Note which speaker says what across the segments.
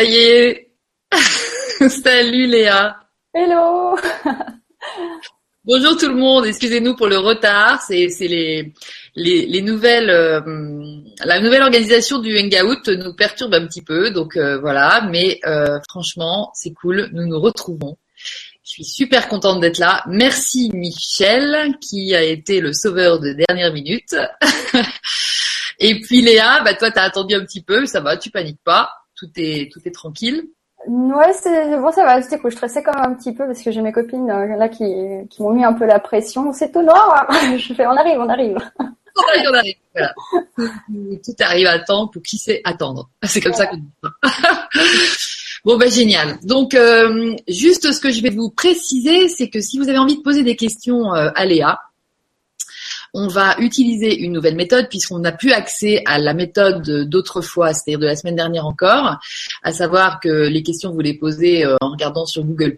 Speaker 1: Ça y est. Salut Léa.
Speaker 2: Hello.
Speaker 1: Bonjour tout le monde. Excusez-nous pour le retard. C'est les, les, les nouvelles euh, la nouvelle organisation du Hangout nous perturbe un petit peu. Donc euh, voilà. Mais euh, franchement, c'est cool. Nous nous retrouvons. Je suis super contente d'être là. Merci Michel qui a été le sauveur de dernière minute. Et puis Léa, bah toi t'as attendu un petit peu. Ça va, tu paniques pas. Tout est tout est tranquille.
Speaker 2: Ouais, c'est bon, ça va. C'était cool. Je stressais quand même un petit peu parce que j'ai mes copines euh, là qui, qui m'ont mis un peu la pression. C'est tout noir. Je fais, on arrive, on arrive.
Speaker 1: On arrive, on arrive. Voilà. Tout arrive à temps pour qui sait attendre. C'est comme ça qu'on dit. Bon bah génial. Donc euh, juste ce que je vais vous préciser, c'est que si vous avez envie de poser des questions euh, à Léa, on va utiliser une nouvelle méthode puisqu'on n'a plus accès à la méthode d'autrefois, c'est-à-dire de la semaine dernière encore, à savoir que les questions vous les posez euh, en regardant sur Google+.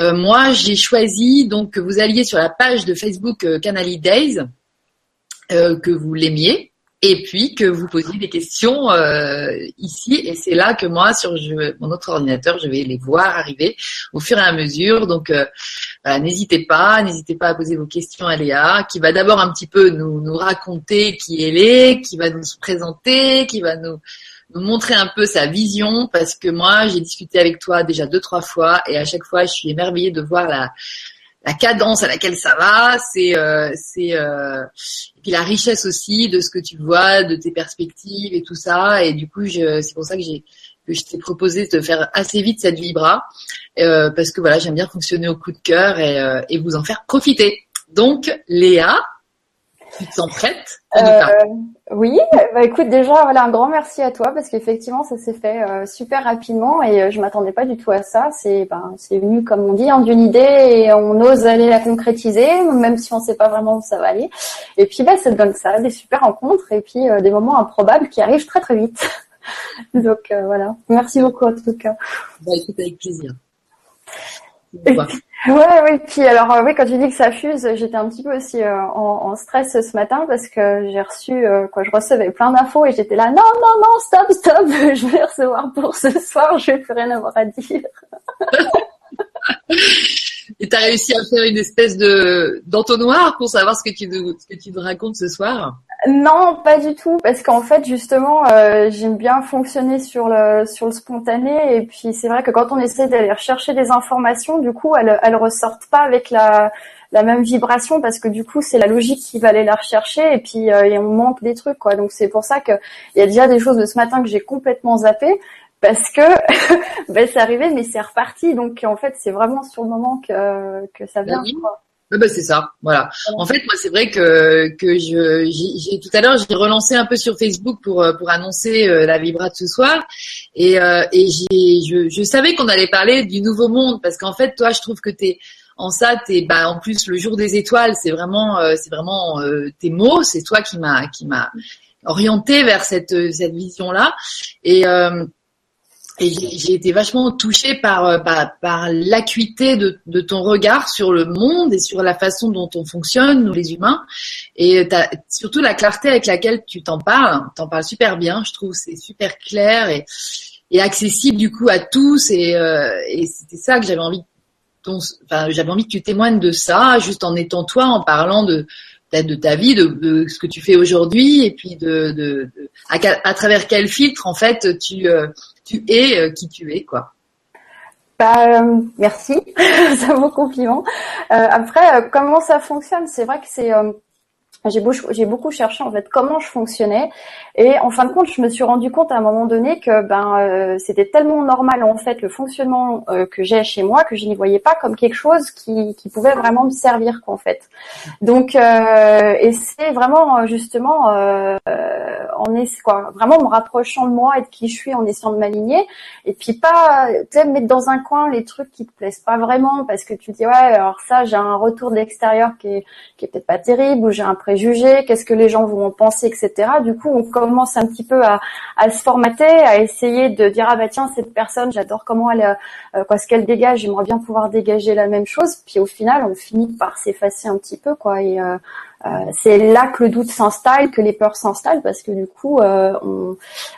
Speaker 1: Euh, moi, j'ai choisi donc que vous alliez sur la page de Facebook euh, Canali Days, que vous l'aimiez, et puis que vous posiez des questions euh, ici. Et c'est là que moi sur mon autre ordinateur je vais les voir arriver au fur et à mesure. Donc euh, n'hésitez pas n'hésitez pas à poser vos questions à Léa qui va d'abord un petit peu nous, nous raconter qui elle est qui va nous présenter qui va nous nous montrer un peu sa vision. Parce que moi j'ai discuté avec toi déjà deux trois fois. Et à chaque fois je suis émerveillée de voir la la cadence à laquelle ça va, c'est euh, c'est euh, et puis la richesse aussi de ce que tu vois, de tes perspectives et tout ça. Et du coup, c'est pour ça que j'ai que je t'ai proposé de faire assez vite cette vibra euh, parce que voilà, j'aime bien fonctionner au coup de cœur et, euh, et vous en faire profiter. Donc, Léa, tu te sens prête
Speaker 2: euh, Oui, bah écoute déjà voilà un grand merci à toi parce qu'effectivement ça s'est fait euh, super rapidement et euh, je m'attendais pas du tout à ça. C'est ben c'est venu comme on dit hein, d'une idée et on ose aller la concrétiser même si on sait pas vraiment où ça va aller. Et puis bah ça donne ça, des super rencontres et puis des moments improbables qui arrivent très très vite. Donc voilà, merci beaucoup en tout cas.
Speaker 1: Bah écoute avec plaisir.
Speaker 2: Ouais, oui. Puis alors, euh, oui, quand tu dis que ça fuse, j'étais un petit peu aussi euh, en, stress ce matin parce que j'ai reçu, euh, quoi, je recevais plein d'infos et j'étais là, non, non, non, stop, stop, je vais recevoir pour ce soir, je vais plus rien avoir à dire.
Speaker 1: et t'as réussi à faire une espèce de d'entonnoir pour savoir ce que tu ce que tu racontes ce soir?
Speaker 2: Non, pas du tout, parce qu'en fait justement, euh, j'aime bien fonctionner sur le sur le spontané, et puis c'est vrai que quand on essaie d'aller rechercher des informations, du coup, elles elles ressortent pas avec la la même vibration parce que du coup c'est la logique qui va aller la rechercher et puis euh, on manque des trucs quoi. Donc c'est pour ça que il y a déjà des choses de ce matin que j'ai complètement zappé parce que ben, c'est arrivé mais c'est reparti. Donc en fait c'est vraiment sur le moment que que ça vient quoi.
Speaker 1: Ah bah c'est ça, voilà. En fait, moi, c'est vrai que que je j'ai tout à l'heure, j'ai relancé un peu sur Facebook pour euh, pour annoncer euh, la vibra de ce soir, et euh, et j'ai je, je savais qu'on allait parler du nouveau monde parce qu'en fait, toi, je trouve que t'es en ça, t'es bah en plus le jour des étoiles, c'est vraiment c'est vraiment tes mots, c'est toi qui m'a qui m'a orienté vers cette cette vision là, et et j'ai été vachement touchée par, euh, par, par l'acuité de, de, ton regard sur le monde et sur la façon dont on fonctionne, nous les humains. Et surtout la clarté avec laquelle tu t'en parles. T'en parles super bien, je trouve. C'est super clair et, et accessible du coup à tous. Et, euh, et c'était ça que j'avais envie, enfin, j'avais envie que tu témoignes de ça, juste en étant toi, en parlant de, de ta vie, de, de, ce que tu fais aujourd'hui, et puis de, de, à, à, travers quel filtre en fait tu euh, tu es euh, qui tu es, quoi.
Speaker 2: Bah, euh, merci, un beau compliment. Euh, après, comment ça fonctionne? C'est vrai que c'est j'ai beaucoup, beaucoup cherché en fait comment je fonctionnais. Et en fin de compte je me suis rendu compte à un moment donné que ben euh, c'était tellement normal en fait le fonctionnement euh, que j'ai chez moi que je n'y voyais pas comme quelque chose qui, qui pouvait vraiment me servir quoi, en fait. Donc euh, et c'est vraiment justement en est quoi vraiment me rapprochant de moi et de qui je suis en essayant de m'aligner. Et puis pas tu mettre dans un coin les trucs qui te plaisent pas vraiment parce que tu dis ouais alors ça j'ai un retour de l'extérieur qui est qui est peut-être pas terrible ou j'ai un préjugés, qu'est-ce que les gens vont en penser, etc. Du coup, on commence un petit peu à, se formater, à essayer de dire ah bah tiens cette personne, j'adore comment elle, euh, quoi ce qu'elle dégage, j'aimerais bien pouvoir dégager la même chose. Puis au final, on finit par s'effacer un petit peu quoi. Et, euh, c'est là que le doute s'installe, que les peurs s'installent, parce que du coup, on,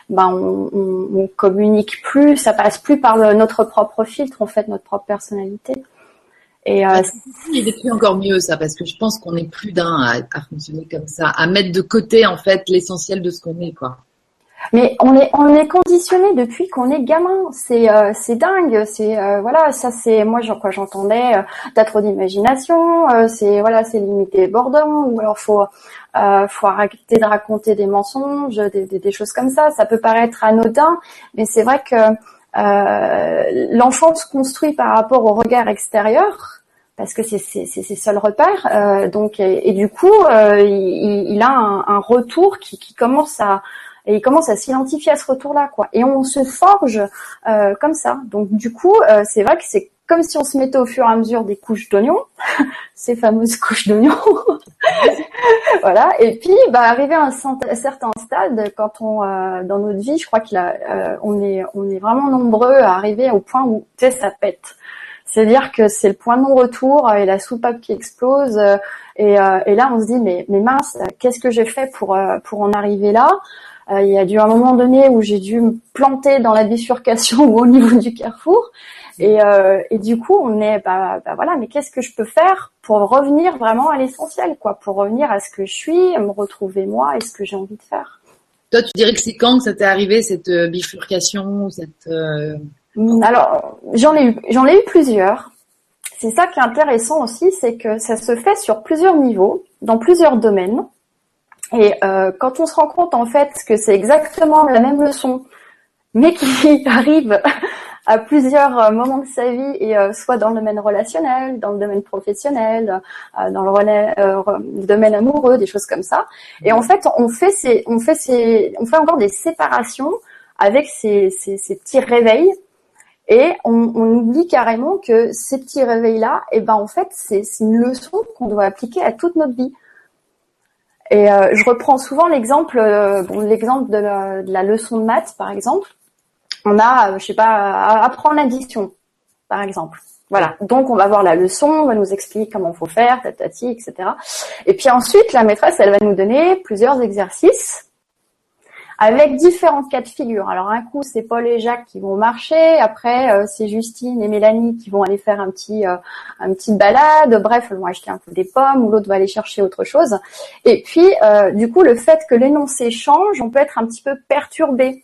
Speaker 2: on, on, communique plus, ça passe plus par notre propre filtre, en fait, notre propre personnalité.
Speaker 1: Et euh, il est plus encore mieux ça parce que je pense qu'on est plus d'un à, à, fonctionner comme ça, à mettre de côté en fait l'essentiel de ce qu'on est quoi.
Speaker 2: Mais on est on est conditionné depuis qu'on est gamin. C'est euh, c'est dingue. C'est euh, voilà ça c'est moi quoi j'entendais. Euh, T'as trop d'imagination. Euh, c'est voilà c'est limité bordant ou alors faut faut arrêter de raconter des mensonges, des, des, des, choses comme ça. Ça peut paraître anodin, mais c'est vrai que euh, l'enfant se construit par rapport au regard extérieur parce que c'est ses seuls repères. Euh, donc et, du coup, euh, il, il, a un, un retour qui, qui, commence à et il commence à s'identifier à ce retour-là, quoi. Et on se forge euh, comme ça. Donc du coup, euh, c'est vrai que c'est comme si on se mettait au fur et à mesure des couches d'oignons, ces fameuses couches d'oignons. voilà. Et puis, bah, arrivé à un, certain stade, quand on, euh, dans notre vie, je crois qu'on euh, on est, on est vraiment nombreux à arriver au point où, tu sais, ça pète. C'est-à-dire que c'est le point de non-retour et la soupape qui explose. Et, euh, et, là, on se dit, mais, mais mince, qu'est-ce que j'ai fait pour, pour en arriver là? Il y a dû un moment donné où j'ai dû me planter dans la bifurcation ou au niveau du carrefour. Et, euh, et du coup, on est, bah, bah voilà, mais qu'est-ce que je peux faire pour revenir vraiment à l'essentiel, quoi, pour revenir à ce que je suis, me retrouver moi et ce que j'ai envie de faire.
Speaker 1: Toi, tu dirais que c'est quand que ça t'est arrivé cette euh, bifurcation, cette euh,
Speaker 2: mmh, Alors, j'en ai eu, j'en ai eu plusieurs. C'est ça qui est intéressant aussi, c'est que ça se fait sur plusieurs niveaux, dans plusieurs domaines. Et euh, quand on se rend compte en fait que c'est exactement la même leçon, mais qui arrive à plusieurs euh, moments de sa vie et euh, soit dans le domaine relationnel, dans le domaine professionnel, euh, dans le, domaine amoureux, des choses comme ça. Et en fait, on fait ces, on fait ces, on fait encore des séparations avec ces, ces, ces petits réveils. Et on, on, oublie carrément que ces petits réveils-là, et eh ben en fait, c'est une leçon qu'on doit appliquer à toute notre vie. Et je reprends souvent l'exemple, bon, l'exemple de, de, la leçon de maths, par exemple on a, euh, je sais pas, apprendre l'addition, par exemple. Voilà. Donc on va voir la leçon, on va nous expliquer comment faut faire, tatati, etc. Et puis ensuite, la maîtresse, elle va nous donner plusieurs exercices avec différents cas de figure. Alors un coup, c'est Paul et Jacques qui vont marcher, après euh, c'est Justine et Mélanie qui vont aller faire un petit euh, un petit balade. Bref, elles vont acheter un peu des pommes ou l'autre va aller chercher autre chose. Et puis du coup, le fait que l'énoncé change, on peut être un petit peu perturbé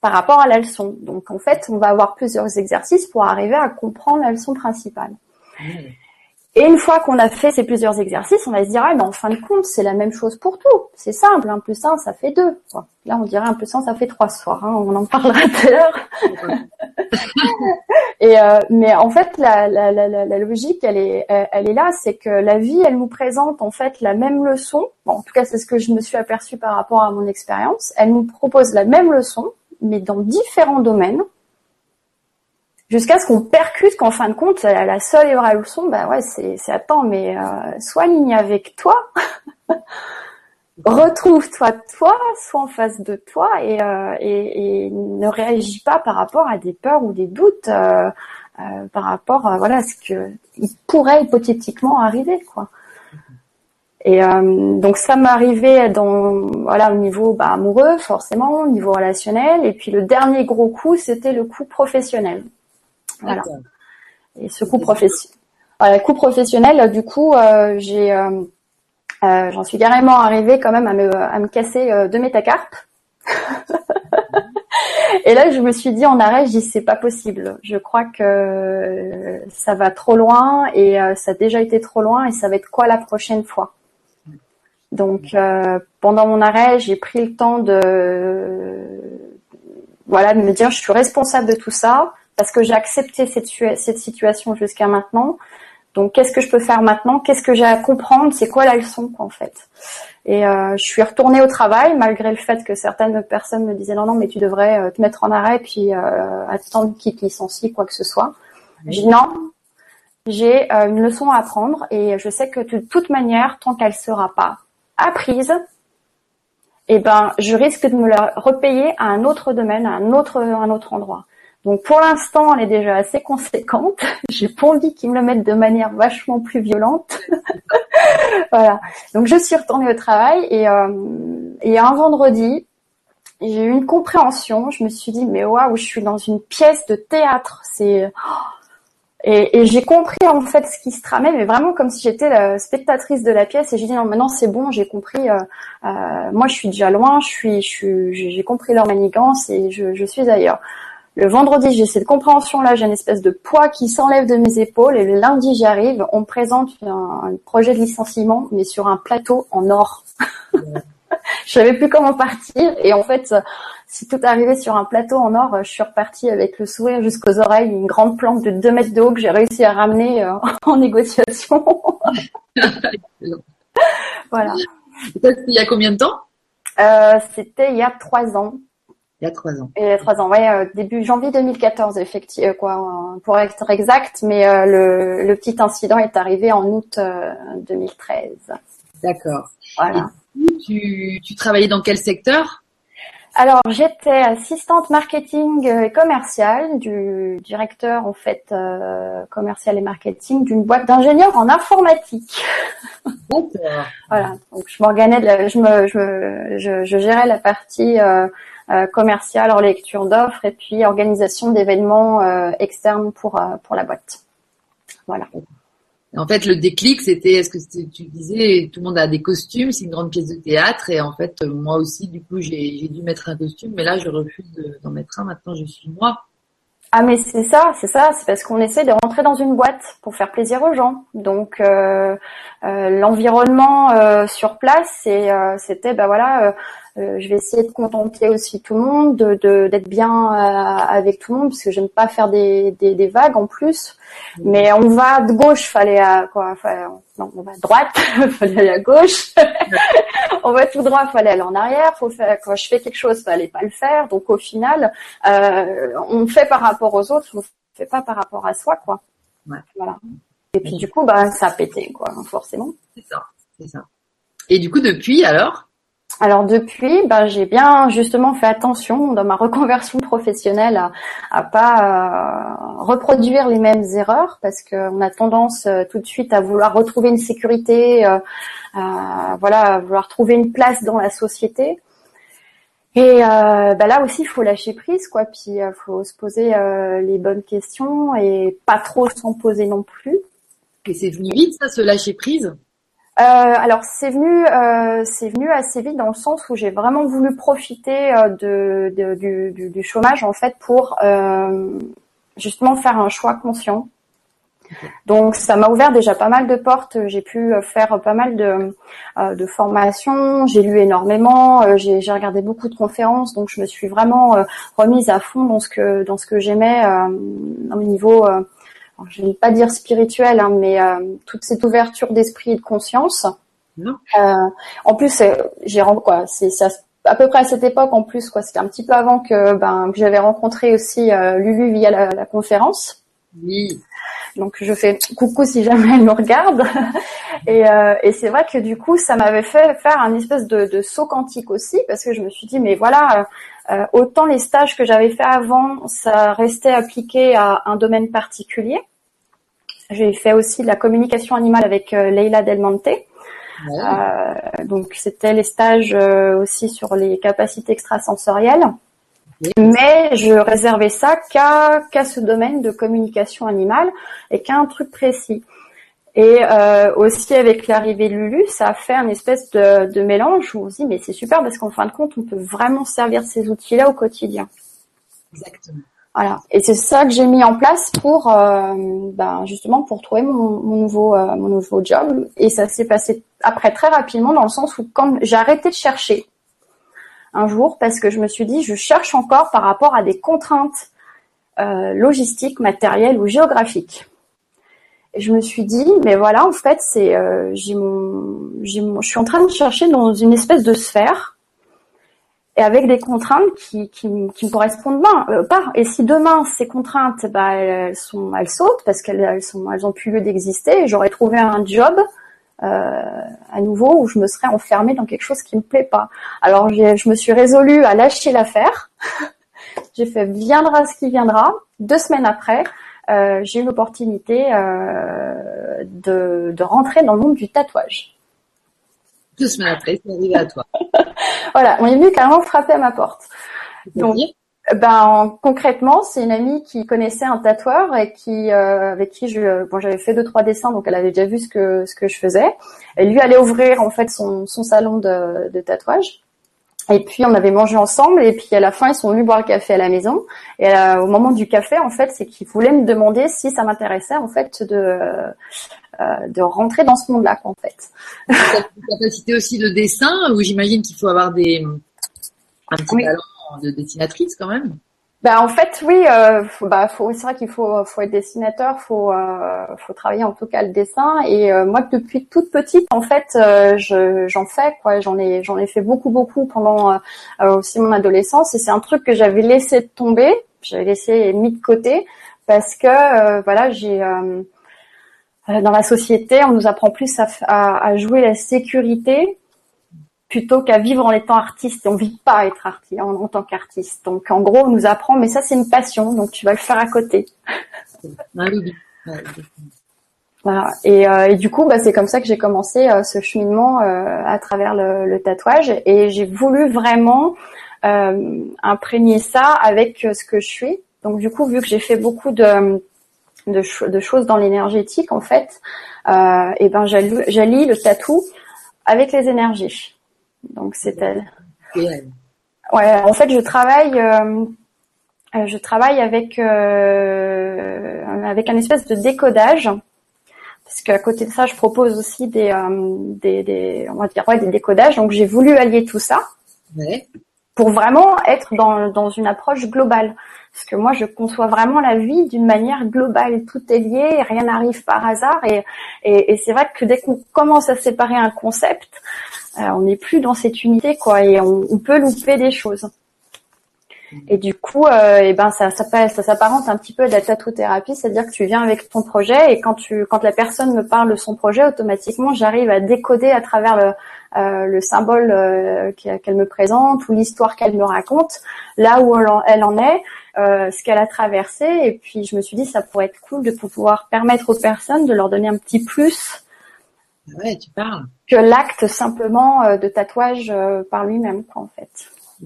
Speaker 2: par rapport à la leçon. Donc en fait, on va avoir plusieurs exercices pour arriver à comprendre la leçon principale. Mmh. Et une fois qu'on a fait ces plusieurs exercices, on va se dire, ah, mais en fin de compte, c'est la même chose pour tout. C'est simple, un plus un, ça fait deux. Là, on dirait un plus un, ça fait trois ce soir. Hein. On en parlera tout à l'heure. Et euh, mais en fait, la, la, la, la, logique, elle est, elle est là, c'est que la vie, elle nous présente en fait la même leçon. Bon, en tout cas, c'est ce que je me suis aperçue par rapport à mon expérience. Elle nous propose la même leçon, mais dans différents domaines jusqu'à ce qu'on percute qu'en fin de compte, la seule et vraie leçon, bah ouais, c'est, c'est attends, mais euh, sois aligné avec toi, retrouve-toi toi, sois en face de toi et, euh, et, et, ne réagis pas par rapport à des peurs ou des doutes, euh, euh par rapport à voilà ce que il pourrait hypothétiquement arriver, quoi. Et euh, donc ça m'est arrivé dans voilà au niveau bah, amoureux forcément, au niveau relationnel, et puis le dernier gros coup c'était le coup professionnel. Voilà. Et ce coup professionnel. Voilà, coup professionnel, du coup, euh, j'ai, euh, euh, j'en suis carrément arrivée quand même à me, à me casser deux métacarpes. et là, je me suis dit en arrêt, je dis c'est pas possible. Je crois que ça va trop loin et ça a déjà été trop loin et ça va être quoi la prochaine fois? Donc pendant mon arrêt, j'ai pris le temps de voilà de me dire je suis responsable de tout ça parce que j'ai accepté cette, cette situation jusqu'à maintenant. Donc, qu'est-ce que je peux faire maintenant? Qu'est-ce que j'ai à comprendre? C'est quoi la leçon, quoi, en fait? Et euh, je suis retournée au travail, malgré le fait que certaines personnes me disaient non, non, mais tu devrais euh, te mettre en arrêt puis euh, attendre qu'ils te licencient, quoi que ce soit. J'ai dit non, j'ai euh, une leçon à apprendre et je sais que de toute manière, tant qu'elle sera pas apprise, eh ben, je risque de me la repayer à un autre domaine, à un autre, à un autre endroit. Donc pour l'instant, elle est déjà assez conséquente. J'ai pas envie qu'ils me le mettent de manière vachement plus violente. voilà. Donc je suis retournée au travail et, euh, et un vendredi, j'ai eu une compréhension. Je me suis dit mais waouh, je suis dans une pièce de théâtre. C'est et, et j'ai compris en fait ce qui se tramait, mais vraiment comme si j'étais la spectatrice de la pièce. Et j'ai dit non, maintenant c'est bon, j'ai compris. Euh, euh, moi, je suis déjà loin, je suis, je suis, j'ai compris leur manigance et je, je suis ailleurs. Le vendredi, j'ai cette compréhension-là, j'ai une espèce de poids qui s'enlève de mes épaules. Et le lundi, j'arrive, on me présente un, projet de licenciement, mais sur un plateau en or. je savais plus comment partir. Et en fait, c'est tout arrivé sur un plateau en or. Je suis repartie avec le sourire jusqu'aux oreilles, une grande planque de 2 mètres de haut que j'ai réussi à ramener euh, en négociation.
Speaker 1: voilà. C'était il y a combien de temps?
Speaker 2: Euh, C'était il y a trois ans.
Speaker 1: Il y a trois ans.
Speaker 2: Il y a trois ans, ouais, euh, début janvier 2014, effectivement, euh, quoi, pour être exact. Mais euh, le, le, petit incident est arrivé en août 2013.
Speaker 1: D'accord. Voilà. tu, tu travaillais dans quel secteur?
Speaker 2: Alors, j'étais assistante marketing et commerciale du directeur en fait euh, commercial et marketing d'une boîte d'ingénieurs en informatique. voilà. Donc, je m'organisais, je me, je, je, je, gérais la partie euh, euh, commerciale en lecture d'offres et puis organisation d'événements euh, externes pour euh, pour la boîte. Voilà.
Speaker 1: En fait, le déclic, c'était, est-ce que tu disais, tout le monde a des costumes, c'est une grande pièce de théâtre, et en fait, moi aussi, du coup, j'ai dû mettre un costume, mais là, je refuse d'en mettre un. Maintenant, je suis moi.
Speaker 2: Ah mais c'est ça, c'est ça, c'est parce qu'on essaie de rentrer dans une boîte pour faire plaisir aux gens. Donc euh, euh, l'environnement euh, sur place, c'était ben voilà, euh, je vais essayer de contenter aussi tout le monde, de d'être bien euh, avec tout le monde, parce que j'aime pas faire des, des, des, vagues en plus. Mais on va de gauche, fallait à quoi Non, on va à droite, fallait aller à gauche. on va tout droit, fallait aller en arrière. Faut faire quand je fais quelque chose, fallait pas le faire. Donc au final, euh, on fait par rapport aux autres, on fait pas par rapport à soi, quoi. Ouais. Voilà. Et puis du coup, bah ça a pété, quoi, forcément.
Speaker 1: C'est ça, c'est ça. Et du coup, depuis alors?
Speaker 2: Alors depuis, ben, j'ai bien justement fait attention dans ma reconversion professionnelle à, à pas euh, reproduire les mêmes erreurs parce qu'on a tendance euh, tout de suite à vouloir retrouver une sécurité, euh, voilà, à vouloir trouver une place dans la société. Et ben là aussi, il faut lâcher prise, quoi. Puis il faut se poser les bonnes questions et pas trop s'en poser non plus.
Speaker 1: Et c'est venu vite, ça, se lâcher prise?
Speaker 2: euh, alors c'est venu, euh, c'est venu assez vite dans le sens où j'ai vraiment voulu profiter euh, de, de du, du, du, chômage en fait pour euh, justement faire un choix conscient. Donc ça m'a ouvert déjà pas mal de portes. J'ai pu faire pas mal de, de formations. J'ai lu énormément. J'ai regardé beaucoup de conférences. Donc je me suis vraiment remise à fond dans ce que dans ce que j'aimais au niveau je ne vais pas dire spirituel, hein, mais euh, toute cette ouverture d'esprit et de conscience. Euh, en plus, j'ai quoi, c'est à peu près à cette époque en plus quoi. C'était un petit peu avant que ben que j'avais rencontré aussi euh, Lulu via la, conférence.
Speaker 1: Oui.
Speaker 2: Donc je fais coucou si jamais elle me regarde. et, euh, et c'est vrai que du coup ça m'avait fait faire un espèce de, de, saut quantique aussi parce que je me suis dit mais voilà euh, autant les stages que j'avais fait avant ça restait appliqué à un domaine particulier j'ai fait aussi de la communication animale avec euh, Leila Del Monte. Euh, donc c'était les stages aussi sur les capacités extrasensorielles. Mais je réservais ça qu'à qu'à ce domaine de communication animale et qu'à un truc précis. Et aussi avec l'arrivée de Lulu, ça a fait un espèce de, de mélange où on se dit mais c'est super parce qu'en fin de compte on peut vraiment servir ces outils-là au quotidien.
Speaker 1: Exactement.
Speaker 2: Voilà. Et c'est ça que j'ai mis en place pour, euh, ben justement, pour trouver mon, mon nouveau, euh, mon nouveau job. Et ça s'est passé après très rapidement dans le sens où quand j'ai arrêté de chercher un jour parce que je me suis dit, je cherche encore par rapport à des contraintes euh, logistiques, matérielles ou géographiques. Je me suis dit, mais voilà, en fait, c'est, euh, j'ai mon, j'ai mon, je suis en train de chercher dans une espèce de sphère et avec des contraintes qui, qui, qui me correspondent euh, pas. Et si demain ces contraintes, bah, elles, sont, elles sautent parce qu'elles elles sont, elles ont plus lieu d'exister, j'aurais trouvé un job euh, à nouveau où je me serais enfermée dans quelque chose qui me plaît pas. Alors je me suis résolue à lâcher l'affaire J'ai fait viendra ce qui viendra. Deux semaines après, j'ai eu l'opportunité euh, de, de rentrer dans le monde du tatouage.
Speaker 1: Deux semaines après, c'est arrivé à toi.
Speaker 2: voilà, on est venu carrément frapper à ma porte. Donc, ben concrètement, c'est une amie qui connaissait un tatoueur et qui euh, avec qui je bon j'avais fait deux trois dessins donc elle avait déjà vu ce que ce que je faisais. Elle lui allait ouvrir en fait son son salon de, de tatouage. Et puis on avait mangé ensemble et puis à la fin ils sont venus boire le café à la maison et euh, au moment du café en fait c'est qu'ils voulaient me demander si ça m'intéressait en fait de euh, de rentrer dans ce monde-là en fait.
Speaker 1: Une capacité aussi de dessin où j'imagine qu'il faut avoir des un petit talent de dessinatrice quand même.
Speaker 2: Ben en fait oui, euh, bah faut, c'est vrai qu'il faut faut être dessinateur, faut euh, faut travailler en tout cas le dessin. Et euh, moi depuis toute petite en fait euh, je j'en fais quoi, j'en ai j'en ai fait beaucoup beaucoup pendant euh, aussi mon adolescence. Et c'est un truc que j'avais laissé tomber, j'avais laissé mis de côté parce que voilà j'ai dans la société on nous apprend plus à, à, à jouer la sécurité plutôt qu'à vivre en étant artiste. On vit pas à être artiste en, tant qu'artiste. Donc en gros, on nous apprend, mais ça c'est une passion, donc tu vas le faire à côté. voilà. Et, euh, et, du coup, bah, c'est comme ça que j'ai commencé euh, ce cheminement euh, à travers le, le, tatouage, et j'ai voulu vraiment euh, imprégner ça avec ce que je suis. Donc du coup, vu que j'ai fait beaucoup de de, de choses dans l'énergétique, en fait, et ben j'allie le tatou avec les énergies. Donc c'était. Ouais, en fait, je travaille, euh, je travaille avec euh, avec un espèce de décodage, parce qu'à côté de ça, je propose aussi des euh, des, des, on va dire ouais, des décodages. Donc j'ai voulu allier tout ça ouais. pour vraiment être dans dans une approche globale. Parce que moi, je conçois vraiment la vie d'une manière globale. Tout est lié, rien n'arrive par hasard. Et, et, et c'est vrai que dès qu'on commence à séparer un concept, euh, on n'est plus dans cette unité, quoi. Et on, peut louper des choses. Et du coup, euh, et ben ça, ça, ça s'apparente un petit peu à la tatouthérapie, c'est-à-dire que tu viens avec ton projet et quand tu, quand la personne me parle de son projet, automatiquement, j'arrive à décoder à travers le, euh, le symbole euh, qu'elle me présente ou l'histoire qu'elle me raconte, là où elle en, est, euh, ce qu'elle a traversé. Et puis je me suis dit, ça pourrait être cool de pouvoir permettre aux personnes de leur donner un petit plus.
Speaker 1: Ouais, tu parles.
Speaker 2: Que l'acte simplement euh, de tatouage par lui-même, quoi, en fait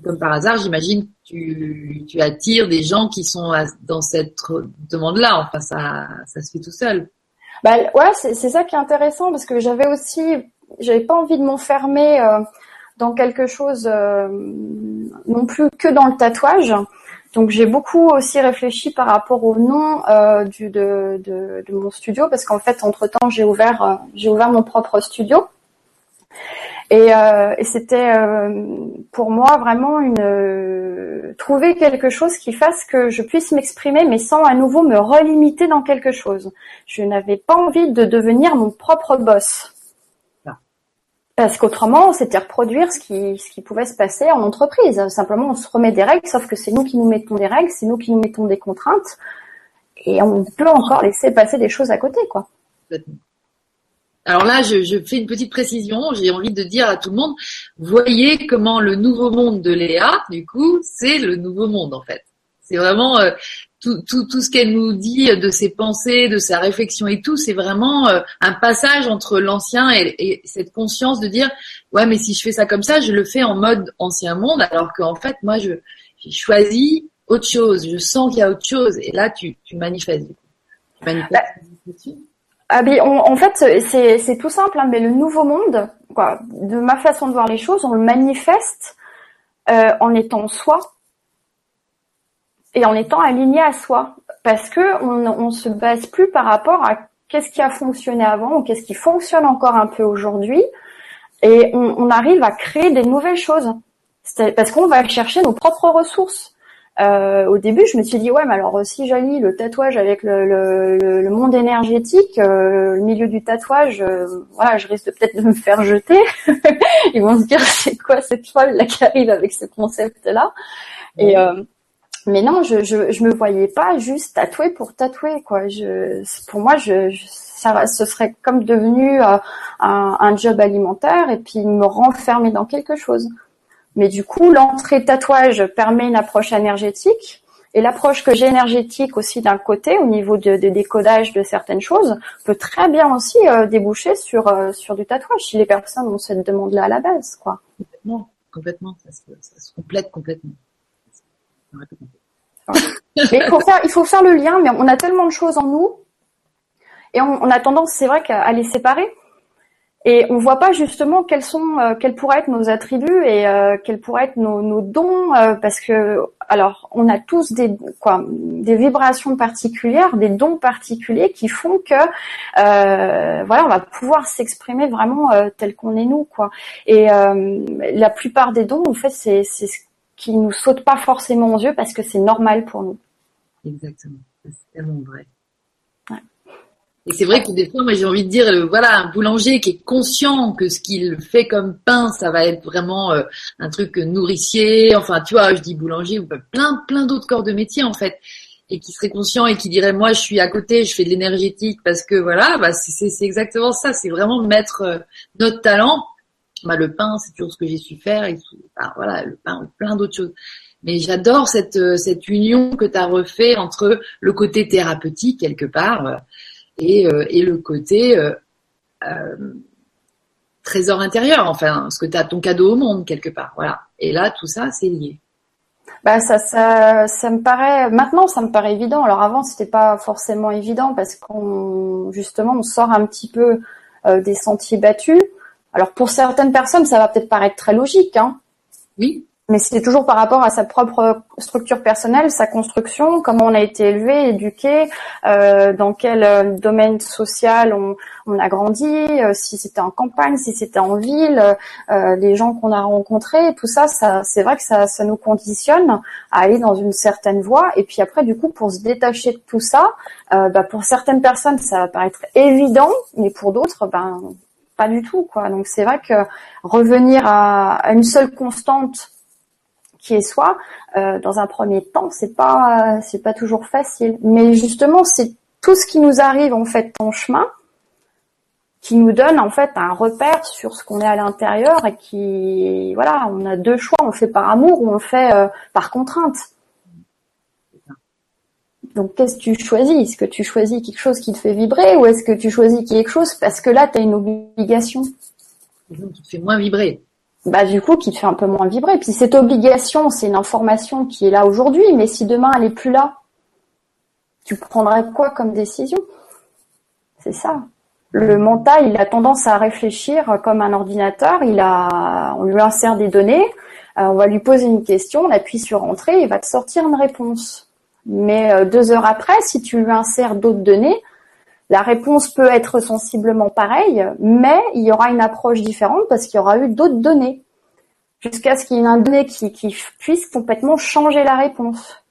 Speaker 1: comme par hasard, j'imagine tu, tu attires des gens qui sont dans cette demande-là. Enfin, ça, ça se fait tout seul.
Speaker 2: Bah ouais, c'est ça qui est intéressant parce que j'avais aussi, j'avais pas envie de m'enfermer euh, dans quelque chose euh, non plus que dans le tatouage. Donc j'ai beaucoup aussi réfléchi par rapport au nom euh, du, de, de, de, mon studio parce qu'en fait entre temps j'ai ouvert euh, j'ai ouvert mon propre studio et, euh, et c'était euh, pour moi vraiment une euh, trouver quelque chose qui fasse que je puisse m'exprimer, mais sans à nouveau me relimiter dans quelque chose. Je n'avais pas envie de devenir mon propre boss. Parce qu'autrement, c'était reproduire ce qui, ce qui pouvait se passer en entreprise. Simplement, on se remet des règles, sauf que c'est nous qui nous mettons des règles, c'est nous qui nous mettons des contraintes, et on peut encore laisser passer des choses à côté, quoi.
Speaker 1: Alors là, je, fais une petite précision. J'ai envie de dire à tout le monde, voyez comment le nouveau monde de Léa, du coup, c'est le nouveau monde en fait. C'est vraiment euh, tout, tout, tout ce qu'elle nous dit de ses pensées, de sa réflexion et tout, c'est vraiment euh, un passage entre l'ancien et, et, cette conscience de dire, ouais, mais si je fais ça comme ça, je le fais en mode ancien monde, alors qu'en fait, moi, je j'ai choisi autre chose. Je sens qu'il y a autre chose. Et là, tu, tu manifestes.
Speaker 2: Ah ben, en fait, c'est tout simple, hein, mais le nouveau monde, quoi, de ma façon de voir les choses, on le manifeste euh, en étant soi et en étant aligné à soi, parce que on, on se base plus par rapport à qu'est-ce qui a fonctionné avant ou qu'est-ce qui fonctionne encore un peu aujourd'hui, et on, on, arrive à créer des nouvelles choses, parce qu'on va chercher nos propres ressources. Euh, au début, je me suis dit ouais, mais alors si j'allie le tatouage avec le, le, le monde énergétique, euh, le milieu du tatouage, euh, voilà, je risque peut-être de me faire jeter. Ils vont se dire c'est quoi cette folle là qui arrive avec ce concept là. Et euh, mais non, je, je je me voyais pas juste tatouer pour tatouer quoi. Je pour moi, je, ça, ce serait comme devenu un, un job alimentaire et puis me renfermer dans quelque chose. Mais du coup, l'entrée tatouage permet une approche énergétique. Et l'approche que j'ai énergétique aussi d'un côté, au niveau de, décodage de certaines choses, peut très bien aussi euh, déboucher sur euh, sur du tatouage si les personnes ont cette demande-là à la base, quoi.
Speaker 1: Complètement, complètement, ça se, complète complètement.
Speaker 2: Faire, il faut faire le lien, mais on a tellement de choses en nous et on, a tendance, c'est vrai, qu'à les séparer et on voit pas justement quels sont, euh, quels pourraient être nos attributs et euh, quels pourraient être nos, dons, euh, parce que alors on a tous des vibrations particulières, des dons particuliers qui font que voilà, on va pouvoir s'exprimer vraiment tel qu'on est nous quoi. Et la plupart des dons, en fait, c'est c'est ce qui nous saute pas forcément aux yeux parce que c'est normal pour nous.
Speaker 1: Exactement, c'est tellement vrai. Et c'est vrai que des fois, moi, j'ai envie de dire, euh, voilà, un boulanger qui est conscient que ce qu'il fait comme pain, ça va être vraiment euh, un truc nourricier. Enfin, tu vois, je dis boulanger ou plein, plein d'autres corps de métier en fait, et qui serait conscient et qui dirait, moi, je suis à côté, je fais de l'énergétique parce que voilà, bah, c'est exactement ça. C'est vraiment mettre euh, notre talent. Le pain, c'est toujours ce que j'ai su faire. Voilà, le pain, plein d'autres choses. Mais j'adore cette, cette union que tu as refait entre le côté thérapeutique quelque part et, euh, et le côté euh, euh, trésor intérieur, enfin, ce que tu as ton cadeau au monde quelque part. Voilà. Et là, tout ça, c'est lié.
Speaker 2: Bah ça, ça, ça me paraît maintenant, ça me paraît évident. Alors avant, c'était pas forcément évident parce qu'on justement, on sort un petit peu des sentiers battus. Alors pour certaines personnes, ça va peut-être paraître très logique, hein.
Speaker 1: Oui
Speaker 2: mais c'est toujours par rapport à sa propre structure personnelle, sa construction, comment on a été élevé, éduqué, euh, dans quel euh, domaine social on, on a grandi, euh, si c'était en campagne, si c'était en ville, euh, les gens qu'on a rencontrés, tout ça, ça c'est vrai que ça, ça nous conditionne à aller dans une certaine voie. Et puis après, du coup, pour se détacher de tout ça, euh, bah, pour certaines personnes, ça va paraître évident, mais pour d'autres, ben pas du tout, quoi. Donc c'est vrai que revenir à, une seule constante qui est soi, euh, dans un premier temps, c'est pas c'est pas toujours facile. Mais justement, c'est tout ce qui nous arrive en fait en chemin qui nous donne en fait un repère sur ce qu'on est à l'intérieur et qui voilà, on a deux choix, on fait par amour ou on fait euh, par contrainte. Donc qu'est-ce que tu choisis? Est-ce que tu choisis quelque chose qui te fait vibrer ou est-ce que tu choisis quelque chose parce que là tu as une obligation?
Speaker 1: Qui te fait moins vibrer
Speaker 2: bah du coup qui te fait un peu moins vibrer. Puis cette obligation, c'est une information qui est là aujourd'hui, mais si demain elle est plus là, tu prendrais quoi comme décision? C'est ça. Le mental, il a tendance à réfléchir comme un ordinateur. Il a, on lui insère des données, euh, on va lui poser une question, on appuie sur entrée, il va te sortir une réponse. Mais euh, deux heures après, si tu lui insères d'autres données, la réponse peut être sensiblement pareille, mais il y aura une approche différente parce qu'il y aura eu d'autres données, jusqu'à ce qu'il y ait une donnée qui, puisse complètement changer la réponse.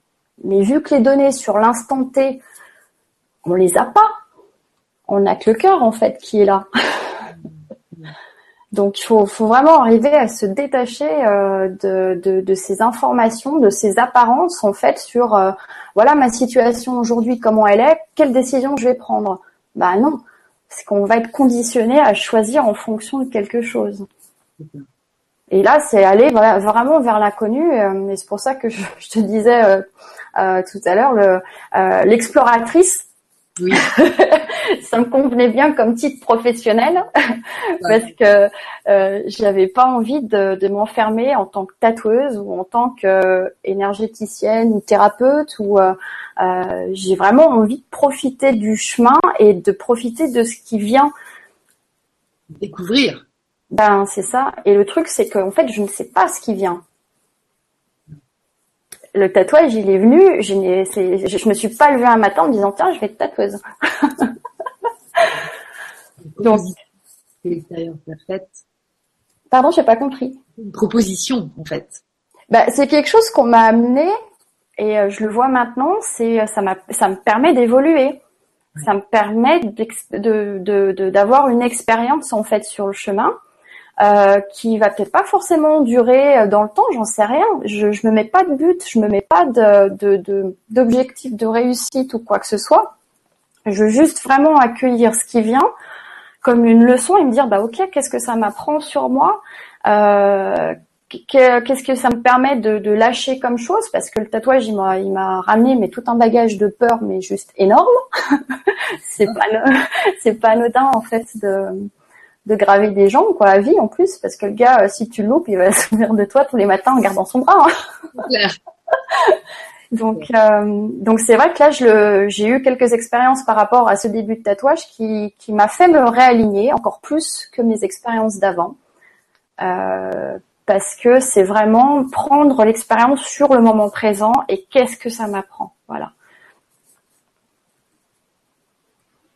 Speaker 2: Mais vu que les données sur l'instant T, on les a pas, on n'a que le cœur en fait qui est là. Donc il faut, vraiment arriver à se détacher euh, de, ces informations, de ces apparences en fait sur euh, voilà ma situation aujourd'hui comment elle est, quelle décision je vais prendre. Bah non, c'est qu'on va être conditionné à choisir en fonction de quelque chose. Et là, c'est aller vraiment vers l'inconnu. Euh, et c'est pour ça que je, te disais tout à l'heure, l'exploratrice, oui. ça me convenait bien comme titre professionnel parce que euh, j'avais pas envie de, de m'enfermer en tant que tatoueuse ou en tant que énergéticienne ou thérapeute ou euh, euh, j'ai vraiment envie de profiter du chemin et de profiter de ce qui vient
Speaker 1: découvrir.
Speaker 2: Ben c'est ça. Et le truc c'est qu'en fait je ne sais pas ce qui vient le tatouage, il est venu, je, ne je me suis pas levée un matin en me disant tiens, je vais être tatoueuse.
Speaker 1: Donc, c'est l'expérience.
Speaker 2: Pardon, j'ai pas compris.
Speaker 1: Une proposition, en fait.
Speaker 2: Bah, c'est quelque chose qu'on m'a amené et euh, je le vois maintenant. C'est ça m'a, ça me permet d'évoluer. Ça me permet de, d'avoir une expérience en fait sur le chemin euh, qui va peut-être pas forcément durer euh, dans le temps, j'en sais rien. Je, je me mets pas de but, je me mets pas de, d'objectif de, réussite ou quoi que ce soit. Je veux juste vraiment accueillir ce qui vient comme une leçon et me dire bah ok qu'est-ce que ça m'apprend sur moi, euh, qu'est-ce que ça me permet de, de, lâcher comme chose? Parce que le tatouage, il m'a, il m'a ramené mais tout un bagage de peur, mais juste énorme. c'est pas, c'est pas anodin en fait de, de graver des gens quoi à vie en plus, parce que le gars, euh, si tu le loupes, il va se souvenir de toi tous les matins en gardant son bras. Hein. donc, euh, donc c'est vrai que là, je j'ai eu quelques expériences par rapport à ce début de tatouage qui, qui m'a fait me réaligner encore plus que mes expériences d'avant. Euh, parce que c'est vraiment prendre l'expérience sur le moment présent et qu'est-ce que ça m'apprend. Voilà.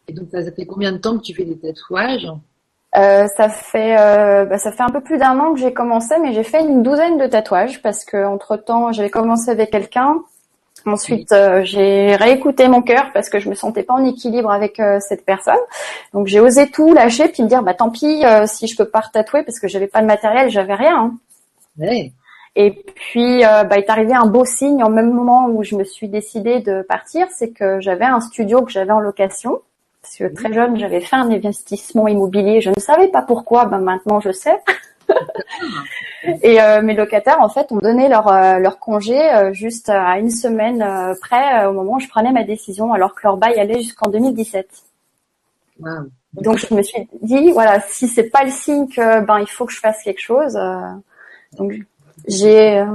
Speaker 1: Et donc, ça fait combien de temps que tu fais des tatouages?
Speaker 2: Euh, ça fait euh, bah, ça fait un peu plus d'un an que j'ai commencé, mais j'ai fait une douzaine de tatouages parce que entre temps j'avais commencé avec quelqu'un. Ensuite euh, j'ai réécouté mon cœur parce que je me sentais pas en équilibre avec cette personne. Donc j'ai osé tout lâcher puis me dire bah tant pis si je peux pas tatouer parce que j'avais pas de matériel, j'avais rien. Hein. Et puis bah, est arrivé un beau signe en même moment où je me suis décidée de partir, c'est que j'avais un studio que j'avais en location parce que très jeune, j'avais fait un investissement immobilier. Je ne savais pas pourquoi. Ben maintenant, je sais. et euh, mes locataires, en fait, ont donné leur, euh, leur congé euh, juste à une semaine près au moment où je prenais ma décision, alors que leur bail allait jusqu'en 2017. Donc je me suis dit, voilà, si c'est pas le signe que ben il faut que je fasse quelque chose, donc j'ai,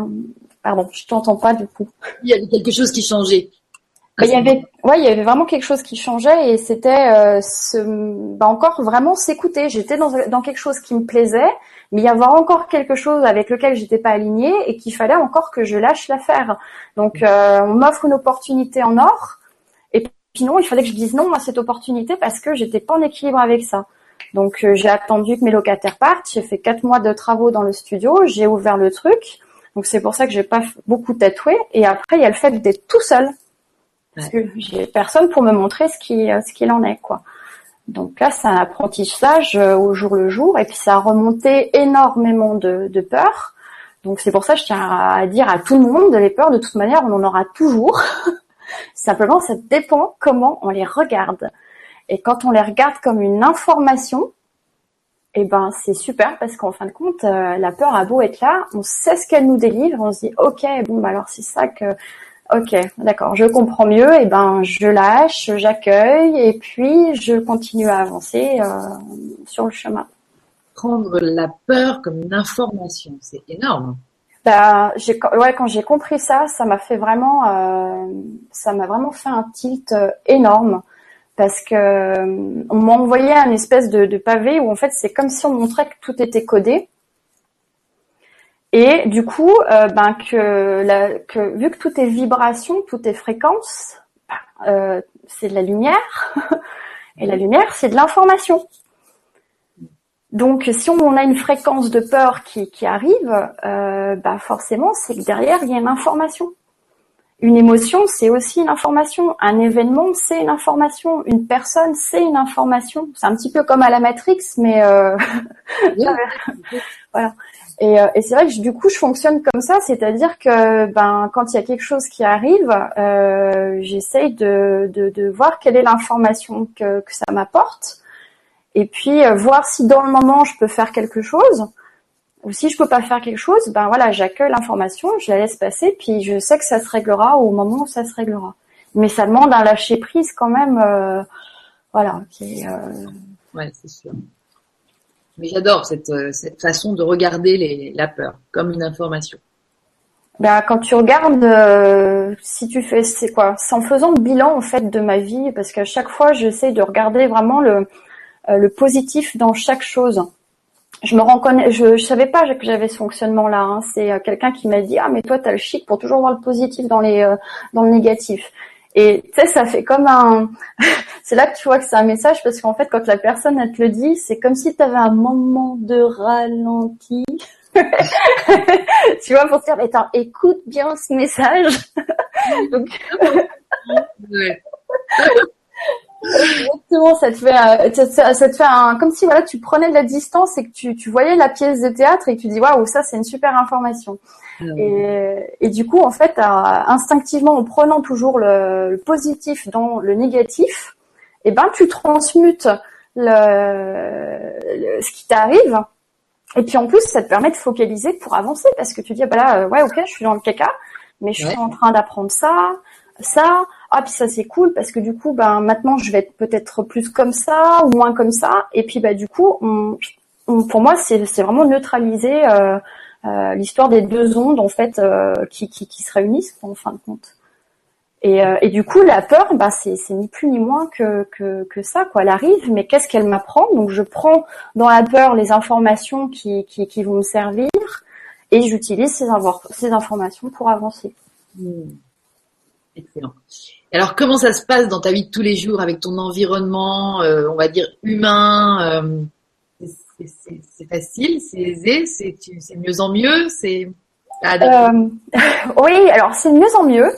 Speaker 2: pardon, je t'entends pas du coup.
Speaker 1: Il y avait quelque chose qui changeait
Speaker 2: il y avait, ouais, il y avait vraiment quelque chose qui changeait et c'était euh, ce, bah encore vraiment s'écouter. J'étais dans, dans quelque chose qui me plaisait, mais il y avait encore quelque chose avec lequel j'étais pas alignée et qu'il fallait encore que je lâche l'affaire. Donc, euh, on m'offre une opportunité en or et puis non, il fallait que je dise non à cette opportunité parce que j'étais pas en équilibre avec ça. Donc, euh, j'ai attendu que mes locataires partent. J'ai fait quatre mois de travaux dans le studio. J'ai ouvert le truc. Donc, c'est pour ça que j'ai pas beaucoup tatoué. Et après, il y a le fait d'être tout seul parce que j'ai personne pour me montrer ce qui ce qu'il en est quoi. Donc là, c'est un apprentissage euh, au jour le jour, et puis ça a remonté énormément de, de peurs. Donc c'est pour ça que je tiens à dire à tout le monde, les peurs, de toute manière, on en aura toujours. Simplement, ça dépend comment on les regarde. Et quand on les regarde comme une information, eh ben c'est super parce qu'en fin de compte, euh, la peur a beau être là, on sait ce qu'elle nous délivre, on se dit ok, bon bah alors c'est ça que Ok, d'accord, je comprends mieux. Et ben, je lâche, j'accueille, et puis je continue à avancer euh, sur le chemin.
Speaker 1: Prendre la peur comme une information, c'est énorme.
Speaker 2: Bah, j'ai, ouais, quand j'ai compris ça, ça m'a fait vraiment, euh, ça m'a vraiment fait un tilt euh, énorme parce que on m'a envoyé un espèce de, de pavé où en fait c'est comme si on montrait que tout était codé et du coup, euh, ben que, la, que vu que tout est vibration, tout est fréquence, ben, euh, c'est de la lumière, et la lumière c'est de l'information. Donc si on a une fréquence de peur qui, qui arrive, euh, ben, forcément c'est que derrière il y a une information. Une émotion, c'est aussi une information. Un événement, c'est une information. Une personne, c'est une information. C'est un petit peu comme à la Matrix, mais euh... voilà. Et, euh, et c'est vrai que du coup, je fonctionne comme ça, c'est-à-dire que ben quand il y a quelque chose qui arrive, euh, j'essaye de, de, de, voir quelle est l'information que, que ça m'apporte, et puis euh, voir si dans le moment je peux faire quelque chose, ou si je peux pas faire quelque chose, ben voilà, j'accueille l'information, je la laisse passer, puis je sais que ça se réglera au moment où ça se réglera. Mais ça demande un lâcher prise quand même, euh, voilà. Qui est,
Speaker 1: ouais, c'est sûr. Mais j'adore cette, euh, cette façon de regarder les, la peur comme une information.
Speaker 2: Ben, quand tu regardes, euh, si tu fais, c'est quoi C'est en faisant le bilan en fait de ma vie, parce qu'à chaque fois, j'essaie de regarder vraiment le, euh, le positif dans chaque chose. Je me reconnais, je, je savais pas que j'avais ce fonctionnement-là. Hein. C'est quelqu'un qui m'a dit ah mais toi t'as le chic pour toujours voir le positif dans les dans le négatif. Et tu sais, ça fait comme un. c'est là que tu vois que c'est un message parce qu'en fait, quand la personne elle te le dit, c'est comme si tu avais un moment de ralenti. tu vois, pour te dire, attends, écoute bien ce message. Donc... Exactement, ça te fait, ça, te fait un, comme si voilà, tu prenais de la distance et que tu, tu voyais la pièce de théâtre et que tu dis waouh, ça c'est une super information. Ah et, et, du coup, en fait, instinctivement, en prenant toujours le, positif dans le négatif, et eh ben tu transmutes le, ce qui t'arrive Et puis en plus, ça te permet de focaliser pour avancer parce que tu dis, ah bah là, ouais, ok, je suis dans le caca, mais je suis en train d'apprendre ça, ça. Ah puis ça c'est cool parce que du coup, ben maintenant je vais être peut-être plus comme ça ou moins comme ça. Et puis bah du coup, on, pour moi, c'est vraiment neutraliser euh, euh, l'histoire des deux ondes en fait euh, qui, se réunissent en fin de compte. Et, euh, et du coup, la peur, bah, c'est ni plus ni moins que, ça. Quoi. Elle arrive, mais qu'est-ce qu'elle m'apprend? Donc, je prends dans la peur les informations qui, vont me servir et j'utilise ces, informations pour avancer.
Speaker 1: Mmh. Excellent. Alors, comment ça se passe dans ta vie de tous les jours avec ton environnement, on va dire humain C'est facile, c'est aisé, c'est mieux en mieux, c'est.
Speaker 2: Euh, oui, alors c'est mieux en mieux.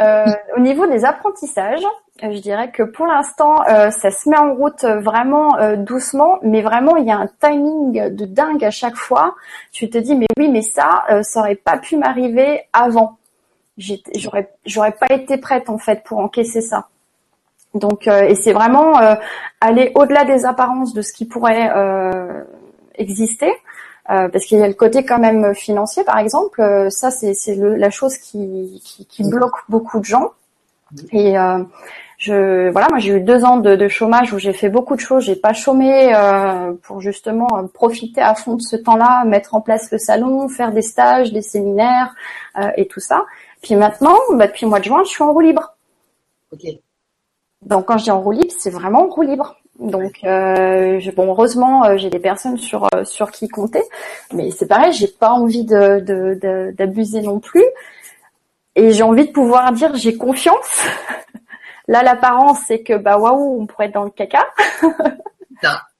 Speaker 2: Euh, au niveau des apprentissages, euh, je dirais que pour l'instant, ça se met en route vraiment doucement, mais vraiment il y a un timing de dingue à chaque fois. Tu te dis mais oui, mais ça, ça aurait pas pu m'arriver avant. J'aurais, j'aurais pas été prête en fait pour encaisser ça. Donc, et c'est vraiment aller au-delà des apparences de ce qui pourrait exister. Euh, parce qu'il y a le côté quand même financier, par exemple. Euh, ça, c'est la chose qui, qui, qui, bloque beaucoup de gens. Et euh, je, voilà, moi j'ai eu deux ans de, de chômage où j'ai fait beaucoup de choses. J'ai pas chômé euh, pour justement profiter à fond de ce temps-là, mettre en place le salon, faire des stages, des séminaires et tout ça. Puis maintenant, bah, depuis le mois de juin, je suis en roue libre.
Speaker 1: Ok.
Speaker 2: Donc quand je dis en roue libre, c'est vraiment en roue libre. Donc euh, bon, heureusement, euh, j'ai des personnes sur euh, sur qui compter, mais c'est pareil, j'ai pas envie de d'abuser non plus, et j'ai envie de pouvoir dire j'ai confiance. Là, l'apparence, c'est que bah waouh, on pourrait être dans le caca.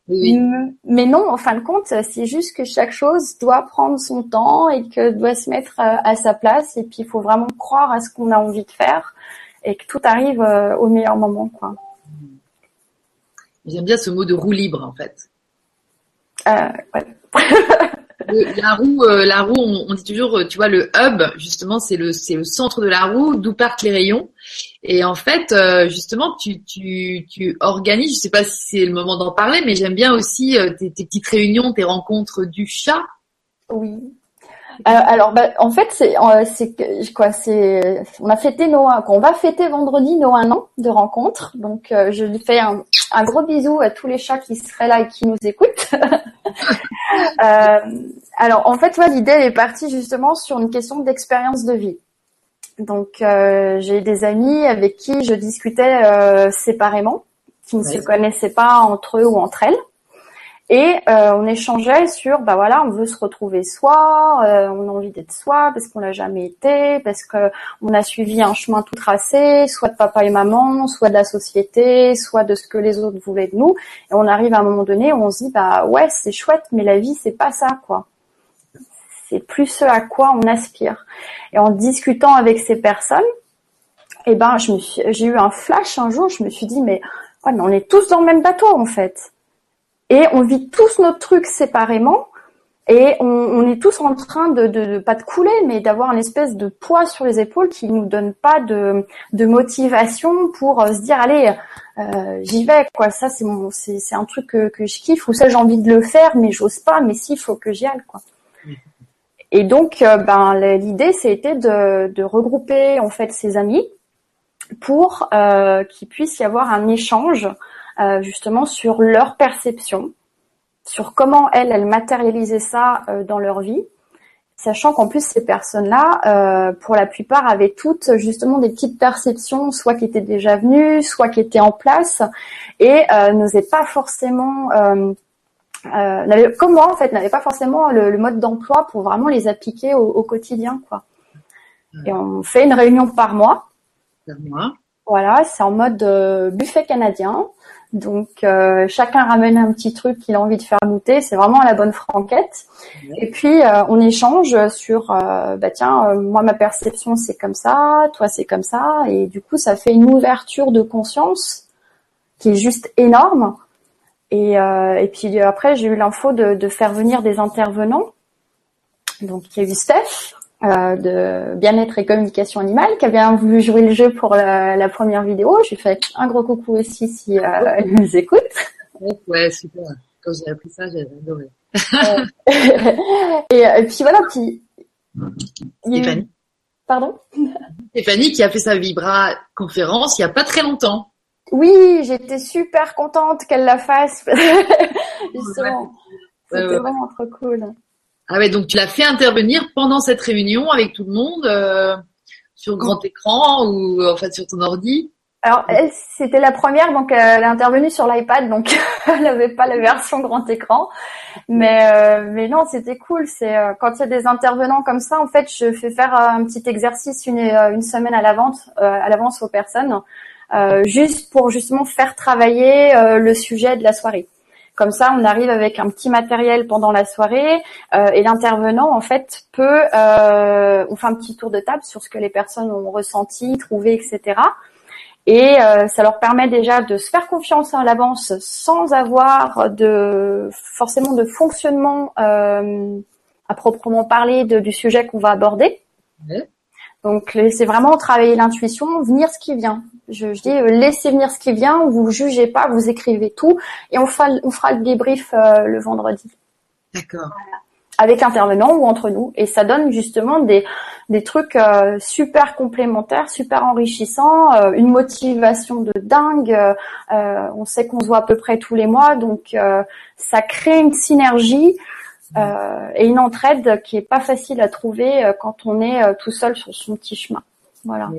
Speaker 2: Mais non, en fin de compte, c'est juste que chaque chose doit prendre son temps et que doit se mettre à sa place. Et puis, il faut vraiment croire à ce qu'on a envie de faire et que tout arrive au meilleur moment, quoi.
Speaker 1: J'aime bien ce mot de roue libre en fait.
Speaker 2: Euh,
Speaker 1: la roue, euh, la roue, on, dit toujours, tu vois, le hub, justement, c'est le, c'est le centre de la roue, d'où partent les rayons. Et en fait, euh, justement, tu, tu, tu organises, je sais pas si c'est le moment d'en parler, mais j'aime bien aussi tes, tes, petites réunions, tes rencontres du chat.
Speaker 2: Oui. Euh, alors, bah, en fait, c'est euh, quoi C'est on a fêté nos on va fêter vendredi nos un an de rencontre. Donc, euh, je fais un, un, gros bisou à tous les chats qui seraient là et qui nous écoutent. alors, en fait, ouais, l'idée est partie justement sur une question d'expérience de vie. Donc, j'ai des amis avec qui je discutais séparément, qui ne se connaissaient pas entre eux ou entre elles. Et euh, on échangeait sur, bah voilà, on veut se retrouver soi, euh, on a envie d'être soi parce qu'on l'a jamais été, parce que on a suivi un chemin tout tracé, soit de papa et maman, soit de la société, soit de ce que les autres voulaient de nous. Et on arrive à un moment donné où on se dit, bah ouais, c'est chouette, mais la vie c'est pas ça, quoi. C'est plus ce à quoi on aspire. Et en discutant avec ces personnes, eh ben, je j'ai eu un flash un jour. Je me suis dit, mais on est tous dans le même bateau en fait et on vit tous notre truc séparément et on, on, est tous en train de, de, de pas de couler, mais d'avoir une espèce de poids sur les épaules qui nous donne pas de, de motivation pour euh, se dire allez, euh, j'y vais quoi. Ça c'est mon, c'est, un truc que, que je kiffe ou ça j'ai envie de le faire, mais j'ose pas. Mais s'il faut que j'y aille quoi. Et donc euh, ben l'idée c'était de, de regrouper en fait ses amis pour euh, qu'il puisse y avoir un échange euh, justement sur leur perception, sur comment elles, elles matérialisaient ça euh, dans leur vie, sachant qu'en plus ces personnes-là, euh, pour la plupart, avaient toutes justement des petites perceptions, soit qui étaient déjà venues, soit qui étaient en place, et n'osaient pas forcément euh, comme moi en fait, n'avaient pas forcément le, mode d'emploi pour vraiment les appliquer au, au quotidien, quoi. Et on fait une réunion par mois.
Speaker 1: Par mois.
Speaker 2: Voilà, c'est en mode buffet canadien. Donc euh, chacun ramène un petit truc qu'il a envie de faire goûter, c'est vraiment la bonne franquette. Et puis euh, on échange sur euh, bah tiens moi ma perception c'est comme ça, toi c'est comme ça et du coup ça fait une ouverture de conscience qui est juste énorme. Et, et puis après j'ai eu l'info de, de, faire venir des intervenants. Donc il y a eu Steph euh, de bien-être et communication animale qui a bien voulu jouer le jeu pour la, première vidéo. Je lui fais un gros coucou aussi si euh, elle nous écoute.
Speaker 1: Ouais, super. Quand j'ai appris ça, j'ai adoré.
Speaker 2: et, et, puis voilà, puis.
Speaker 1: Stéphanie.
Speaker 2: Pardon?
Speaker 1: Stéphanie qui a fait sa Vibra conférence il n'y a pas très longtemps.
Speaker 2: Oui, j'étais super contente qu'elle la fasse. Justement. C'était vraiment trop cool.
Speaker 1: Ah ouais, donc tu l'as fait intervenir pendant cette réunion avec tout le monde euh, sur grand écran ou en fait sur ton ordi?
Speaker 2: Alors, c'était la première, donc elle est intervenue sur l'iPad, donc elle n'avait pas la version grand écran. Mais euh, mais non, c'était cool. C'est euh, quand il y a des intervenants comme ça, en fait, je fais faire un petit exercice une une semaine à l'avance à l'avance aux personnes, juste pour justement faire travailler le sujet de la soirée. Comme ça, on arrive avec un petit matériel pendant la soirée euh, et l'intervenant, en fait, peut, euh, on fait un petit tour de table sur ce que les personnes ont ressenti, trouvé, etc. Et euh, ça leur permet déjà de se faire confiance à l'avance sans avoir de forcément de fonctionnement euh, à proprement parler du sujet qu'on va aborder. Donc c'est vraiment travailler l'intuition, venir ce qui vient. Je, je, dis euh, laissez venir ce qui vient, vous jugez pas, vous écrivez tout et on fera, on fera le débrief euh, le vendredi.
Speaker 1: D'accord.
Speaker 2: Avec l'intervenant ou entre nous et ça donne justement des des trucs euh, super complémentaires, super enrichissants, une motivation de dingue. on sait qu'on se voit à peu près tous les mois, donc ça crée une synergie. Et une entraide qui est pas facile à trouver quand on est tout seul sur son petit chemin. Voilà.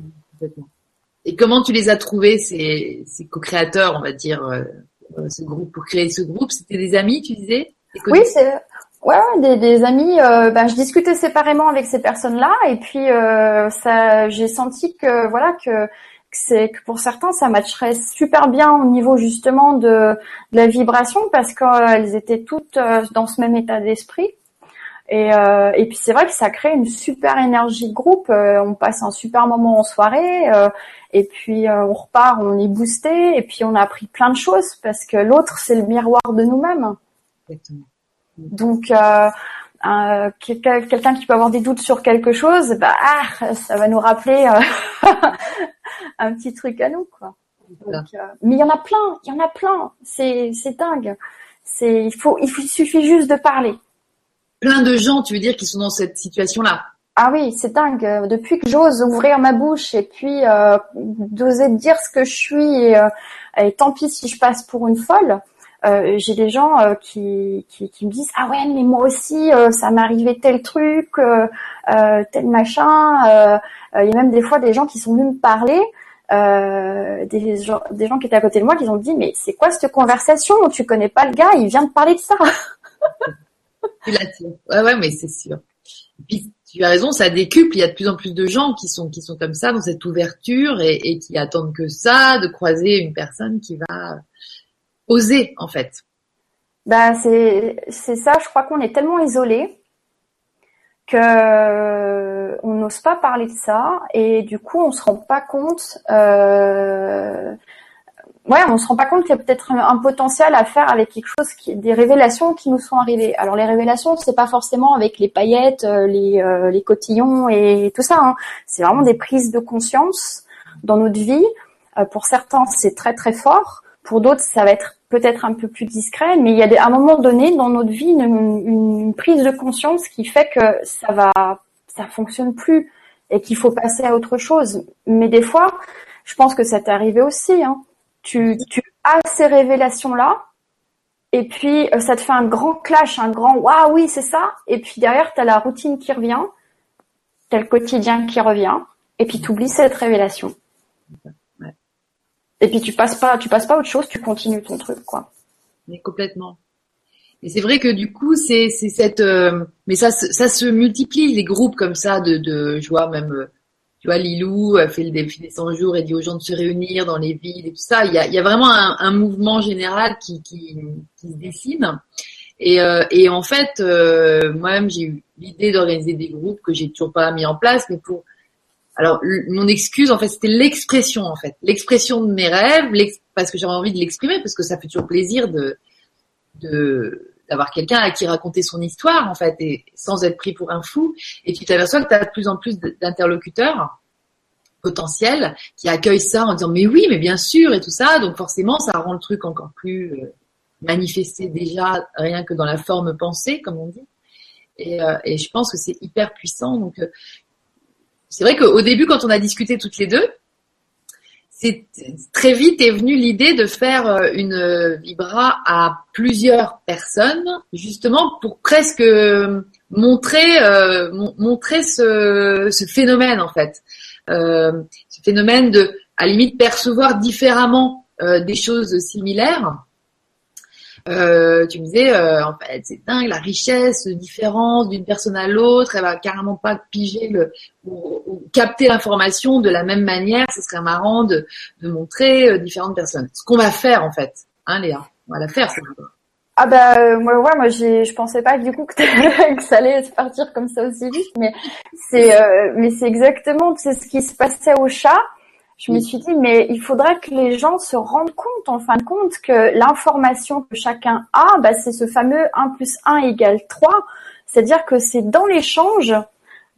Speaker 1: Et comment tu les as trouvés, ces, ces co-créateurs, on va dire, euh, euh, ce groupe, pour créer ce groupe? C'était des amis, tu disais?
Speaker 2: Oui, c'est ouais, des, des amis. Euh, ben, je discutais séparément avec ces personnes-là, et puis euh, ça, j'ai senti que voilà que c'est que pour certains ça matcherait super bien au niveau justement de, de la vibration parce qu'elles étaient toutes dans ce même état d'esprit. Et, euh, et puis c'est vrai que ça crée une super énergie de groupe. Euh, on passe un super moment en soirée. Euh, et puis euh, on repart, on est boosté. Et puis on a appris plein de choses parce que l'autre c'est le miroir de nous-mêmes. Donc quelqu'un qui peut avoir des doutes sur quelque chose, bah ah, ça va nous rappeler un petit truc à nous quoi. mais il y en a plein, il y en a plein. C'est c'est dingue. C'est il faut il suffit juste de parler
Speaker 1: plein de gens, tu veux dire, qui sont dans cette situation-là.
Speaker 2: Ah oui, c'est dingue. Depuis que j'ose ouvrir ma bouche et puis euh, d'oser dire ce que je suis et, euh, et, tant pis si je passe pour une folle, euh, j'ai des gens euh, qui, qui, qui, me disent ah ouais mais moi aussi euh, ça arrivé tel truc, tel machin. Il y a même des fois des gens qui sont venus me parler. des, gens, des gens qui étaient à côté de moi qui ont dit mais c'est quoi cette conversation? Tu connais pas le gars, il vient de parler de ça.
Speaker 1: tu. Ouais, ouais, mais c'est sûr. puis, tu as raison, ça décuple. Il y a de plus en plus de gens qui sont qui sont comme ça dans cette ouverture et, et qui attendent que ça, de croiser une personne qui va oser en fait.
Speaker 2: Ben c'est c'est ça. Je crois qu'on est tellement isolé que on n'ose pas parler de ça et du coup on se rend pas compte euh, ouais, on se rend pas compte qu'il y a peut-être un, potentiel à faire avec quelque chose des révélations qui nous sont arrivées. Alors les révélations, c'est pas forcément avec les paillettes, euh, les, euh, les cotillons et tout ça. Hein. C'est vraiment des prises de conscience dans notre vie. Pour certains, c'est très très fort. Pour d'autres, ça va être peut-être un peu plus discret. Mais il y a des, à un moment donné dans notre vie une, une, prise de conscience qui fait que ça va, ça fonctionne plus et qu'il faut passer à autre chose. Mais des fois, je pense que ça t'est arrivé aussi. Hein tu, tu as ces révélations-là, et puis euh, ça te fait un grand clash, un grand waouh oui c'est ça, et puis derrière tu as la routine qui revient, tu as le quotidien qui revient, et puis tu oublies cette révélation. Et puis tu passes pas, tu passes pas autre chose, tu continues ton truc quoi.
Speaker 1: Mais complètement. Et c'est vrai que du coup c'est c'est cette, euh, mais ça ça se multiplie les groupes comme ça de de, je vois même euh, tu vois, Lilou a fait le défi des 100 jours et dit aux gens de se réunir dans les villes et tout ça. Il y a, il y a vraiment un, un, mouvement général qui, qui, qui se dessine. Et, euh, et en fait, euh, moi-même, j'ai eu l'idée d'organiser des groupes que j'ai toujours pas mis en place, mais pour alors mon excuse, en fait, c'était l'expression, en fait, l'expression de mes rêves, parce que j'avais envie de l'exprimer, parce que ça fait toujours plaisir de d'avoir quelqu'un à qui raconter son histoire en fait et sans être pris pour un fou et tu t'aperçois que tu as de plus en plus d'interlocuteurs potentiels qui accueillent ça en disant mais oui mais bien sûr et tout ça donc forcément ça rend le truc encore plus euh, manifester déjà rien que dans la forme pensée, comme on dit. Et, euh, je pense que c'est hyper puissant. Donc, euh, c'est vrai qu'au début, quand on a discuté toutes les deux, c'est très vite est venue l'idée de faire euh, une vibra à plusieurs personnes, justement pour presque montrer euh, montrer ce, ce, phénomène en fait, euh, ce phénomène de à limite percevoir différemment euh, des choses similaires. Euh, tu me disais, euh, en fait, c'est dingue la richesse, différence d'une personne à l'autre. Elle va carrément pas piger le ou, capter l'information de la même manière. Ce serait marrant de, de montrer euh, différentes personnes. Ce qu'on va faire en fait, hein, Léa, on va la faire.
Speaker 2: Ah bah moi ouais moi j'ai je pensais pas du coup que, que, ça allait partir comme ça aussi vite mais c'est mais c'est exactement c'est ce qui se passait au chat je me suis dit, mais il faudrait que les gens se rendent compte, en fin de compte, que l'information que chacun a, bah, c'est ce fameux 1 plus 1 égale 3. C'est-à-dire que c'est dans l'échange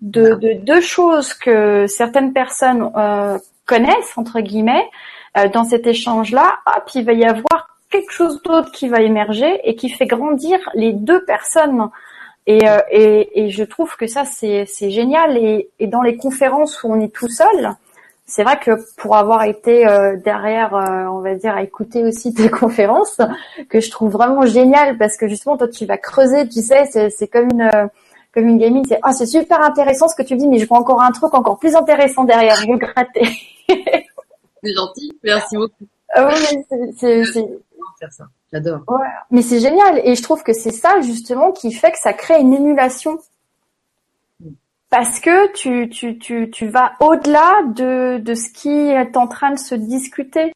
Speaker 2: de, de, deux choses que certaines personnes euh, connaissent, entre guillemets, euh, dans cet échange-là, hop, il va y avoir quelque chose d'autre qui va émerger et qui fait grandir les deux personnes. Et, euh, et, et je trouve que ça, c'est génial. Et, et dans les conférences où on est tout seul, c'est vrai que pour avoir été euh, derrière, euh, on va dire, à écouter aussi tes conférences, que je trouve vraiment génial parce que justement toi tu vas creuser, tu sais, c'est comme une euh, comme une gamine, c'est ah c'est super intéressant ce que tu dis, mais je vois encore un truc encore plus intéressant derrière, je veux gratter.
Speaker 1: c'est gentil, merci beaucoup. Ah
Speaker 2: oui, c'est J'adore. Ouais, mais c'est génial et je trouve que c'est ça justement qui fait que ça crée une émulation parce que tu, tu, tu, tu vas au-delà de, de ce qui est en train de se discuter.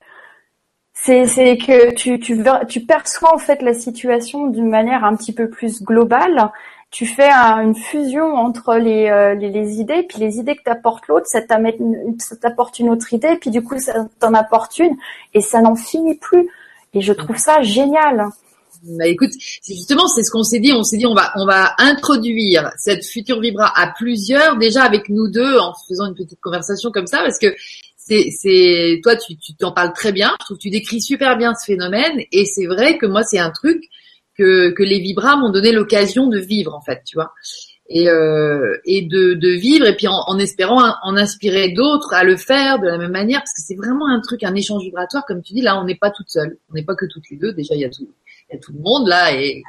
Speaker 2: C'est, c'est que tu, tu, tu perçois en fait la situation d'une manière un petit peu plus globale. Tu fais une fusion entre les, euh, les, les, idées, puis les idées que t'apporte l'autre, ça, ça t'apporte une autre idée, puis du coup ça t'en apporte une, et ça n'en finit plus. Et je trouve ça génial.
Speaker 1: Bah écoute, justement c'est ce qu'on s'est dit. On s'est dit on va on va introduire cette future vibra à plusieurs déjà avec nous deux en faisant une petite conversation comme ça parce que c'est toi tu tu t'en parles très bien. Je trouve que tu décris super bien ce phénomène et c'est vrai que moi c'est un truc que les vibras m'ont donné l'occasion de vivre en fait, tu vois. Et, euh, de, vivre et puis en, espérant en inspirer d'autres à le faire de la même manière parce que c'est vraiment un truc un échange vibratoire comme tu dis là on n'est pas toutes seules on n'est pas que toutes les deux déjà il y a tout tout le monde là et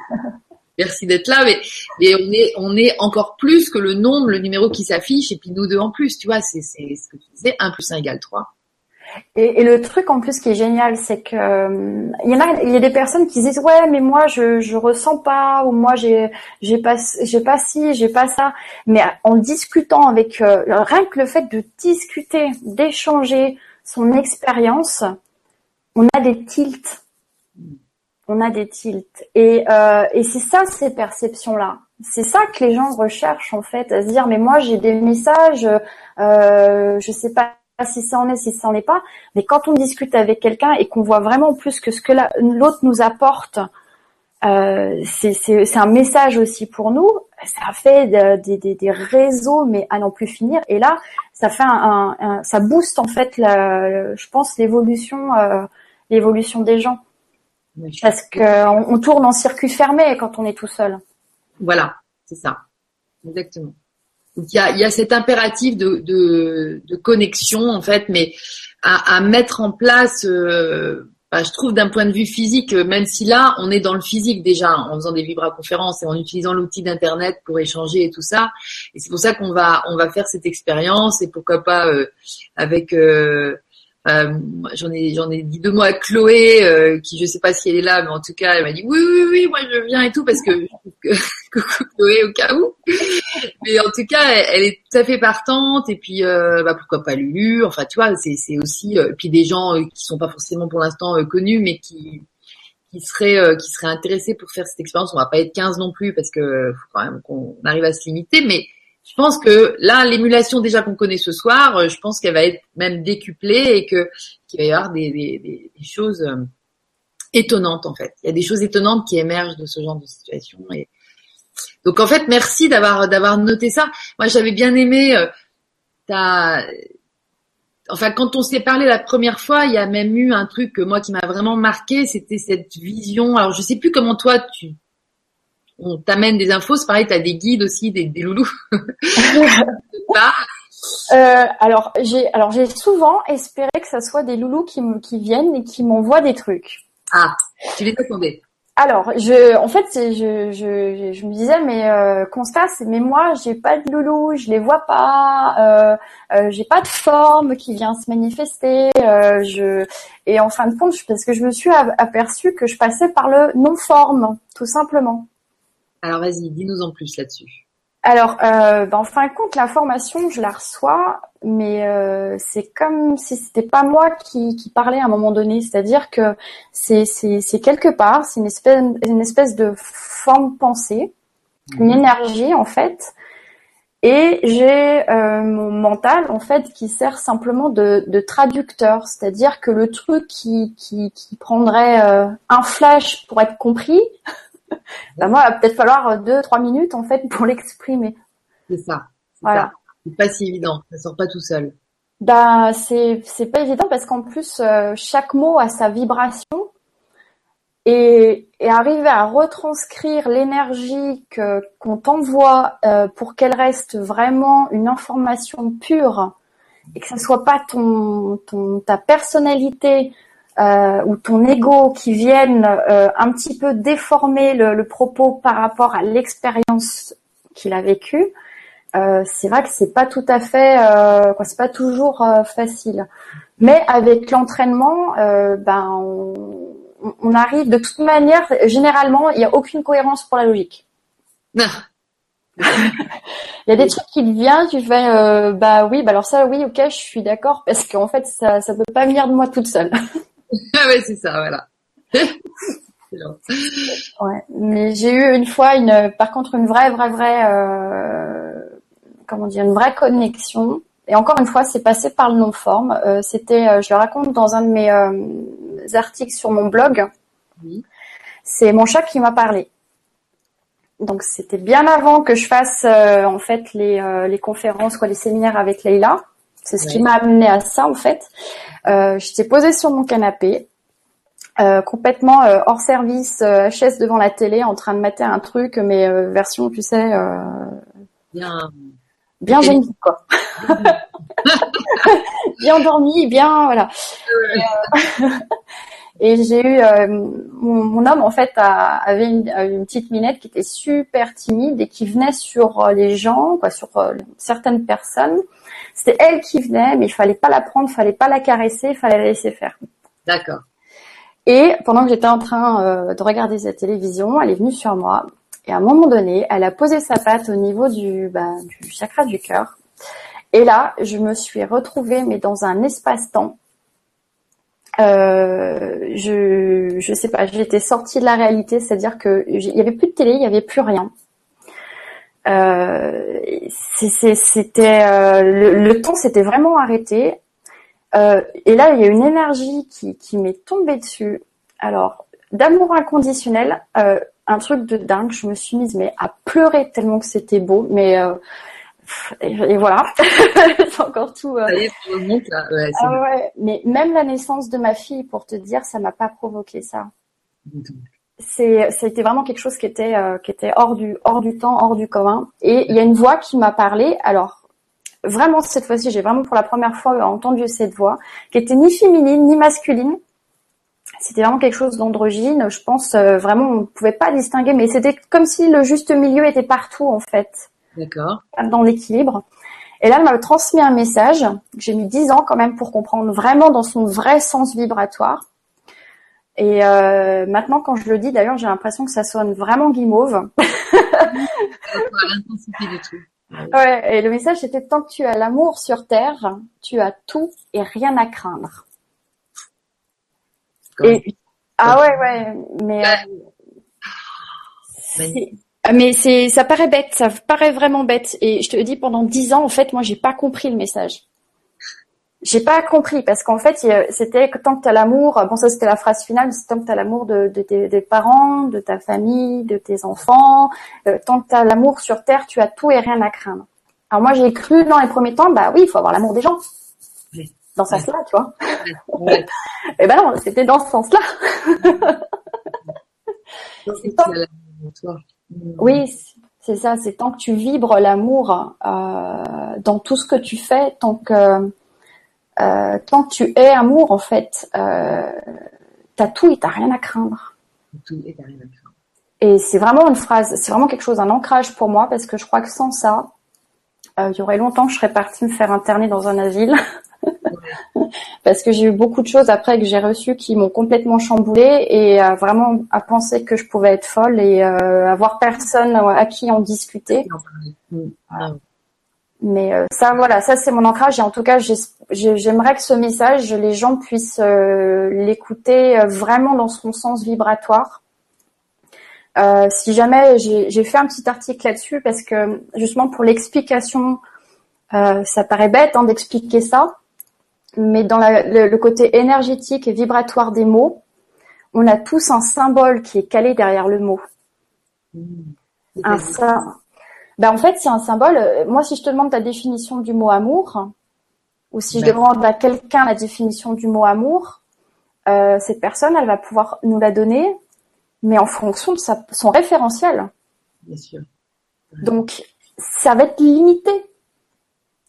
Speaker 1: merci d'être là, mais, mais on est on est encore plus que le nombre, le numéro qui s'affiche et puis nous deux en plus, tu vois, c'est ce que tu disais, 1 plus 1 égale 3.
Speaker 2: Et, le truc en plus qui est génial, c'est que il y en a, il y a des personnes qui disent ouais, mais moi je je ressens pas ou moi j'ai j'ai pas j'ai pas ci, j'ai pas ça. Mais en discutant avec euh, rien que le fait de discuter, d'échanger son expérience, on a des tilts on a des tilts. Et, euh, et c'est ça, ces perceptions-là. C'est ça que les gens recherchent en fait, à se dire mais moi j'ai des messages, euh, je sais pas si ça en est, si ça en est pas, mais quand on discute avec quelqu'un et qu'on voit vraiment plus que ce que l'autre nous apporte, euh, c'est un message aussi pour nous. Ça fait des, des, des, réseaux, mais à n'en plus finir. Et là, ça fait un, ça booste en fait, la, je pense, l'évolution, euh, l'évolution des gens. Parce qu'on on tourne en circuit fermé quand on est tout seul.
Speaker 1: Voilà, c'est ça. Exactement. Il y a, il y a cet impératif de, de, de, connexion, en fait, mais à, à mettre en place, euh, bah, je trouve d'un point de vue physique, même si là, on est dans le physique déjà, en faisant des vibra-conférences et en utilisant l'outil d'Internet pour échanger et tout ça. Et c'est pour ça qu'on va, on va faire cette expérience et pourquoi pas euh, avec... Euh, euh, j'en ai j'en ai dit deux mots à Chloé, euh, qui je sais pas si elle est là, mais en tout cas elle m'a dit oui oui oui moi je viens et tout parce que, coucou Chloé au cas où. Mais en tout cas elle, est tout à fait partante et puis euh, bah, pourquoi pas Lulu. Enfin tu vois c'est c'est aussi puis des gens qui sont pas forcément pour l'instant connus mais qui qui seraient qui seraient intéressés pour faire cette expérience. On va pas être 15 non plus parce que faut quand même qu'on arrive à se limiter, mais je pense que là, l'émulation déjà qu'on connaît ce soir, euh, je pense qu'elle va être même décuplée et que qu'il va y avoir des, des, des, choses euh, étonnantes en fait. Il y a des choses étonnantes qui émergent de ce genre de situation. Donc en fait, merci d'avoir d'avoir noté ça. Moi, j'avais bien aimé euh, ta enfin, quand on s'est parlé la première fois, il y a même eu un truc moi qui m'a vraiment marqué, c'était cette vision. Alors, je sais plus comment toi tu, on t'amène des infos. C'est pareil, t'as des guides aussi, des, des loulous.
Speaker 2: euh, alors, j'ai, alors j'ai souvent espéré que ça soit des loulous qui, qui viennent et qui m'envoient des trucs.
Speaker 1: Ah, tu les attendais.
Speaker 2: Alors, je, en fait, je, je, je me disais, mais euh, Constance, mais moi, j'ai pas de loulou, je les vois pas, euh, euh, j'ai pas de forme qui vient se manifester. Euh, je, et en fin de compte, parce que je me suis aperçue que je passais par le non-forme, tout simplement.
Speaker 1: Alors, vas-y, dis-nous en plus là-dessus.
Speaker 2: Alors, euh, ben, en fin de compte, l'information, je la reçois, mais euh, c'est comme si c'était pas moi qui, qui parlais à un moment donné. C'est-à-dire que c'est, quelque part, c'est une espèce, une espèce de forme pensée, une mhm. énergie en fait. Et j'ai euh, mon mental en fait qui sert simplement de, de traducteur, c'est-à-dire que le truc qui, qui, qui prendrait un flash pour être compris, bah moi, il va peut-être falloir deux, trois minutes en fait pour l'exprimer.
Speaker 1: C'est ça. Voilà. C'est pas si évident. Ça sort pas tout seul.
Speaker 2: Bah, c'est c'est pas évident parce qu'en plus euh, chaque mot a sa vibration et, et arriver à retranscrire l'énergie que qu'on t'envoie euh, pour qu'elle reste vraiment une information pure et que ce soit pas ton ton ta personnalité euh, ou ton ego qui viennent euh, un petit peu déformer le, propos par rapport à l'expérience qu'il a vécue, euh, c'est vrai que c'est pas tout à fait, euh, quoi, c'est pas toujours facile. Mais avec l'entraînement, ben on, on, arrive de toute manière. Généralement, il n'y a aucune cohérence pour la logique. il y a des trucs qui te viennent, tu fais bah oui, bah alors ça oui, ok, je suis d'accord parce qu'en fait ça ça peut pas venir de moi toute seule.
Speaker 1: ah ouais, c'est ça, voilà.
Speaker 2: ouais, mais j'ai eu une fois une, par contre une vraie, vraie, vraie, euh, comment dire, une vraie connexion. Et encore une fois, c'est passé par le non-forme. Euh, c'était, euh, je le raconte dans un de mes euh, articles sur mon blog. Oui. C'est mon chat qui m'a parlé. Donc c'était bien avant que je fasse euh, en fait les, les conférences, quoi, les séminaires avec Leïla. C'est ce qui m'a amené à ça en fait. Euh, J'étais posée sur mon canapé, euh, complètement euh, hors service, euh, chaise devant la télé, en train de mater un truc, mais euh, version, tu sais, bien, bien génie, quoi. bien dormi, bien voilà. Et j'ai eu mon, mon, homme en fait avait une, une, petite minette qui était super timide et qui venait sur les gens, quoi, sur certaines personnes c'était elle qui venait, mais il fallait pas la prendre, il fallait pas la caresser, il fallait la laisser faire.
Speaker 1: D'accord.
Speaker 2: Et pendant que j'étais en train euh, de regarder sa télévision, elle est venue sur moi. Et à un moment donné, elle a posé sa patte au niveau du, bah, du chakra du cœur. Et là, je me suis retrouvée, mais dans un espace-temps. Euh, je, je sais pas, j'étais sortie de la réalité, c'est-à-dire que il y avait plus de télé, il y avait plus rien. Euh, c'était euh, le, temps s'était vraiment arrêté. Euh, et là, il y a une énergie qui, qui m'est tombée dessus. Alors, d'amour inconditionnel, un truc de dingue. Je me suis mise mais à pleurer tellement que c'était beau. Mais et, voilà, c'est encore tout.
Speaker 1: Ça y est,
Speaker 2: ah ouais, mais même la naissance de ma fille, pour te dire, ça m'a pas provoqué ça c'est c'était vraiment quelque chose qui était euh, qui était hors du hors du temps, hors du commun. Et il y a une voix qui m'a parlé. Alors vraiment cette fois-ci, j'ai vraiment pour la première fois entendu cette voix qui était ni féminine ni masculine. C'était vraiment quelque chose d'androgyne. Je pense euh, vraiment on ne pouvait pas distinguer, mais c'était comme si le juste milieu était partout en fait.
Speaker 1: D'accord.
Speaker 2: Dans l'équilibre. Et là, elle m'a transmis un message. J'ai mis dix ans quand même pour comprendre vraiment dans son vrai sens vibratoire. Et euh, maintenant, quand je le dis, d'ailleurs, j'ai l'impression que ça sonne vraiment guimauve. ouais, et le message c'était tant que tu as l'amour sur terre, tu as tout et rien à craindre. Et, ah ouais, ouais, mais euh, mais c'est ça paraît bête, ça paraît vraiment bête. Et je te dis, pendant dix ans, en fait, moi, j'ai pas compris le message. J'ai pas compris parce qu'en fait c'était tant que tu as l'amour, bon ça c'était la phrase finale, c'est tant que tu as l'amour de, de, des parents, de ta famille, de tes enfants, euh, tant que tu as l'amour sur terre, tu as tout et rien à craindre. Alors moi j'ai cru dans les premiers temps, bah oui, il faut avoir l'amour des gens. dans ce sens-là, tu vois. et eh ben non, c'était dans ce sens-là. oui, c'est ça. C'est tant que tu vibres l'amour euh, dans tout ce que tu fais, tant que euh, tant que tu es amour, en fait, euh, t'as tout et t'as rien à craindre. Tout et t'as rien à craindre. Et c'est vraiment une phrase, c'est vraiment quelque chose, un ancrage pour moi, parce que je crois que sans ça, euh, il y aurait longtemps que je serais partie me faire interner dans un asile. parce que j'ai eu beaucoup de choses après que j'ai reçues qui m'ont complètement chamboulée et euh, vraiment à penser que je pouvais être folle et euh, avoir personne à qui en discuter. Mais euh, ça, voilà, ça c'est mon ancrage et en tout cas, j'aimerais que ce message, les gens puissent l'écouter vraiment dans son sens vibratoire euh, si jamais j'ai fait un petit article là-dessus parce que justement pour l'explication, euh, ça paraît bête hein, d'expliquer ça, mais dans le, côté énergétique et vibratoire des mots, on a tous un symbole qui est calé derrière le mot. Mmh. Un ben, en fait, c'est un symbole. Moi, si je te demande ta définition du mot amour, ou si je demande à quelqu'un la définition du mot amour, euh, cette personne, elle va pouvoir nous la donner mais en fonction de son référentiel. Bien sûr. Donc, ça va être limité.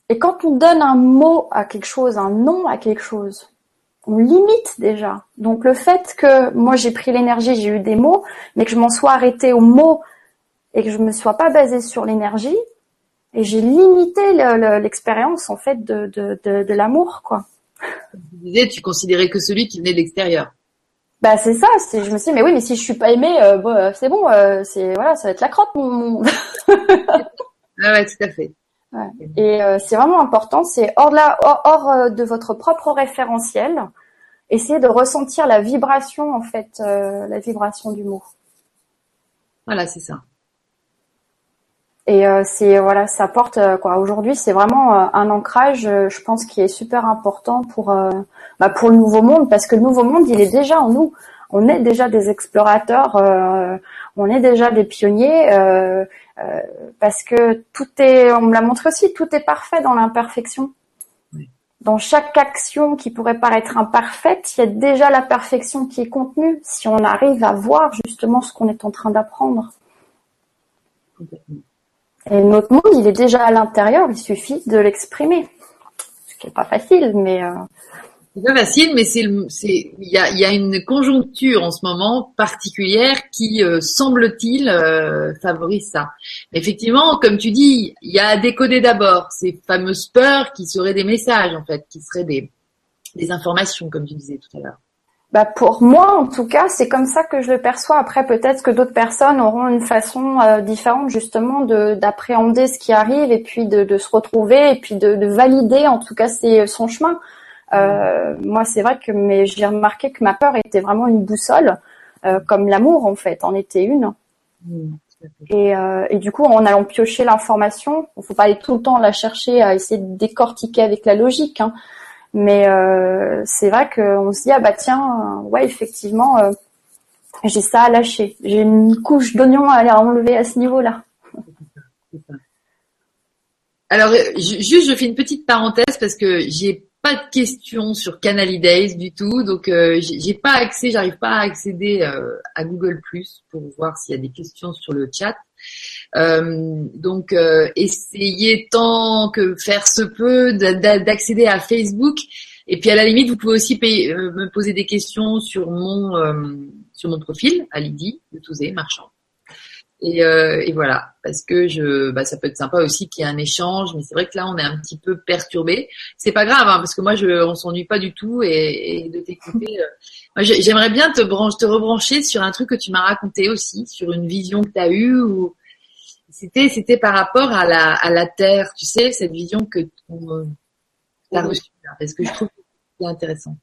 Speaker 2: Et quand on donne un mot à quelque chose, un nom à quelque chose, on limite déjà. Donc le fait que moi j'ai pris l'énergie, j'ai eu des mots, mais que je m'en sois arrêtée aux mots et que je me sois pas basée sur l'énergie, et j'ai limité l'expérience en fait de, de, de, de l'amour, quoi.
Speaker 1: Tu disais, tu considérais que celui qui venait de l'extérieur.
Speaker 2: Bah c'est ça, c'est je me suis dit mais oui mais si je suis pas aimée euh, bon, euh, c'est bon euh, c'est voilà ça va être la crotte mon
Speaker 1: ah ouais tout à fait.
Speaker 2: Ouais. Et c'est vraiment important, c'est hors de la hors, hors, de votre propre référentiel, essayez de ressentir la vibration en fait la vibration du mot.
Speaker 1: Voilà c'est ça.
Speaker 2: Et euh, c'est voilà, ça porte euh, quoi. Aujourd'hui, c'est vraiment euh, un ancrage, je pense, qui est super important pour bah, pour le nouveau monde, parce que le nouveau monde, il est déjà en nous. On est déjà des explorateurs, on est déjà des pionniers, parce que tout est, on me l'a montré aussi, tout est parfait dans l'imperfection. Dans chaque action qui pourrait paraître imparfaite, il y a déjà la perfection qui est contenue. Si on arrive à voir justement ce qu'on est en train d'apprendre. Et notre monde, il est déjà à l'intérieur, il suffit de l'exprimer. Ce qui n'est pas facile, mais... Euh...
Speaker 1: C'est pas facile, mais c'est il y a, y a une conjoncture en ce moment particulière qui euh, semble-t-il euh, favorise ça. Effectivement, comme tu dis, il y a à décoder d'abord ces fameuses peurs qui seraient des messages en fait, qui seraient des des informations comme tu disais tout à l'heure
Speaker 2: bah pour moi en tout cas c'est comme ça que je le perçois. Après peut-être que d'autres personnes auront une façon euh, différente justement de d'appréhender ce qui arrive et puis de, de se retrouver et puis de, de, valider en tout cas c'est son chemin. Euh, moi c'est vrai que mais j'ai remarqué que ma peur était vraiment une boussole euh, comme l'amour en fait en était une. Mmh, et, euh, et, du coup en allant piocher l'information il faut pas aller tout le temps la chercher à essayer de décortiquer avec la logique hein. Mais euh, c'est vrai qu'on se dit ah bah tiens, ouais effectivement, euh, j'ai ça à lâcher. J'ai une couche d'oignon à enlever à ce niveau-là.
Speaker 1: Alors juste, je fais une petite parenthèse parce que j'ai pas de questions sur Canal Days du tout, donc euh, j'ai pas accès, j'arrive pas à accéder à Google Plus pour voir s'il y a des questions sur le chat. Euh, donc, euh, essayez tant que faire se peut d'accéder à Facebook. Et puis à la limite, vous pouvez aussi euh, me poser des questions sur mon sur mon profil, à Lydie de Touzé, marchand. Et, et, voilà, parce que je, bah, ça peut être sympa aussi qu'il y ait un échange, mais c'est vrai que là on est un petit peu perturbé. C'est pas grave, hein, parce que moi je, on s'ennuie pas du tout et, et de t'écouter. j'aimerais bien te branche, te rebrancher sur un truc que tu m'as raconté aussi, sur une vision que tu as eue ou c'était c'était par rapport à la à la terre, tu sais, cette vision que tu as reçue. Parce que je trouve que c'est intéressant.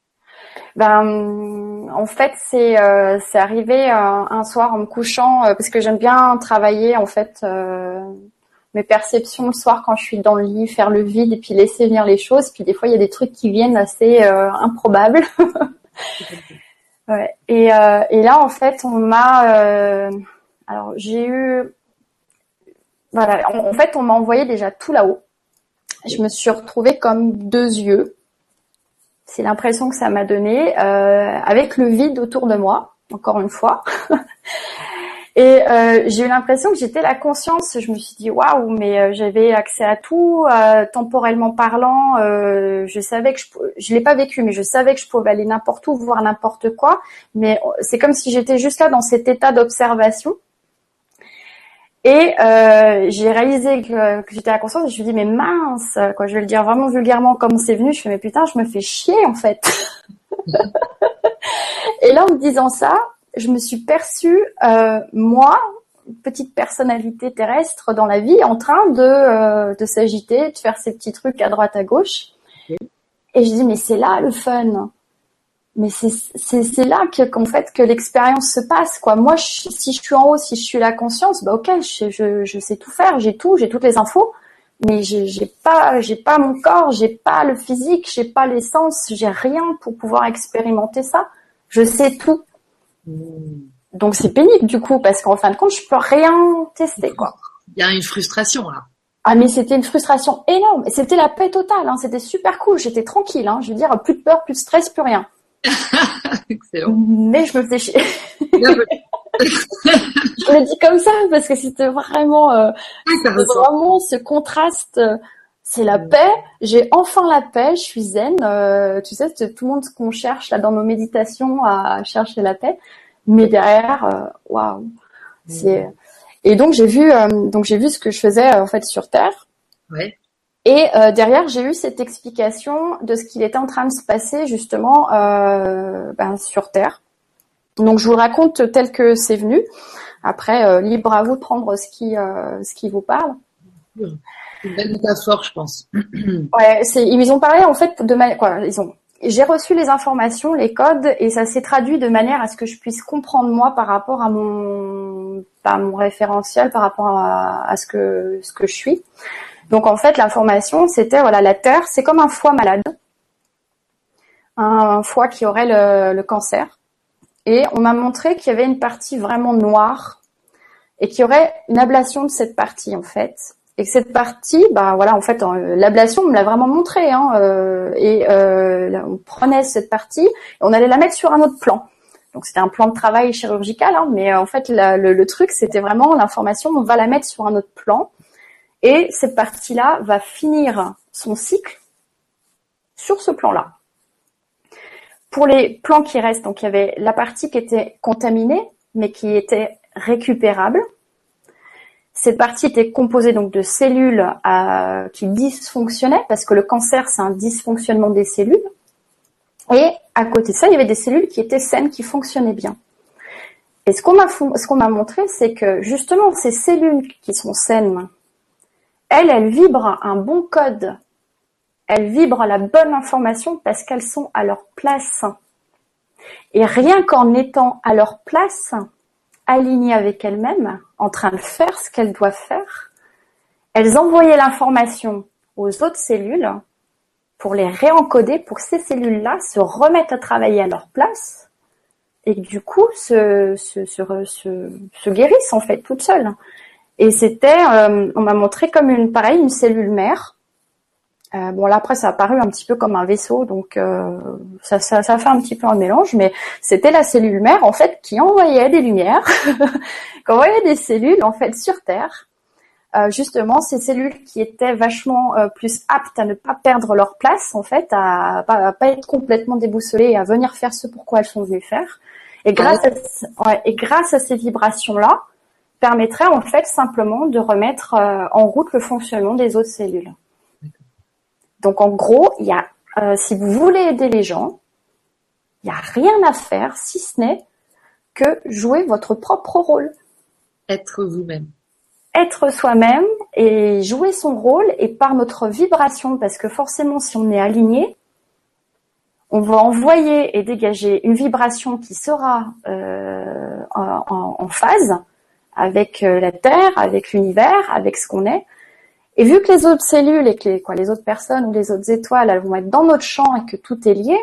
Speaker 2: Ben, en fait, c'est euh, c'est arrivé euh, un soir en me couchant euh, parce que j'aime bien travailler en fait euh, mes perceptions le soir quand je suis dans le lit, faire le vide et puis laisser venir les choses. Puis des fois, il y a des trucs qui viennent assez improbables. ouais. Et et là, en fait, on m'a alors j'ai eu voilà, en, fait, on m'a envoyé déjà tout là-haut. Je me suis retrouvée comme deux yeux. C'est l'impression que ça m'a donné euh, avec le vide autour de moi, encore une fois. Et euh, j'ai eu l'impression que j'étais la conscience. Je me suis dit waouh, mais euh, j'avais accès à tout, euh, temporellement parlant. Je savais que je, je l'ai pas vécu, mais je savais que je pouvais aller n'importe où, voir n'importe quoi. Mais c'est comme si j'étais juste là dans cet état d'observation. Et euh, j'ai réalisé que, que j'étais la conscience et je me suis dit mais mince, quoi, je vais le dire vraiment vulgairement comme c'est venu. Je fais mais putain, je me fais chier en fait. et là en me disant ça, je me suis perçue, euh, moi, petite personnalité terrestre dans la vie, en train de, euh, de s'agiter, de faire ces petits trucs à droite, à gauche. Et je dis, mais c'est là le fun. Mais c'est là que qu'en fait que l'expérience se passe quoi. Moi, si je suis en haut, si je suis la conscience, bah ok, je, je, je sais tout faire, j'ai tout, j'ai toutes les infos, mais j'ai pas j'ai pas mon corps, j'ai pas le physique, j'ai pas l'essence, j'ai rien pour pouvoir expérimenter ça. Je sais tout, donc c'est pénible du coup parce qu'en fin de compte je peux rien tester quoi.
Speaker 1: Il y a une frustration là.
Speaker 2: Ah mais c'était une frustration énorme. Et c'était la paix totale. Hein. C'était super cool. J'étais tranquille. Hein. Je veux dire plus de peur, plus de stress, plus rien. Excellent. Mais je me faisais chier. je le dis comme ça parce que c'était vraiment, euh, vraiment ce contraste. Euh, c'est la paix. J'ai enfin la paix. Je suis zen. Euh, tu sais, c'est tout le monde qu'on cherche là dans nos méditations à chercher la paix. Mais derrière, waouh, c'est. Et donc j'ai vu, donc j'ai vu ce que je faisais en fait sur Terre.
Speaker 1: Ouais.
Speaker 2: Et derrière, j'ai eu cette explication de ce qu'il était en train de se passer justement ben, sur Terre. Donc je vous raconte tel que c'est venu. Après, libre à vous de prendre ce qui, ce qui vous parle.
Speaker 1: Une belle métaphore, je pense.
Speaker 2: ouais, c'est, ils ont parlé en fait de manière, quoi, ils ont, j'ai reçu les informations, les codes, et ça s'est traduit de manière à ce que je puisse comprendre moi par rapport à mon, à mon référentiel, par rapport à, à, ce que, ce que je suis. Donc en fait, l'information, c'était voilà, la Terre, c'est comme un foie malade, un foie qui aurait le, cancer, et on m'a montré qu'il y avait une partie vraiment noire et qu'il y aurait une ablation de cette partie en fait et que cette partie, bah voilà, en fait, l'ablation me l'a vraiment montré. Hein, euh, et euh, on prenait cette partie, et on allait la mettre sur un autre plan. Donc c'était un plan de travail chirurgical, hein, mais en fait le, truc c'était vraiment l'information, on va la mettre sur un autre plan, et cette partie-là va finir son cycle sur ce plan-là. Pour les plans qui restent, donc il y avait la partie qui était contaminée, mais qui était récupérable. Cette partie était composée donc de cellules euh, qui dysfonctionnaient parce que le cancer c'est un dysfonctionnement des cellules. Et à côté de ça, il y avait des cellules qui étaient saines, qui fonctionnaient bien. Et ce qu'on ce qu'on m'a montré, c'est que justement ces cellules qui sont saines, elles, elles vibrent un bon code. Elles vibrent la bonne information parce qu'elles sont à leur place. Et rien qu'en étant à leur place, alignées avec elles-mêmes, en train de faire ce qu'elles doivent faire, elles envoyaient l'information aux autres cellules pour les réencoder, pour ces cellules-là se remettent à travailler à leur place et du coup se, se, guérissent en fait toutes seules. Et c'était, euh, on m'a montré comme une pareil une cellule mère euh, bon là après ça a paru un petit peu comme un vaisseau, donc euh, ça, ça, ça fait un petit peu un mélange, mais c'était la cellule mère en fait qui envoyait des lumières, qui envoyait des cellules en fait sur Terre. Euh, justement, ces cellules qui étaient vachement plus aptes à ne pas perdre leur place, en fait, à, à, pas être complètement déboussolées et à venir faire ce pourquoi elles sont venues faire. Et grâce, à, ouais, et grâce à ces vibrations-là, permettrait en fait simplement de remettre en route le fonctionnement des autres cellules. Donc en gros, il y a, euh, si vous voulez aider les gens, il n'y a rien à faire si ce n'est que jouer votre propre rôle.
Speaker 1: Être vous-même.
Speaker 2: Être soi-même et jouer son rôle et par notre vibration, parce que forcément si on est aligné, on va envoyer et dégager une vibration qui sera euh, en, phase avec euh, la Terre, avec l'univers, avec ce qu'on est. Et vu que les autres cellules et que les, quoi, les autres personnes ou les autres étoiles, elles vont être dans notre champ et que tout est lié,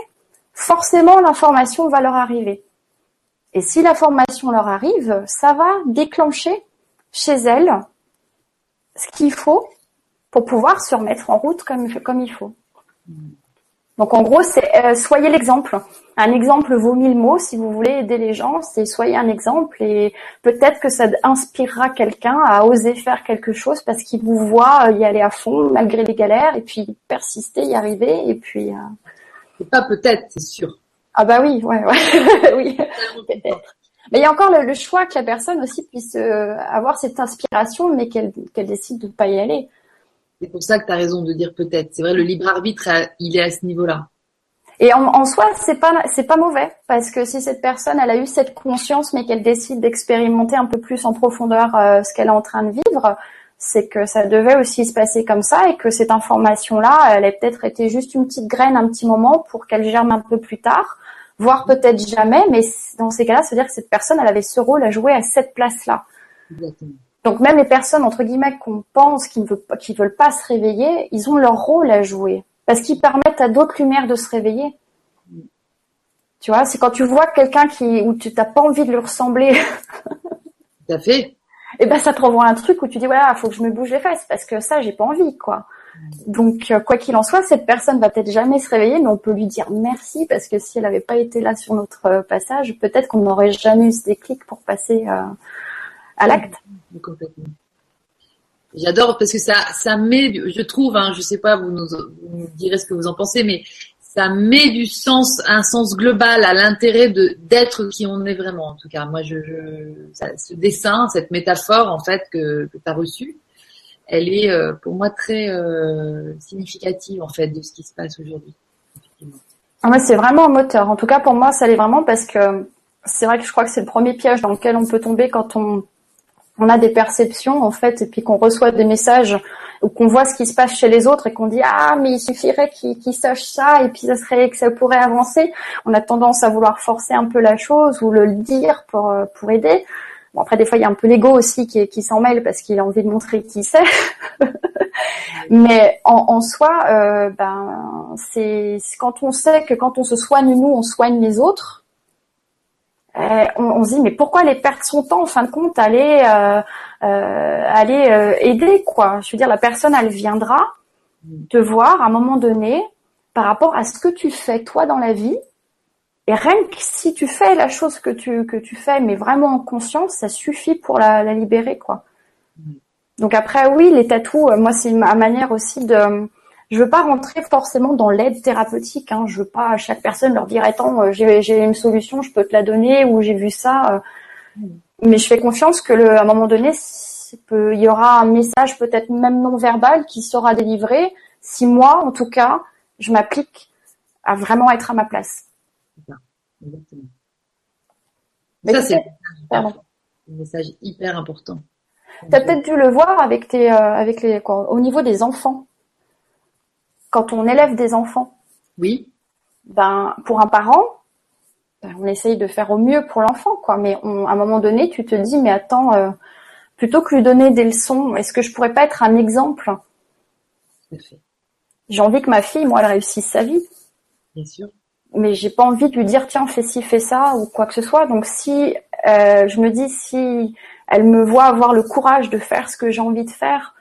Speaker 2: forcément l'information va leur arriver. Et si l'information leur arrive, ça va déclencher chez elles ce qu'il faut pour pouvoir se remettre en route comme, comme il faut. Donc en gros, c'est euh, soyez l'exemple. Un exemple vaut mille mots. Si vous voulez aider les gens, c'est soyez un exemple et peut-être que ça inspirera quelqu'un à oser faire quelque chose parce qu'il vous voit y aller à fond malgré les galères et puis persister, y arriver et puis. Euh...
Speaker 1: C'est pas peut-être, c'est sûr.
Speaker 2: Ah bah oui, ouais, ouais, oui, peut-être. Mais il y a encore le, choix que la personne aussi puisse euh, avoir cette inspiration, mais qu'elle qu'elle décide de pas y aller.
Speaker 1: C'est pour ça que tu as raison de dire peut-être. C'est vrai, le libre arbitre, il est à ce niveau-là.
Speaker 2: Et en, en soi, c'est pas c'est pas mauvais parce que si cette personne elle a eu cette conscience, mais qu'elle décide d'expérimenter un peu plus en profondeur euh, ce qu'elle est en train de vivre, c'est que ça devait aussi se passer comme ça et que cette information-là, elle a peut-être été juste une petite graine un petit moment pour qu'elle germe un peu plus tard, voire peut-être jamais. Mais dans ces cas-là, ça veut dire que cette personne, elle avait ce rôle à jouer à cette place-là. Donc même les personnes entre guillemets qu'on pense qui ne veulent, qui veulent pas se réveiller, ils ont leur rôle à jouer parce qu'ils permettent à d'autres lumières de se réveiller. Tu vois, c'est quand tu vois quelqu'un qui où tu n'as pas envie de lui ressembler.
Speaker 1: Tout à fait.
Speaker 2: Et eh ben ça te renvoie un truc où tu dis voilà, faut que je me bouge les fesses parce que ça j'ai pas envie quoi. Donc euh, quoi qu'il en soit, cette personne va peut-être jamais se réveiller, mais on peut lui dire merci parce que si elle n'avait pas été là sur notre euh, passage, peut-être qu'on n'aurait jamais eu ce déclic pour passer euh, à l'acte. Complètement.
Speaker 1: J'adore parce que ça, ça met, je trouve, hein, je sais pas, vous nous, vous nous, direz ce que vous en pensez, mais ça met du sens, un sens global à l'intérêt de d'être qui on est vraiment. En tout cas, moi, je, je ce dessin, cette métaphore en fait que, que tu as reçue, elle est euh, pour moi très euh, significative en fait de ce qui se passe aujourd'hui.
Speaker 2: Ah, c'est vraiment un moteur. En tout cas, pour moi, ça l'est vraiment parce que c'est vrai que je crois que c'est le premier piège dans lequel on peut tomber quand on on a des perceptions en fait et puis qu'on reçoit des messages ou qu'on voit ce qui se passe chez les autres et qu'on dit ah mais il suffirait qu'ils sachent ça et puis ça serait que ça pourrait avancer. On a tendance à vouloir forcer un peu la chose ou le dire pour euh, pour aider. Bon après des fois il y a un peu l'ego aussi qui qui s'en mêle parce qu'il a envie de montrer qui sait mais en, en soi euh, ben c'est quand on sait que quand on se soigne nous on soigne les autres euh, on, se dit mais pourquoi les perdre son temps en fin de compte aller euh, euh, aller aider quoi? Je veux dire la personne elle viendra te voir à un moment donné par rapport à ce que tu fais toi dans la vie. Et rien que si tu fais la chose que tu que tu fais mais vraiment en conscience ça suffit pour la, la libérer quoi. Donc après oui les tatous moi c'est ma manière aussi de je veux pas rentrer forcément dans l'aide thérapeutique. Hein. Je veux pas à chaque personne leur dire attends euh, j'ai une solution, je peux te la donner ou j'ai vu ça. Euh. Mais je fais confiance que le, à un moment donné, il y aura un message peut-être même non verbal qui sera délivré si moi, en tout cas, je m'applique à vraiment être à ma place.
Speaker 1: Exactement. ça, c'est un message hyper important.
Speaker 2: Tu as peut-être dû le voir avec tes, euh, avec les, quoi, au niveau des enfants quand on élève des enfants,
Speaker 1: oui.
Speaker 2: Ben pour un parent, ben, on essaye de faire au mieux pour l'enfant, quoi. Mais à un moment donné, tu te dis, mais attends, euh, plutôt que lui donner des leçons, est-ce que je pourrais pas être un exemple? J'ai envie que ma fille, moi, elle réussisse sa vie.
Speaker 1: Bien sûr.
Speaker 2: Mais j'ai pas envie de lui dire, tiens, fais ci, fais ça, ou quoi que ce soit. Donc si euh, je me dis, si elle me voit avoir le courage de faire ce que j'ai envie de faire,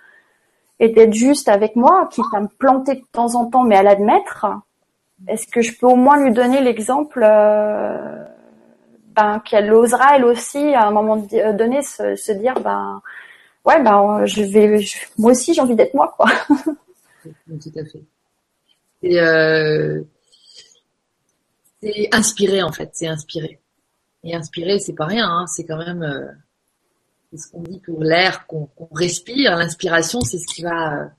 Speaker 2: et d'être juste avec moi, quitte à me planter de temps en temps, mais à l'admettre, est-ce que je peux au moins lui donner l'exemple euh, ben, qu'elle osera elle aussi à un moment euh, donné se, dire ben ouais ben moi aussi j'ai envie d'être moi quoi.
Speaker 1: Tout à fait. Euh, c'est inspiré en fait, c'est inspiré. Et inspiré, c'est pas rien, hein, c'est quand même ce qu'on dit pour l'air qu'on respire. L'inspiration, c'est ce qui va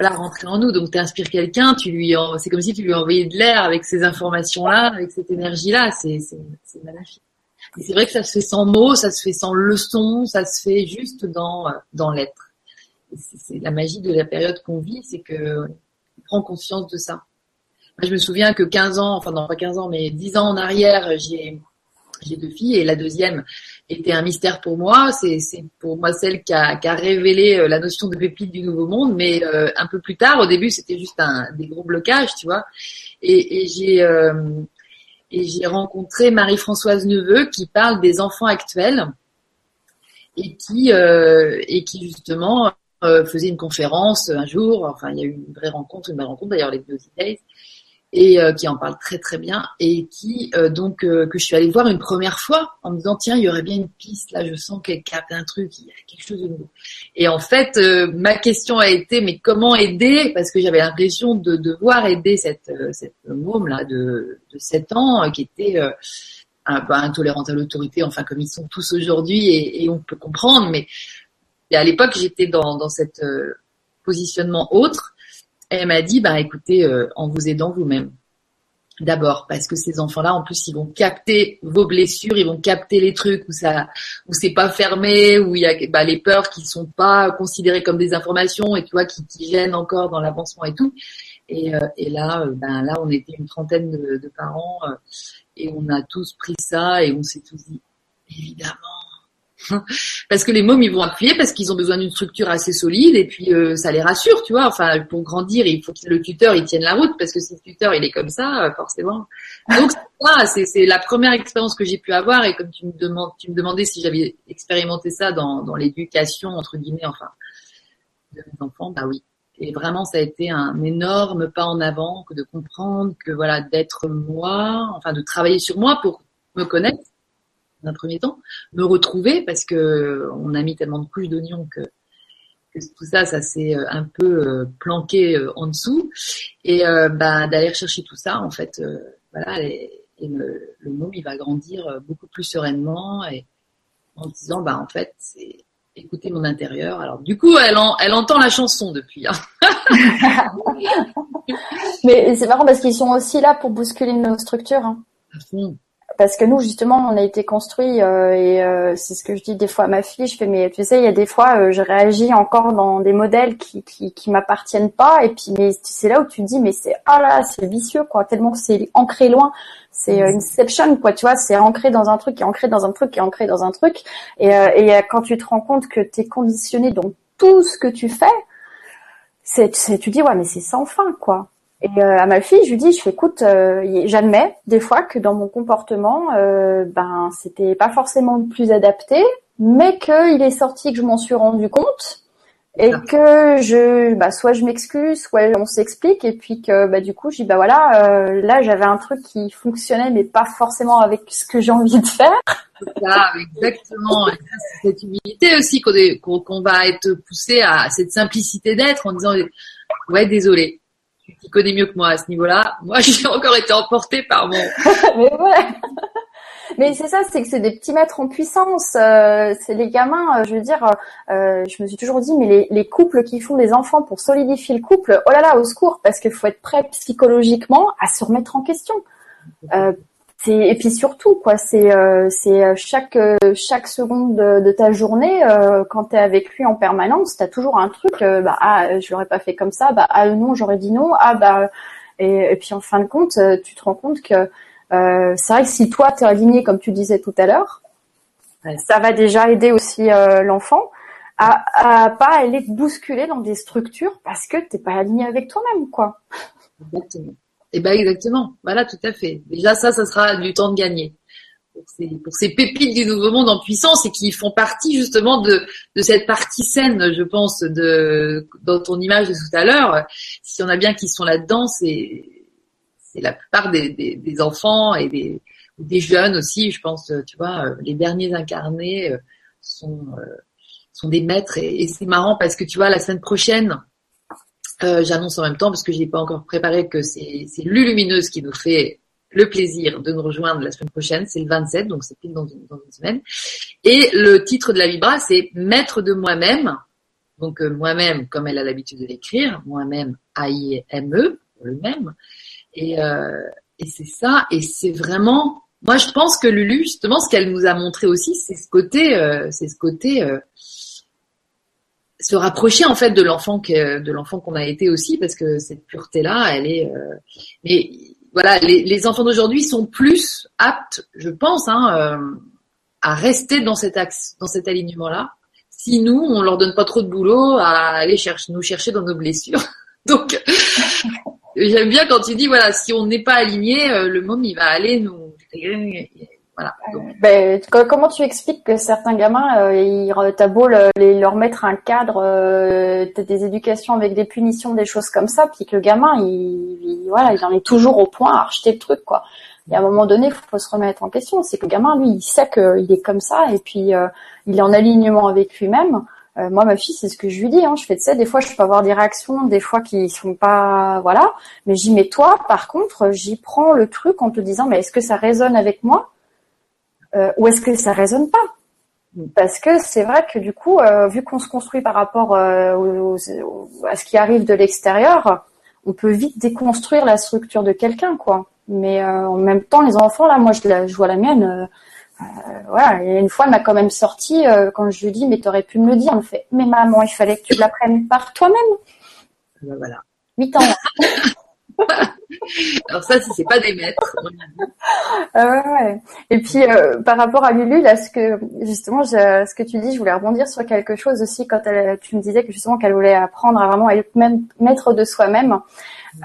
Speaker 1: euh, rentrer en nous. Donc, tu inspires quelqu'un, tu lui, c'est comme si tu lui envoyais de l'air avec ces informations-là, avec cette énergie-là. C'est, c'est, magnifique. c'est vrai que ça se fait sans mots, ça se fait sans leçons, ça se fait juste dans, euh, dans l'être. C'est la magie de la période qu'on vit, c'est que on prend conscience de ça. Moi, je me souviens que 15 ans, enfin non pas 15 ans, mais 10 ans en arrière, j'ai j'ai deux filles et la deuxième était un mystère pour moi. C'est pour moi celle qui a, qui a, révélé euh, la notion de pépite du nouveau monde, mais euh, un peu plus tard, au début, c'était juste un, des gros blocages, tu vois. Et, et j'ai euh, rencontré Marie-Françoise Neveu qui parle des enfants actuels et qui et qui justement faisait une conférence un jour. Enfin, il y a eu une vraie rencontre, une vraie rencontre d'ailleurs les deux Days et euh, qui en parle très très bien et qui euh, donc que je suis allée voir une première fois en me disant tiens il y aurait bien une piste. Là je sens qu'elle capte un truc il y a quelque chose de nouveau. Et en fait ma question a été mais comment aider? Parce que j'avais l'impression de devoir aider cette cette môme là de de 7 ans qui était un peu intolérante à l'autorité enfin comme ils sont tous aujourd'hui et, et, on peut comprendre. Mais à l'époque j'étais dans dans cette positionnement autre elle m'a dit, bah écoutez, euh, en vous aidant vous-même. D'abord, parce que ces enfants-là, en plus, ils vont capter vos blessures, ils vont capter les trucs où ça, où c'est pas fermé, où il y a bah, les peurs qui sont pas considérées comme des informations et tu vois qui, gênent encore dans l'avancement et tout. Et, euh, là, euh, ben là, on était une trentaine de parents et on a tous pris ça et on s'est tous dit, évidemment, parce que les mômes ils vont appuyer parce qu'ils ont besoin d'une structure assez solide et puis euh, ça les rassure, tu vois. Enfin, pour grandir, il faut que le tuteur il tienne la route parce que si le tuteur il est comme ça, euh, forcément. Donc c'est c'est la première expérience que j'ai pu avoir et comme tu me demandes, tu me demandais si j'avais expérimenté ça dans dans l'éducation entre guillemets, enfin de mes enfants, bah oui. Et vraiment, ça a été un énorme pas en avant que de comprendre que voilà, d'être moi, enfin de travailler sur moi pour me connaître d'un premier temps, me retrouver parce que on a mis tellement de couches d'oignons que, tout ça, ça s'est euh, un peu euh, planqué euh, en dessous et bah, d'aller chercher tout ça en fait, voilà, et, le, le môme il va grandir beaucoup plus sereinement et en disant bah en fait c'est écouter mon intérieur. Alors du coup, elle, elle entend la chanson depuis. Hein.
Speaker 2: Mais c'est marrant parce qu'ils sont aussi là pour bousculer nos structures. Hein. À fond parce que nous justement on a été construit euh, et euh, c'est ce que je dis des fois à ma fille je fais mais tu sais il y a des fois euh, je réagis encore dans des modèles qui qui, qui m'appartiennent pas et puis mais c'est là où tu dis mais c'est ah là c'est vicieux quoi tellement que c'est ancré loin. C'est une inception quoi tu vois c'est ancré dans un truc qui est ancré dans un truc qui est ancré dans un truc. Et et quand tu te rends compte que tu es conditionné dans tout ce que tu fais c'est tu dis ouais mais c'est sans fin quoi et euh, à ma fille, je lui dis, je fais, écoute, euh, j'admets des fois que dans mon comportement, euh, ben c'était pas forcément le plus adapté, mais qu'il est sorti que je m'en suis rendu compte et que je, bah, soit je m'excuse, soit on s'explique, et puis que bah du coup, je dis bah voilà, euh, là j'avais un truc qui fonctionnait, mais pas forcément avec ce que j'ai envie de faire.
Speaker 1: Ça, exactement. cette humilité aussi qu'on va être poussé à cette simplicité d'être en disant ouais désolé, qui connaît mieux que moi à ce niveau-là. Moi, j'ai encore été emportée par mon.
Speaker 2: mais ouais. Mais c'est ça, c'est que c'est des petits maîtres en puissance. Euh, c'est les gamins. Euh, je veux dire, euh, je me suis toujours dit, mais les, les, couples qui font des enfants pour solidifier le couple, oh là là, au secours, parce qu'il faut être prêt psychologiquement à se remettre en question. Euh, et puis surtout quoi c'est euh, c'est euh, chaque euh, chaque seconde de, ta journée quand tu es avec lui en permanence tu as toujours un truc bah ah je l'aurais pas fait comme ça bah ah non j'aurais dit non ah bah et, puis en fin de compte tu te rends compte que c'est vrai que si toi tu es aligné comme tu disais tout à l'heure ça va déjà aider aussi l'enfant à, à pas aller te bousculer dans des structures parce que t'es pas aligné avec toi-même quoi
Speaker 1: Exactement. Eh ben exactement, voilà tout à fait. Déjà ça, ça sera du temps de gagner pour ces, pépites du nouveau monde en puissance et qui font partie justement de, cette partie saine, je pense, de dans ton image de tout à l'heure. S'il y en a bien qui sont là-dedans, c'est c'est la plupart des, des, des, enfants et des, des jeunes aussi. Je pense, tu vois, les derniers incarnés euh, sont euh, sont des maîtres et, et c'est marrant parce que tu vois la semaine prochaine euh, j'annonce en même temps, parce que je n'ai pas encore préparé, que c'est Lulumineuse qui nous fait le plaisir de nous rejoindre la semaine prochaine. C'est le 27, donc c'est pile dans une, dans une, semaine. Et le titre de la Vibra, c'est Maître de moi-même. Donc euh, moi-même, comme elle a l'habitude de l'écrire, moi-même, A-I-M-E, le même. Et, euh, et c'est ça, et c'est vraiment... Moi, je pense que Lulu, justement, ce qu'elle nous a montré aussi, c'est ce côté, euh, c'est ce côté se rapprocher en fait de l'enfant que de l'enfant qu'on a été aussi parce que cette pureté là elle est euh... mais voilà les, les enfants d'aujourd'hui sont plus aptes je pense hein, euh, à rester dans cet axe dans cet alignement là si nous on leur donne pas trop de boulot à aller chercher nous chercher dans nos blessures. Donc j'aime bien quand tu dis voilà si on n'est pas aligné euh, le monde il va aller nous Voilà.
Speaker 2: Ben, comment tu expliques que certains gamins, euh, ils, t'as beau leur mettre un cadre, euh, des éducations avec des punitions, des choses comme ça, puis que le gamin, il, voilà, il en est toujours au point à acheter le truc, quoi. Et à un moment donné, il faut se remettre en question. C'est que le gamin, lui, il sait qu'il est comme ça, et puis euh, il est en alignement avec lui-même. Euh, moi, ma fille, c'est ce que je lui dis. Hein. Je fais de ça. Des fois, je peux avoir des réactions, des fois qui sont pas, voilà. Mais j'y mets toi, par contre, j'y prends le truc en te disant, mais est-ce que ça résonne avec moi? Euh, ou est-ce que ça résonne pas? Parce que c'est vrai que du coup, euh, vu qu'on se construit par rapport à ce qui arrive de l'extérieur, on peut vite déconstruire la structure de quelqu'un, quoi. Mais en même temps, les enfants, là, moi, je, la, je vois la mienne euh, voilà, et une fois, elle m'a quand même sorti euh, quand je lui dis, mais t'aurais pu me le dire. Elle me fait, mais maman, il fallait que tu l'apprennes par toi-même.
Speaker 1: Ben voilà.
Speaker 2: 8 ans.
Speaker 1: Alors ça, si c'est pas des maîtres.
Speaker 2: Euh, ouais. Et puis euh, par rapport à Lulu, là, ce que justement, ce que tu dis, je voulais rebondir sur quelque chose aussi quand tu me disais que justement qu'elle voulait apprendre à vraiment être maître de soi-même.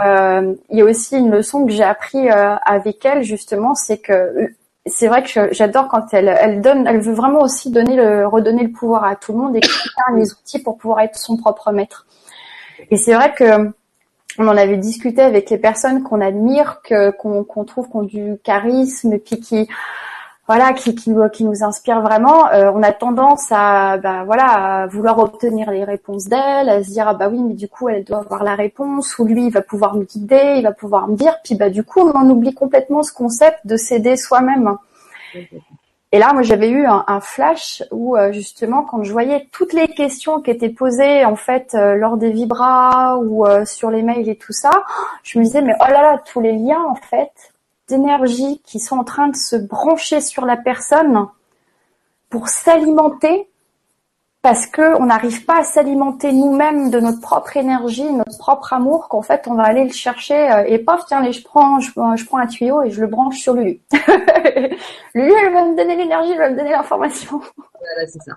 Speaker 2: Euh, il y a aussi une leçon que j'ai appris avec elle justement, c'est que c'est vrai que j'adore quand elle, elle donne, elle veut vraiment aussi donner le, redonner le pouvoir à tout le monde et créer les outils pour pouvoir être son propre maître. Et c'est vrai que on en avait discuté avec les personnes qu'on admire, qu'on trouve qui ont du charisme, puis qui voilà, qui, nous inspire vraiment. Euh, on a tendance à, bah, voilà, vouloir obtenir les réponses d'elle, à se dire ah bah oui, mais du coup elle doit avoir la réponse, ou lui il va pouvoir me guider, il va pouvoir me dire. Puis bah du coup on oublie complètement ce concept de s'aider soi-même. Et là, moi, j'avais eu un, flash où euh, justement, quand je voyais toutes les questions qui étaient posées en fait euh, lors des vibras ou sur les mails et tout ça, je me disais mais oh là là, tous les liens en fait d'énergie qui sont en train de se brancher sur la personne pour s'alimenter parce que on n'arrive pas à s'alimenter nous-mêmes de notre propre énergie, notre propre amour, qu'en fait on va aller le chercher euh, et paf tiens je prends je, prends un tuyau et je le branche sur Lulu. Lulu elle va me donner l'énergie, elle va me donner l'information.
Speaker 1: Voilà c'est ça.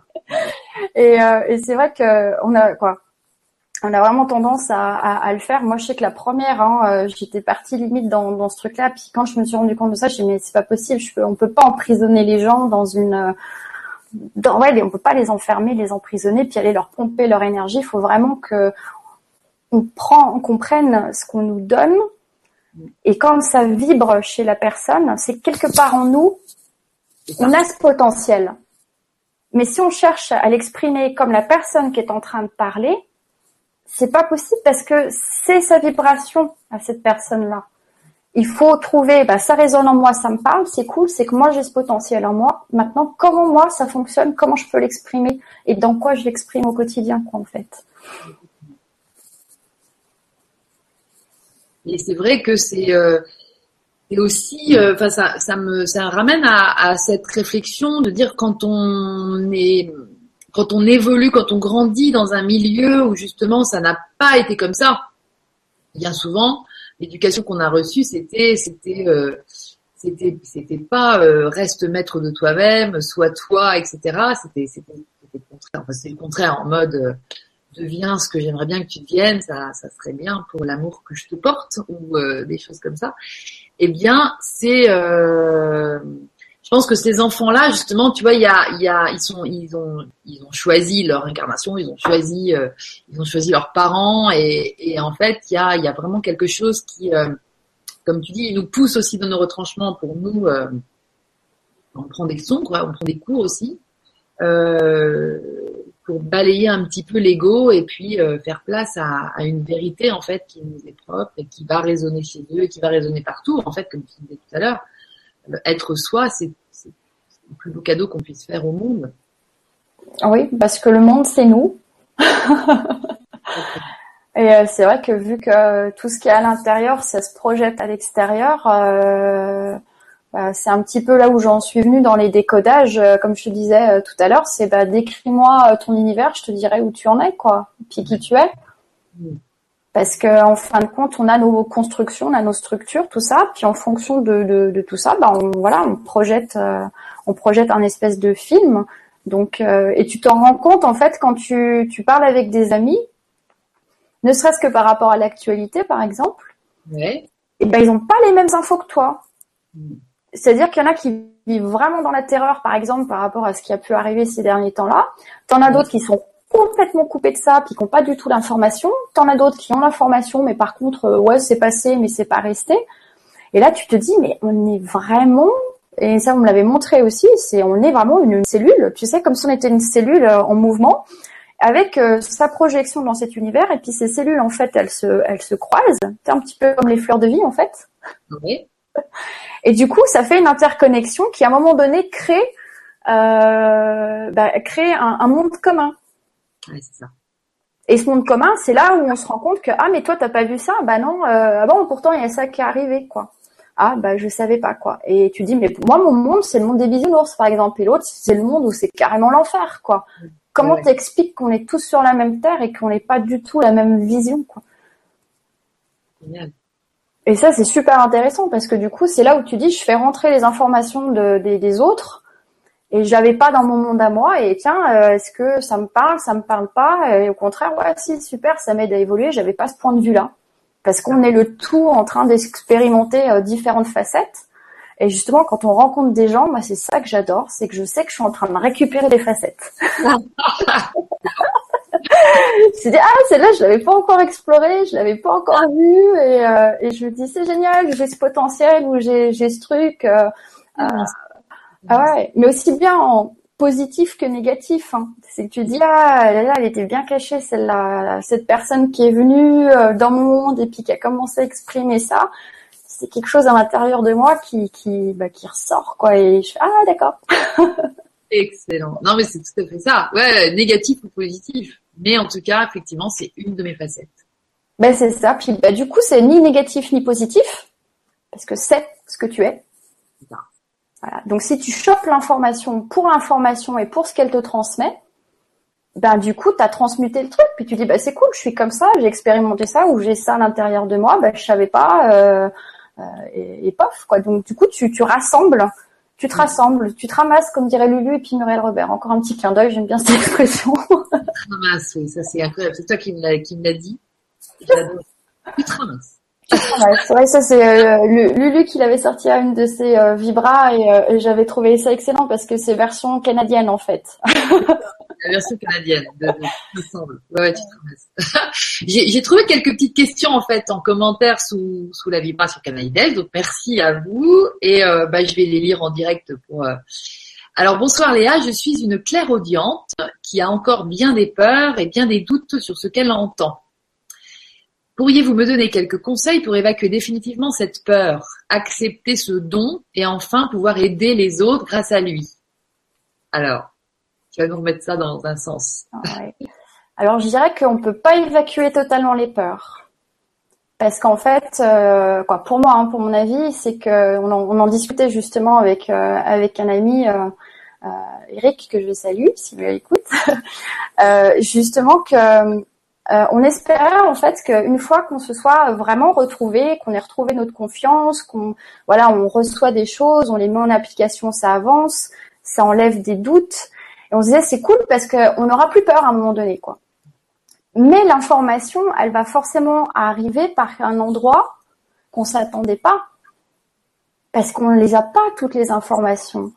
Speaker 2: Et, euh, et c'est vrai que on a quoi on a vraiment tendance à, à, le faire. Moi, je sais que la première, hein, euh, j'étais partie limite dans, dans ce truc-là. Puis quand je me suis rendu compte de ça, je me dit mais c'est pas possible. Je peux, on peut pas emprisonner les gens dans une, euh, dans, ouais, on peut pas les enfermer, les emprisonner, puis aller leur pomper leur énergie. Il faut vraiment que on prend, on comprenne ce qu'on nous donne. Et quand ça vibre chez la personne, c'est quelque part en nous, on a ce potentiel. Mais si on cherche à l'exprimer comme la personne qui est en train de parler, c'est pas possible parce que c'est sa vibration à cette personne-là. Il faut trouver, bah, ça résonne en moi, ça me parle, c'est cool, c'est que moi j'ai ce potentiel en moi. Maintenant, comment moi ça fonctionne, comment je peux l'exprimer et dans quoi je l'exprime au quotidien, en fait.
Speaker 1: Et c'est vrai que c'est euh, aussi, euh, ça ramène à, à cette réflexion de dire quand on est quand on évolue, quand on grandit dans un milieu où justement ça n'a pas été comme ça, bien souvent, l'éducation qu'on a reçue, c'était, c'était, euh, c'était, c'était pas euh, reste maître de toi-même, sois toi, etc. C'était, c'était, le contraire. Enfin, c'est le contraire en mode euh, deviens ce que j'aimerais bien que tu deviennes, ça, ça serait bien pour l'amour que je te porte ou des choses comme ça. Eh bien, c'est je pense que ces enfants-là, justement, tu vois, il y a, y a, ils sont, ils ont, ils ont choisi leur incarnation, ils ont choisi, euh, ils ont choisi leurs parents, et, et en fait, il y a, il y a vraiment quelque chose qui, euh, comme tu dis, nous pousse aussi dans nos retranchements pour nous. Euh, on prend des quoi, on prend des cours aussi, pour balayer un petit peu l'ego et puis faire place à, à, une vérité en fait qui nous est propre et qui va résonner chez eux et qui va résonner partout, en fait, comme tu disais tout à l'heure être soi, c'est le plus beau cadeau qu'on puisse faire au monde.
Speaker 2: Oui, parce que le monde, c'est nous. Et euh, c'est vrai que vu que tout ce qui est à l'intérieur, ça se projette à l'extérieur, euh, bah, c'est un petit peu là où j'en suis venue dans les décodages. Euh, comme je te disais tout à l'heure, c'est bah, décris-moi ton univers, je te dirai où tu en es, quoi, puis qui tu es. Mm. Parce qu'en fin de compte, on a nos constructions, on a nos structures, tout ça. Puis en fonction de, tout ça, bah on, voilà, on projette, euh, on projette un espèce de film. Donc, euh, et tu t'en rends compte en fait quand tu, parles avec des amis, ne serait-ce que par rapport à l'actualité, par exemple.
Speaker 1: Ouais.
Speaker 2: Et ben ils n'ont pas les mêmes infos que toi. C'est-à-dire qu'il y en a qui vivent vraiment dans la terreur, par exemple, par rapport à ce qui a pu arriver ces derniers temps-là. T'en as d'autres qui sont complètement coupés de ça, puis qui n'ont pas du tout l'information. T'en as d'autres qui ont l'information, mais par contre, euh, ouais, c'est passé, mais c'est pas resté. Et là, tu te dis, mais on est vraiment, et ça, vous me l'avez montré aussi, c'est, on est vraiment une, cellule, tu sais, comme si on était une cellule euh, en mouvement, avec euh, sa projection dans cet univers, et puis ces cellules, en fait, elles se, elles se croisent. C'est un petit peu comme les fleurs de vie, en fait. Oui. Et du coup, ça fait une interconnexion qui, à un moment donné, crée, euh, bah, crée un, un monde commun.
Speaker 1: Ça.
Speaker 2: Et ce monde commun, c'est là où on se rend compte que ah mais toi t'as pas vu ça, bah non, euh, ah bon pourtant il y a ça qui est arrivé quoi. Ah bah je savais pas quoi. Et tu dis mais moi mon monde c'est le monde des bisounours par exemple et l'autre c'est le monde où c'est carrément l'enfer quoi. Comment t'expliques qu'on est tous sur la même terre et qu'on n'est pas du tout la même vision quoi? Génial. Et ça c'est super intéressant parce que du coup c'est là où tu dis je fais rentrer les informations de, des autres et je l'avais pas dans mon monde à moi et tiens euh, est-ce que ça me parle ça me parle pas et au contraire ouais si super ça m'aide à évoluer j'avais pas ce point de vue là parce qu'on est le tout en train d'expérimenter euh, différentes facettes. Et justement quand on rencontre des gens moi c'est ça que j'adore c'est que je sais que je suis en train de récupérer des facettes. Je dit ah celle-là je l'avais pas encore explorée je l'avais pas encore vue et, euh, et je me dis c'est génial j'ai ce potentiel ou j'ai j'ai ce truc euh, ah ouais, mais aussi bien en positif que négatif. Hein. C'est que tu dis ah là, là, elle était bien cachée celle-là, cette personne qui est venue euh, dans mon monde et puis qui a commencé à exprimer ça. C'est quelque chose à l'intérieur de moi qui qui bah, qui ressort quoi et je fais ah d'accord.
Speaker 1: Excellent. Non mais c'est tout à fait ça. Ouais, négatif ou positif. Mais en tout cas, effectivement, c'est une de mes facettes.
Speaker 2: Ben c'est ça. Puis bah, du coup, c'est ni négatif ni positif parce que c'est ce que tu es. Donc si tu chopes l'information pour l'information et pour ce qu'elle te transmet, ben du coup tu as transmuté le truc, puis tu dis bah c'est cool, je suis comme ça, j'ai expérimenté ça ou j'ai ça à l'intérieur de moi, ben je savais pas euh, euh, et, pof quoi. Donc du coup tu, rassembles, tu te rassembles, tu te ramasses comme dirait Lulu et puis Muriel Robert. Encore un petit clin d'œil, j'aime bien cette expression.
Speaker 1: Ramasse, oui, ça c'est incroyable. C'est toi qui me l'as dit. Tu te ramasses.
Speaker 2: C'est vrai, ça c'est euh, Lulu qui l'avait sorti à une de ses euh, vibras euh, et, j'avais trouvé ça excellent parce que c'est version canadienne en fait.
Speaker 1: La version canadienne, de, semble. Ouais, J'ai trouvé quelques petites questions en fait en commentaire sous, sous la vibra sur Canal donc merci à vous et bah, je vais les lire en direct pour. Alors bonsoir Léa, je suis une claire audiente qui a encore bien des peurs et bien des doutes sur ce qu'elle entend. Pourriez-vous me donner quelques conseils pour évacuer définitivement cette peur, accepter ce don et enfin pouvoir aider les autres grâce à lui? Alors, tu vas nous remettre ça dans un sens.
Speaker 2: Ah Alors, je dirais qu'on ne peut pas évacuer totalement les peurs. Parce qu'en fait, euh, quoi, pour moi, hein, pour mon avis, c'est que on en, discutait justement avec euh, avec un ami, euh, Eric, que je salue s'il écoute, justement que euh, on espérait en fait qu'une fois qu'on se soit vraiment retrouvé, qu'on ait retrouvé notre confiance, qu'on voilà, on reçoit des choses, on les met en application, ça avance, ça enlève des doutes. Et on se disait c'est cool parce qu'on n'aura plus peur à un moment donné, quoi. Mais l'information, elle va forcément arriver par un endroit qu'on s'attendait pas, parce qu'on ne les a pas toutes les informations.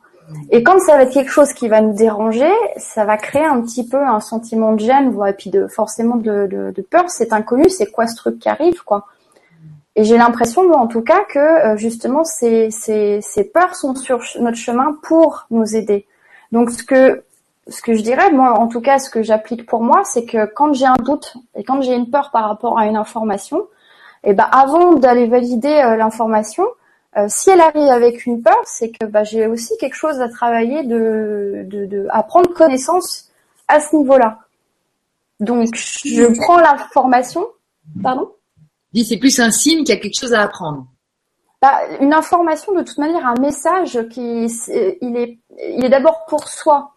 Speaker 2: Et quand ça va être quelque chose qui va nous déranger, ça va créer un petit peu un sentiment de gêne, et puis de forcément de, peur. C'est inconnu, c'est quoi ce truc qui arrive, quoi. Et j'ai l'impression, moi en tout cas, que euh, justement ces, ces, ces peurs sont sur notre chemin pour nous aider. Donc ce que ce que je dirais, moi en tout cas, ce que j'applique pour moi, c'est que quand j'ai un doute et quand j'ai une peur par rapport à une information, eh ben avant d'aller valider euh, l'information, euh, si elle arrive avec une peur, c'est que bah, j'ai aussi quelque chose à travailler, de, de, de, à prendre connaissance à ce niveau-là. Donc, je prends l'information. Pardon?
Speaker 1: Dis, c'est plus un signe qu'il y a quelque chose à apprendre.
Speaker 2: Bah, une information, de toute manière, un message qui, il est, il est d'abord pour soi.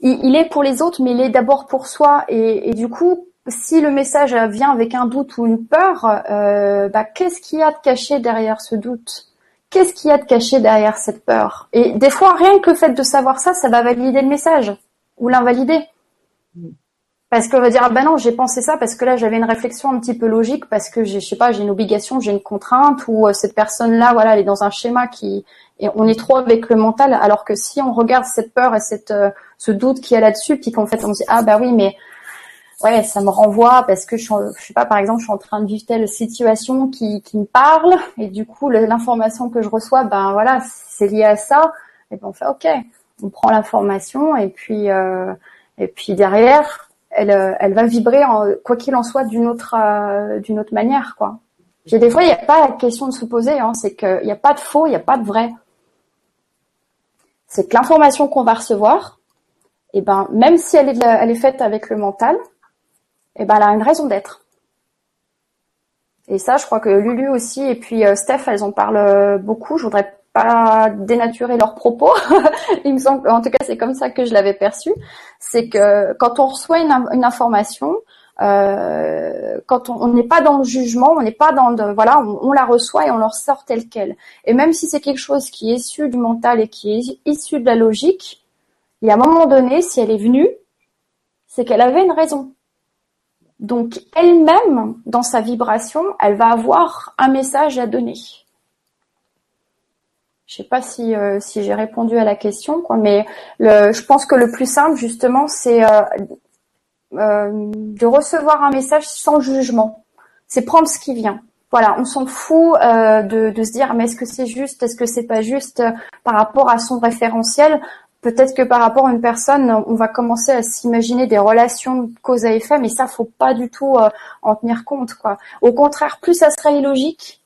Speaker 2: Il, il, est pour les autres, mais il est d'abord pour soi. Et, et du coup, si le message vient avec un doute ou une peur, euh, bah, qu'est-ce qu'il y a de caché derrière ce doute? Qu'est-ce qu'il y a de caché derrière cette peur? Et des fois, rien que le fait de savoir ça, ça va valider le message ou l'invalider. Parce qu'on va dire ah ben non j'ai pensé ça parce que là j'avais une réflexion un petit peu logique parce que je sais pas j'ai une obligation j'ai une contrainte ou euh, cette personne là voilà elle est dans un schéma qui on est trop avec le mental alors que si on regarde cette peur et cette euh, ce doute qu'il y a là-dessus puis qu'en fait on se dit ah bah oui mais ouais ça me renvoie parce que je, je sais pas par exemple je suis en train de vivre telle situation qui qui me parle et du coup l'information que je reçois ben voilà c'est lié à ça et ben on fait ok on prend l'information et puis euh, et puis derrière elle, euh, elle va vibrer en, quoi qu'il en soit d'une autre euh, d'une autre manière quoi. J'ai des fois il n'y a pas la question de se poser, hein, c'est qu'il n'y a pas de faux, il n'y a pas de vrai. C'est que l'information qu'on va recevoir, et ben même si elle est, elle est faite avec le mental, eh ben elle a une raison d'être. Et ça, je crois que Lulu aussi et puis euh, Steph, elles en parlent beaucoup. Je voudrais pas dénaturer leurs propos. Il me semble, en tout cas, c'est comme ça que je l'avais perçu. C'est que quand on reçoit une, information, euh, quand on n'est pas dans le jugement, on n'est pas dans le, voilà, on, la reçoit et on leur sort tel quel. Et même si c'est quelque chose qui est issu du mental et qui est issu de la logique, il y a un moment donné, si elle est venue, c'est qu'elle avait une raison. Donc elle-même, dans sa vibration, elle va avoir un message à donner. Je sais pas si euh, si j'ai répondu à la question, quoi, mais je pense que le plus simple justement, c'est euh, euh, de recevoir un message sans jugement. C'est prendre ce qui vient. Voilà, on s'en fout de, de se dire mais est-ce que c'est juste, est-ce que c'est pas juste par rapport à son référentiel. Peut-être que par rapport à une personne, on va commencer à s'imaginer des relations de cause à effet, mais ça faut pas du tout en tenir compte, quoi. Au contraire, plus ça serait illogique,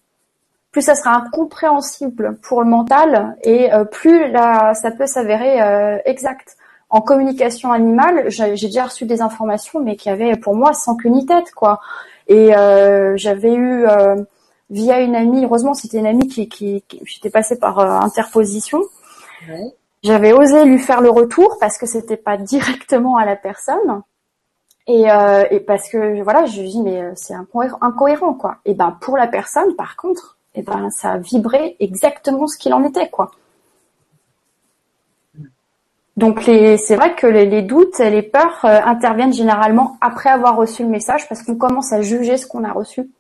Speaker 2: plus ça sera incompréhensible pour le mental et euh, plus là, ça peut s'avérer euh, exact. En communication animale, j'ai déjà reçu des informations, mais qui avaient pour moi sans queue ni tête, quoi. Et euh, j'avais eu via une amie, heureusement c'était une amie qui, qui, j'étais passée par interposition. J'avais osé lui faire le retour parce que c'était pas directement à la personne. Et, et parce que voilà, je lui dis mais c'est incohérent quoi. Et ben pour la personne, par contre, et ben ça vibré exactement ce qu'il en était quoi. Donc c'est vrai que les, doutes et les peurs euh, interviennent généralement après avoir reçu le message parce qu'on commence à juger ce qu'on a reçu.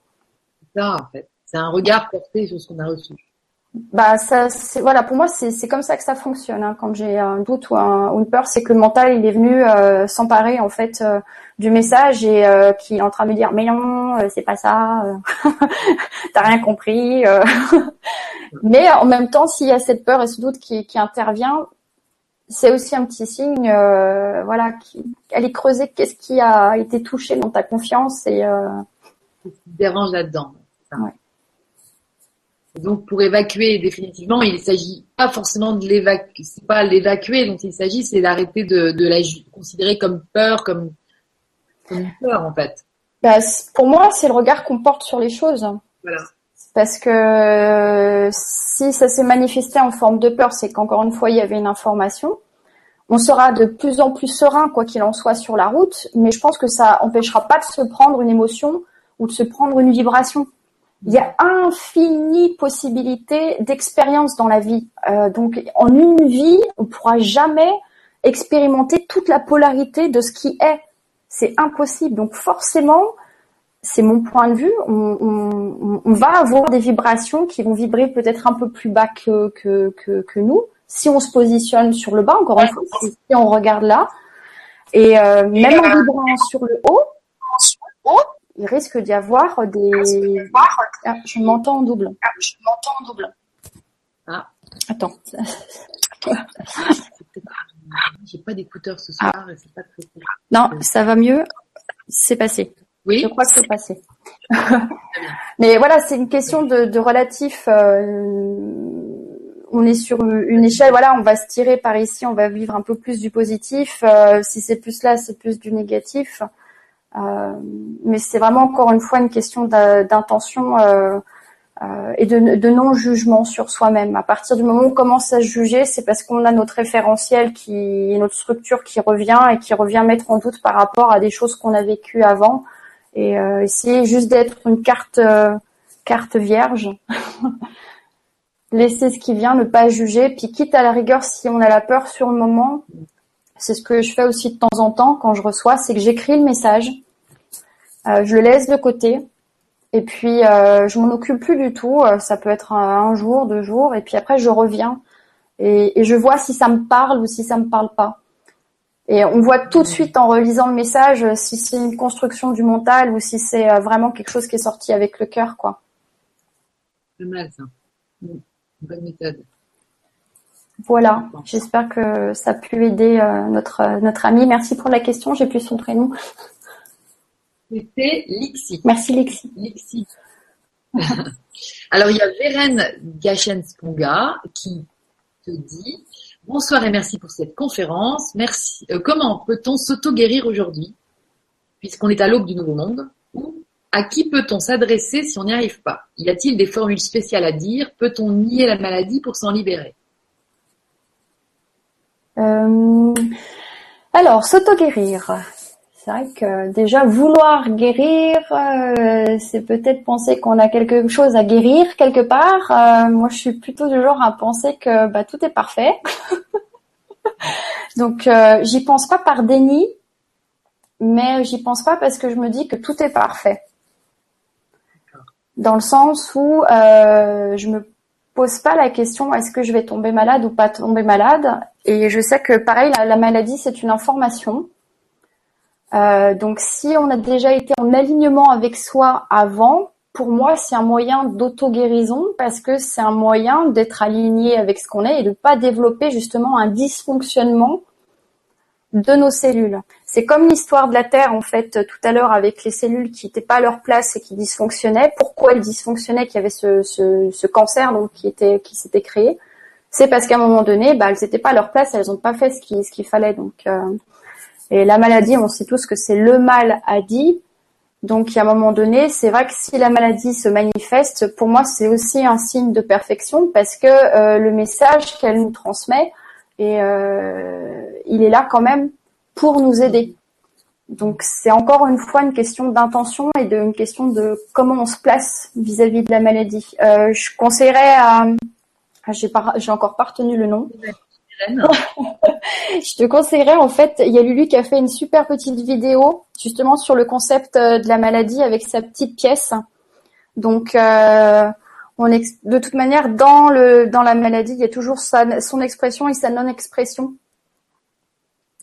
Speaker 1: C'est ça en fait, c'est un regard porté sur ce qu'on a reçu.
Speaker 2: Bah ça, c'est voilà pour moi c'est comme ça que ça fonctionne. Hein. Quand j'ai un doute ou, une peur, c'est que le mental il est venu euh, s'emparer en fait euh, du message et euh, qui est en train de me dire mais non c'est pas ça, t'as rien compris. mais en même temps s'il y a cette peur et ce doute qui, qui intervient, c'est aussi un petit signe voilà qui aller creuser qu'est-ce qui a été touché dans ta confiance et.
Speaker 1: qui dérange là-dedans. Ouais. Donc pour évacuer définitivement, il ne s'agit pas forcément de l'évacuer, c'est pas l'évacuer dont il s'agit, c'est d'arrêter de, de, la considérer comme peur, comme, comme peur en fait.
Speaker 2: Bah, pour moi, c'est le regard qu'on porte sur les choses. Voilà. Parce que si ça s'est manifesté en forme de peur, c'est qu'encore une fois, il y avait une information. On sera de plus en plus serein, quoi qu'il en soit, sur la route, mais je pense que ça empêchera pas de se prendre une émotion ou de se prendre une vibration il y a infini possibilités d'expérience dans la vie. Euh, donc, en une vie, on pourra jamais expérimenter toute la polarité de ce qui est. C'est impossible. Donc, forcément, c'est mon point de vue. On, on, on, va avoir des vibrations qui vont vibrer peut-être un peu plus bas que, que, que, que, nous. Si on se positionne sur le bas, encore une fois, si on regarde là, et euh, même en vibrant sur le haut, il risque d'y avoir des. Ah, je m'entends en double.
Speaker 1: Ah, je m'entends en double.
Speaker 2: Ah. Attends.
Speaker 1: J'ai pas d'écouteurs ce soir ah. et c'est pas très
Speaker 2: Non, ça va mieux. C'est passé.
Speaker 1: Oui.
Speaker 2: Je crois que c'est passé. Mais voilà, c'est une question de, de relatif. Euh, on est sur une échelle, voilà, on va se tirer par ici, on va vivre un peu plus du positif. Euh, si c'est plus là, c'est plus du négatif. Euh, mais c'est vraiment encore une fois une question d'intention euh, euh, et de, non-jugement sur soi-même. À partir du moment où on commence à se juger, c'est parce qu'on a notre référentiel qui, notre structure qui revient et qui revient mettre en doute par rapport à des choses qu'on a vécues avant. Et euh, essayer juste d'être une carte, carte vierge. Laisser ce qui vient, ne pas juger. Puis quitte à la rigueur, si on a la peur sur le moment, c'est ce que je fais aussi de temps en temps quand je reçois, c'est que j'écris le message, euh, je le laisse de côté, et puis euh, je m'en occupe plus du tout. Euh, ça peut être un, jour, deux jours, et puis après je reviens et, et, je vois si ça me parle ou si ça me parle pas. Et on voit tout de suite en relisant le message si c'est une construction du mental ou si c'est vraiment quelque chose qui est sorti avec le cœur, quoi.
Speaker 1: C'est mal ça. Bonne méthode.
Speaker 2: Voilà, j'espère que ça a pu aider notre notre ami. Merci pour la question, j'ai plus son prénom.
Speaker 1: C'était Lixi.
Speaker 2: Merci Lixi.
Speaker 1: Lixi. Alors il y a Vérène Gachensponga qui te dit bonsoir et merci pour cette conférence. Merci. Euh, comment peut-on s'auto-guérir aujourd'hui puisqu'on est à l'aube du nouveau monde? Ou à qui peut-on s'adresser si on n'y arrive pas? Y a-t-il des formules spéciales à dire? Peut-on nier la maladie pour s'en libérer?
Speaker 2: Euh, alors, s'auto-guérir. C'est vrai que déjà vouloir guérir, euh, c'est peut-être penser qu'on a quelque chose à guérir quelque part. Euh, moi, je suis plutôt du genre à penser que bah, tout est parfait. Donc, j'y pense pas par déni, mais j'y pense pas parce que je me dis que tout est parfait. Dans le sens où je me pose pas la question est-ce que je vais tomber malade ou pas tomber malade? Et je sais que pareil, la, maladie c'est une information. Euh, donc si on a déjà été en alignement avec soi avant, pour moi c'est un moyen d'auto-guérison parce que c'est un moyen d'être aligné avec ce qu'on est et de pas développer justement un dysfonctionnement de nos cellules. C'est comme l'histoire de la Terre en fait tout à l'heure avec les cellules qui n'étaient pas à leur place et qui dysfonctionnaient. Pourquoi elles dysfonctionnaient Qu'il y avait ce, ce, ce, cancer donc qui était qui s'était créé? C'est parce qu'à un moment donné, bah, elles n'étaient pas à leur place, elles n'ont pas fait ce qu'il ce fallait. Donc euh, et la maladie, on sait tous que c'est le mal à dit. Donc, à un moment donné, c'est vrai que si la maladie se manifeste, pour moi, c'est aussi un signe de perfection parce que euh, le message qu'elle nous transmet, et euh, il est là quand même pour nous aider. Donc c'est encore une fois une question d'intention et de, une question de comment on se place vis-à-vis de la maladie. Euh, je conseillerais à, j'ai encore pas retenu le nom. je te conseillerais en fait, il y a Lulu qui a fait une super petite vidéo justement sur le concept euh, de la maladie avec sa petite pièce. Donc euh, de toute manière dans le dans la maladie, il y a toujours son expression et sa non-expression.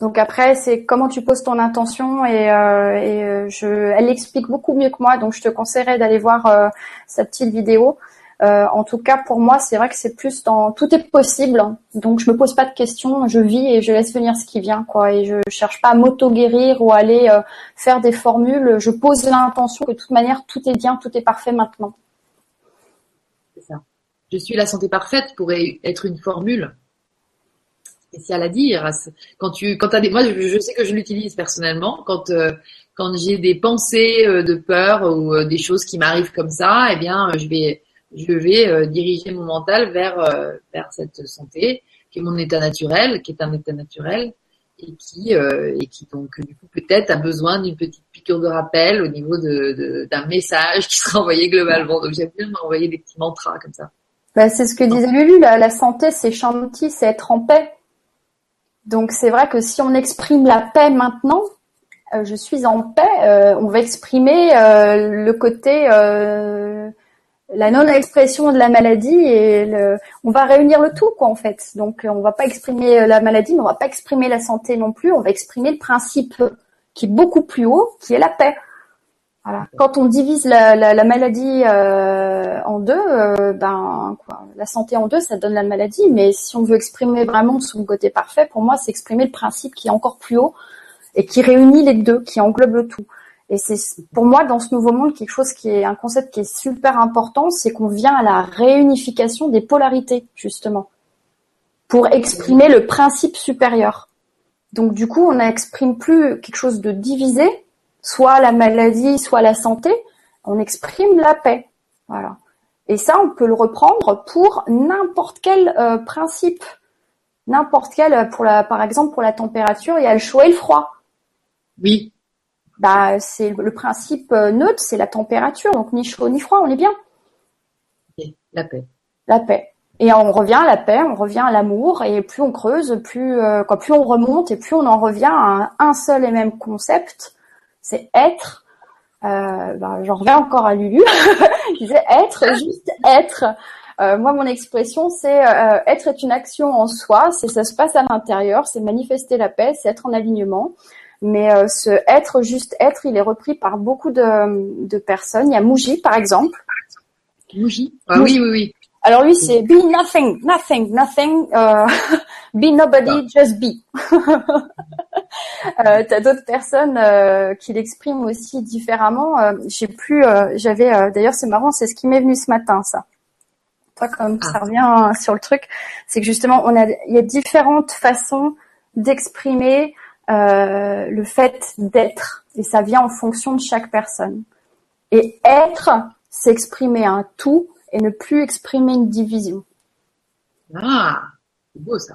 Speaker 2: Donc après, c'est comment tu poses ton intention et, euh, je, elle l'explique beaucoup mieux que moi. Donc je te conseillerais d'aller voir sa petite vidéo. Euh, en tout cas, pour moi, c'est vrai que c'est plus dans tout est possible. Donc je me pose pas de questions, je vis et je laisse venir ce qui vient. Et je cherche pas à m'auto guérir ou aller faire des formules. Je pose l'intention que de toute manière tout est bien, tout est parfait maintenant.
Speaker 1: C'est ça. Je suis la santé parfaite pourrait être une formule spécial à dire. Quand tu, quand as des, moi, je, sais que je l'utilise personnellement quand euh, quand j'ai des pensées euh, de peur ou euh, des choses qui m'arrivent comme ça, eh bien, je vais je vais diriger mon mental vers vers cette santé qui est mon état naturel, qui est un état naturel et qui et qui donc du coup peut-être a besoin d'une petite piqûre de rappel au niveau de d'un message qui sera envoyé globalement. Donc j'aime bien m'envoyer des petits mantras comme ça.
Speaker 2: Bah, c'est ce que disait Lulu, la, la santé, c'est chanty, c'est être en paix. Donc c'est vrai que si on exprime la paix maintenant, euh, je suis en paix, euh, on va exprimer euh, le côté, la non-expression de la maladie et le, on va réunir le tout quoi en fait. Donc on va pas exprimer la maladie, mais on va pas exprimer la santé non plus, on va exprimer le principe qui est beaucoup plus haut, qui est la paix. Voilà. Quand on divise la maladie euh, en deux, euh, ben quoi, la santé en deux, ça donne la maladie. Mais si on veut exprimer vraiment son côté parfait, pour moi, c'est exprimer le principe qui est encore plus haut et qui réunit les deux, qui englobe le tout. Et c'est pour moi dans ce nouveau monde quelque chose qui est un concept qui est super important, c'est qu'on vient à la réunification des polarités justement pour exprimer le principe supérieur. Donc du coup, on n'exprime plus quelque chose de divisé, soit la maladie, soit la santé, on exprime la paix. Voilà. Et ça, on peut le reprendre pour n'importe quel euh, principe. N'importe quel, euh, pour la, par exemple, pour la température, il y a le chaud et le froid.
Speaker 1: Oui.
Speaker 2: Bah, c'est le principe euh, neutre, c'est la température, donc ni chaud ni froid, on est bien.
Speaker 1: la paix.
Speaker 2: La paix. Et on revient à la paix, on revient à l'amour, et plus on creuse, plus euh, quoi, plus on remonte, et plus on en revient à un, seul et même concept, c'est être. Euh, ben, J'en reviens encore à Lulu. je disais être, juste être. Euh, moi, mon expression, c'est être est une action en soi. C'est ça se passe à l'intérieur, c'est manifester la paix, c'est être en alignement. Mais euh, ce être, juste être, il est repris par beaucoup de, de personnes. Il y a Mouji, par exemple.
Speaker 1: Mouji. Ah oui, oui, oui.
Speaker 2: Alors lui, c'est be nothing, nothing, nothing, euh, be nobody, just be. euh, T'as d'autres personnes euh, qui l'expriment aussi différemment. Euh, J'ai plus, euh, j'avais, euh, d'ailleurs c'est marrant, c'est ce qui m'est venu ce matin, ça. Toi, comme ça ah. revient sur le truc, c'est que justement, on a, il y a différentes façons d'exprimer le fait d'être, et ça vient en fonction de chaque personne. Et être, c'est exprimer un tout et ne plus exprimer une division.
Speaker 1: Ah, c'est beau ça.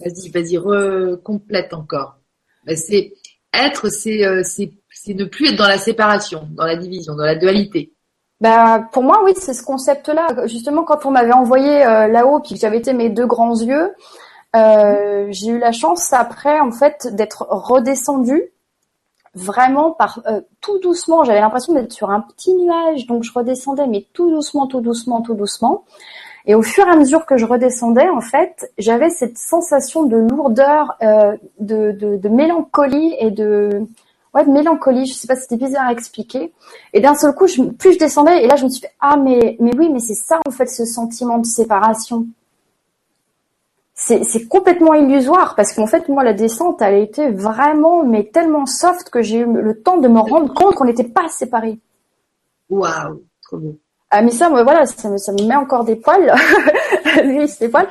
Speaker 1: Vas-y, vas-y, recomplète encore. Ben, c'est être, euh, c'est c'est ne plus être dans la séparation, dans la division, dans la dualité.
Speaker 2: Bah, pour moi, oui, c'est ce concept-là. Justement, quand on m'avait envoyé euh, là-haut, puis que j'avais été mes deux grands yeux, euh, j'ai eu la chance après, en fait, d'être redescendue vraiment par euh, tout doucement. J'avais l'impression d'être sur un petit nuage, donc je redescendais, mais tout doucement, tout doucement, tout doucement. Et au fur et à mesure que je redescendais, en fait, j'avais cette sensation de lourdeur, euh, de, de, de, mélancolie et de ouais de mélancolie. Je sais pas, si c'était bizarre à expliquer. Et d'un seul coup, je, plus je descendais, et là, je me suis fait ah mais mais oui, mais c'est ça en fait ce sentiment de séparation c'est complètement illusoire parce qu'en fait moi la descente elle a été vraiment mais tellement soft que j'ai eu le temps de me rendre compte qu'on n'était pas séparés.
Speaker 1: Waouh, trop beau.
Speaker 2: Ah mais ça moi voilà ça me, ça me met encore des poils. Lui c'est poils.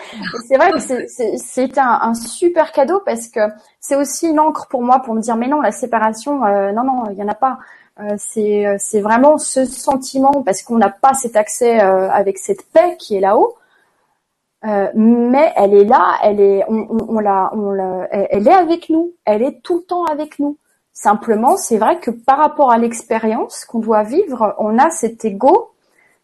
Speaker 2: C'est vrai que c'est un, un, super cadeau parce que c'est aussi une encre pour moi pour me dire mais non la séparation euh, non non il y en a pas. Euh, c'est vraiment ce sentiment parce qu'on n'a pas cet accès euh, avec cette paix qui est là-haut euh, mais elle est là, elle est, on, on, la, on la, elle est avec nous, elle est tout le temps avec nous. Simplement, c'est vrai que par rapport à l'expérience qu'on doit vivre, on a cet ego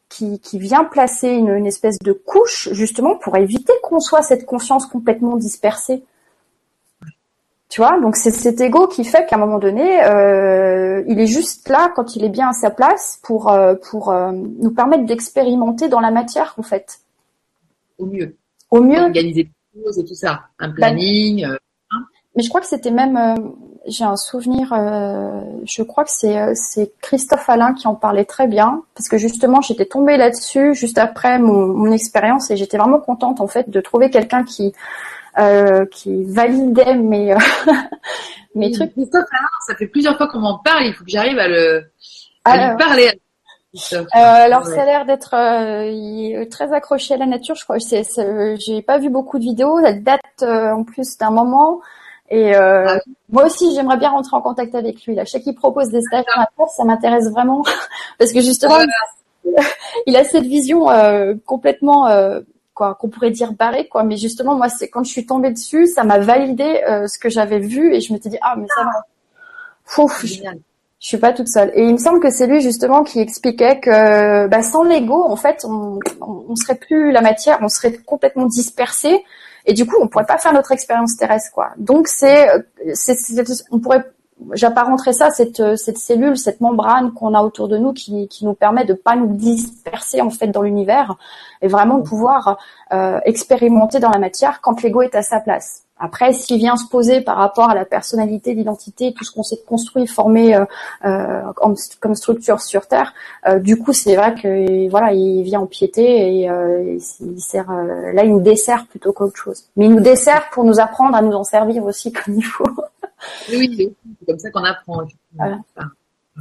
Speaker 2: qui, qui vient placer une, une espèce de couche justement pour éviter qu'on soit cette conscience complètement dispersée. Tu vois, donc c'est cet ego qui fait qu'à un moment donné, euh, il est juste là quand il est bien à sa place pour euh, pour euh, nous permettre d'expérimenter dans la matière en fait
Speaker 1: au mieux.
Speaker 2: Au mieux.
Speaker 1: Organiser des choses et tout ça, un planning. Euh,
Speaker 2: hein. mais je crois que c'était même, euh, j'ai un souvenir, euh, je crois que c'est c'est Christophe Alain qui en parlait très bien, parce que justement j'étais tombée là-dessus juste après mon, mon expérience et j'étais vraiment contente en fait de trouver quelqu'un qui qui validait mes mes trucs.
Speaker 1: Christophe Alain, ça fait plusieurs fois qu'on m'en parle, il faut que j'arrive à le à lui parler.
Speaker 2: Euh, alors ça a l'air d'être euh, très accroché à la nature. Je crois. C'est, j'ai pas vu beaucoup de vidéos. Ça date euh, en plus d'un moment. Et ah moi aussi, j'aimerais bien rentrer en contact avec lui. Là, je sais qu'il propose des stages à la ça m'intéresse vraiment parce que justement, il a cette vision complètement quoi qu'on pourrait dire barrée quoi. Mais justement, moi, c'est quand je suis tombée dessus, ça m'a validé ce que j'avais vu et je me suis dit ah mais ça va. Fouf, je suis pas toute seule. Et il me semble que c'est lui justement qui expliquait que bah, sans l'ego, en fait, on, on, serait plus la matière, on serait complètement dispersé, et du coup, on pourrait pas faire notre expérience terrestre, quoi. Donc c'est, on pourrait, j'apparenterais ça cette cette cellule, cette membrane qu'on a autour de nous qui, qui nous permet de pas nous disperser en fait dans l'univers et vraiment de pouvoir euh, expérimenter dans la matière quand l'ego est à sa place. Après, s'il vient se poser par rapport à la personnalité, l'identité, tout ce qu'on s'est construit, formé euh, euh comme structure sur Terre, euh, du coup, c'est vrai que voilà, il vient empiéter et euh, il sert. là, il nous dessert plutôt qu'autre chose. Mais il nous dessert pour nous apprendre à nous en servir aussi comme il faut.
Speaker 1: Oui, c'est comme ça qu'on apprend. Voilà.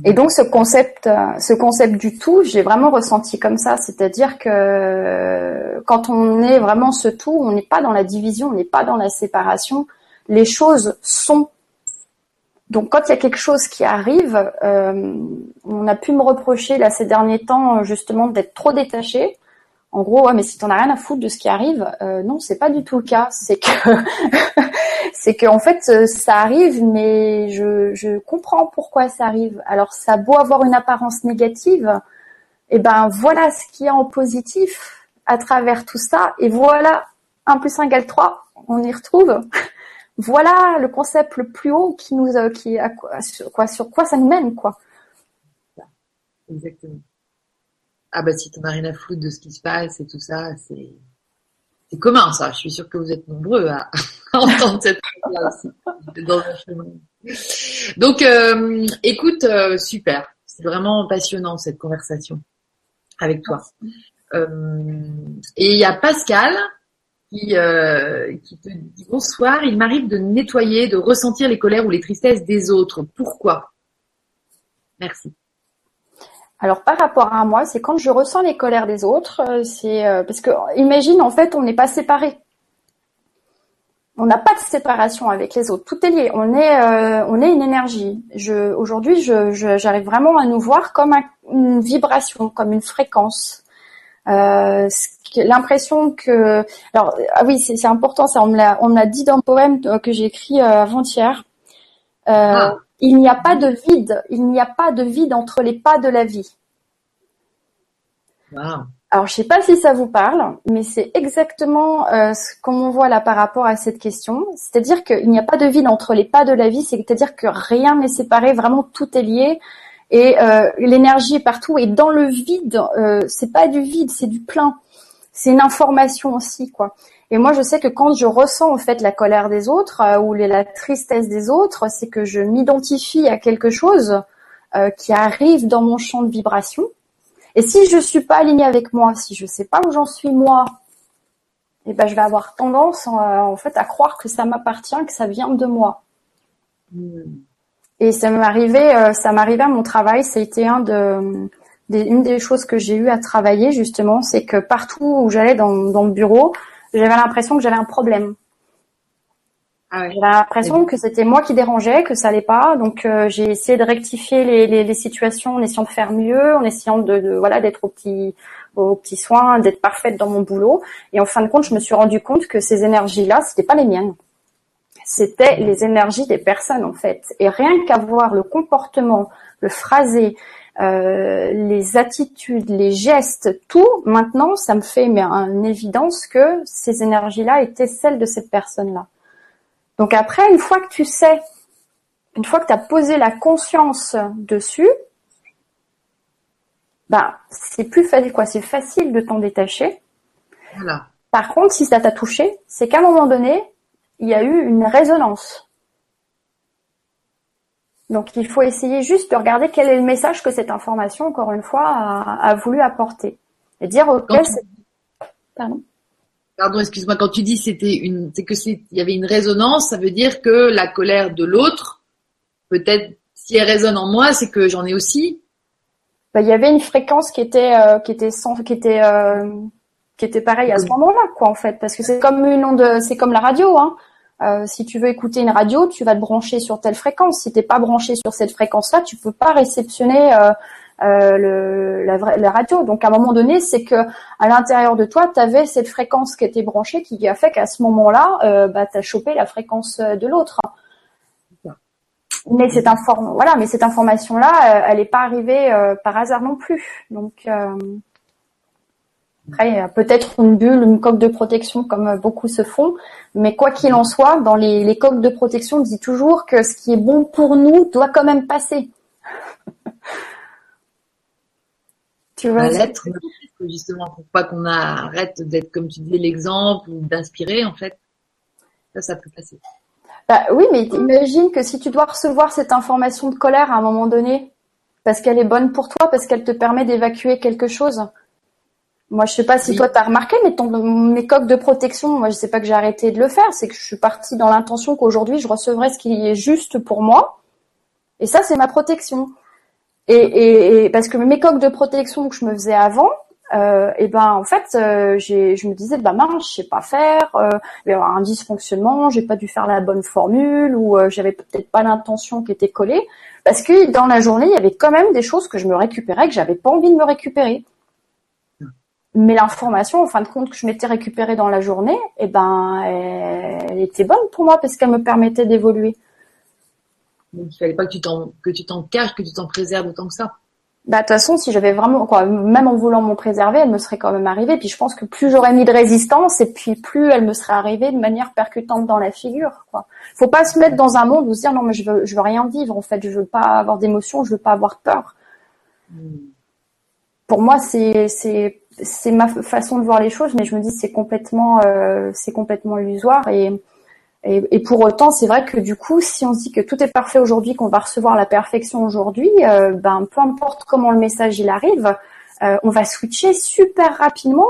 Speaker 2: Et donc ce concept, ce concept du tout, j'ai vraiment ressenti comme ça, c'est-à-dire que quand on est vraiment ce tout, on n'est pas dans la division, on n'est pas dans la séparation. Les choses sont. Donc quand il y a quelque chose qui arrive, euh, on a pu me reprocher là ces derniers temps justement d'être trop détaché en gros, ouais, mais si t'en as rien à foutre de ce qui arrive, euh, non, c'est pas du tout le cas. C'est que, c'est que en fait, euh, ça arrive, mais je, je comprends pourquoi ça arrive. Alors, ça a beau avoir une apparence négative, et eh ben voilà ce qu'il y a en positif. à travers tout ça. Et voilà, 1 plus 1 égale 3, on y retrouve. voilà le concept le plus haut qui nous, qui, à quoi, sur quoi, sur quoi ça nous mène, quoi.
Speaker 1: Exactement. Ah bah si t'en as rien à foutre de ce qui se passe et tout ça, c'est c'est commun ça. Je suis sûre que vous êtes nombreux à, entendre cette chose dans chemin. Donc euh, écoute, euh, super. C'est vraiment passionnant cette conversation avec toi. Euh, et il y a Pascal qui te dit bonsoir. Il m'arrive de nettoyer, de ressentir les colères ou les tristesses des autres. Pourquoi? Merci.
Speaker 2: Alors par rapport à moi, c'est quand je ressens les colères des autres, euh, c'est euh, parce que imagine en fait on n'est pas séparés. On n'a pas de séparation avec les autres. Tout est lié. On est, euh, on est une énergie. Aujourd'hui, j'arrive vraiment à nous voir comme une vibration, comme une fréquence. l'impression que, alors ah oui, c'est, important. Ça, on me l'a, on l'a dit dans le poème que j'ai écrit avant-hier. Ah. Il n'y a pas de vide, il n'y a pas de vide entre les pas de la vie. Alors, je sais pas si ça vous parle, mais c'est exactement euh, ce qu'on voit là par rapport à cette question. C'est-à-dire qu'il n'y a pas de vide entre les pas de la vie, c'est-à-dire que rien n'est séparé, vraiment tout est lié et euh, l'énergie est partout. Et dans le vide, euh, c'est pas du vide, c'est du plein. C'est une information aussi, quoi. Et moi, je sais que quand je ressens en fait la colère des autres euh, ou la tristesse des autres, c'est que je m'identifie à quelque chose euh, qui arrive dans mon champ de vibration. Et si je suis pas alignée avec moi, si je sais pas où j'en suis moi, eh ben je vais avoir tendance en, fait à croire que ça m'appartient, que ça vient de moi. Hmm. Et ça m'arrivait, euh, ça m'arrivait à mon travail. Ça a été un de, une des choses que j'ai eu à travailler justement, c'est que partout où j'allais dans, dans le bureau, j'avais l'impression que j'avais un problème. Ah j'avais l'impression que c'était moi qui dérangeais, que ça allait pas. Donc euh, j'ai essayé de rectifier les, les, les, situations en essayant de faire mieux, en essayant de, de voilà d'être au petit aux petits soins, d'être parfaite dans mon boulot. Et en fin de compte, je me suis rendu compte que ces énergies-là, c'était pas les miennes. C'était les énergies des personnes en fait. Et rien qu'à voir le comportement, le phrasé, euh, les attitudes, les gestes, tout, maintenant, ça me fait mais, une évidence que ces énergies-là étaient celles de cette personne-là. Donc après, une fois que tu sais, une fois que tu as posé la conscience dessus, ben, c'est plus facile, quoi. C'est facile de t'en détacher. Voilà. Par contre, si ça t'a touché, c'est qu'à un moment donné, il y a eu une résonance. Donc il faut essayer juste de regarder quel est le message que cette information, encore une fois, a, voulu apporter. Et dire ok,
Speaker 1: pardon. Pardon, excuse-moi, quand tu dis c'était une, c'est que c'est, il y avait une résonance, ça veut dire que la colère de l'autre, peut-être si elle résonne en moi, c'est que j'en ai aussi.
Speaker 2: Bah, il y avait une fréquence qui était, euh, qui était sans, qui était, euh, qui était pareille à ce moment-là, quoi, en fait, parce que c'est comme une onde, c'est comme la radio, hein. Euh, si tu veux écouter une radio, tu vas te brancher sur telle fréquence. Si t'es pas branché sur cette fréquence-là, tu peux pas réceptionner euh, euh, le, la, la, radio. Donc à un moment donné, c'est que à l'intérieur de toi, tu avais cette fréquence qui était branchée, qui a fait qu'à ce moment-là, euh, bah, tu as chopé la fréquence de l'autre. Mais cette voilà, mais cette information-là, elle n'est pas arrivée par hasard non plus. Donc après, peut-être une bulle, une coque de protection comme beaucoup se font, mais quoi qu'il en soit, dans les, les coques de protection, on dit toujours que ce qui est bon pour nous doit quand même passer.
Speaker 1: tu vois l'être justement pour pas qu'on arrête d'être comme tu dis l'exemple ou d'inspirer en fait. Ça, ça peut passer.
Speaker 2: Bah, oui, mais imagine que si tu dois recevoir cette information de colère à un moment donné, parce qu'elle est bonne pour toi, parce qu'elle te permet d'évacuer quelque chose, moi, je sais pas si toi toi t'as remarqué, mais ton, mes coques de protection, moi je sais pas que j'ai arrêté de le faire, c'est que je suis partie dans l'intention qu'aujourd'hui je recevrai ce qui est juste pour moi, et ça c'est ma protection. Et, et, parce que mes coques de protection que je me faisais avant, euh, et ben en fait, euh, je me disais bah mince, je sais pas faire, euh, il va y avoir un dysfonctionnement, j'ai pas dû faire la bonne formule ou euh, j'avais peut-être pas l'intention qui était collée, parce que dans la journée il y avait quand même des choses que je me récupérais que j'avais pas envie de me récupérer mais l'information, en fin de compte, que je m'étais récupérée dans la journée, eh ben, elle était bonne pour moi parce qu'elle me permettait d'évoluer.
Speaker 1: Donc, il fallait pas que tu t'en, que tu t'en caches, que tu t'en préserves autant que ça.
Speaker 2: bah de toute façon, si j'avais vraiment quoi, même en voulant m'en préserver, elle me serait quand même arrivée. Puis je pense que plus j'aurais mis de résistance, et puis plus elle me serait arrivée de manière percutante dans la figure. Quoi. Faut pas se mettre dans un monde où se dire non mais je veux je veux rien vivre en fait, je veux pas avoir d'émotion, je veux pas avoir peur. Hmm. Pour moi, c'est c'est c'est ma façon de voir les choses, mais je me dis c'est complètement euh, c'est complètement illusoire et et, pour autant, c'est vrai que du coup, si on se dit que tout est parfait aujourd'hui, qu'on va recevoir la perfection aujourd'hui, euh, ben peu importe comment le message il arrive, euh, on va switcher super rapidement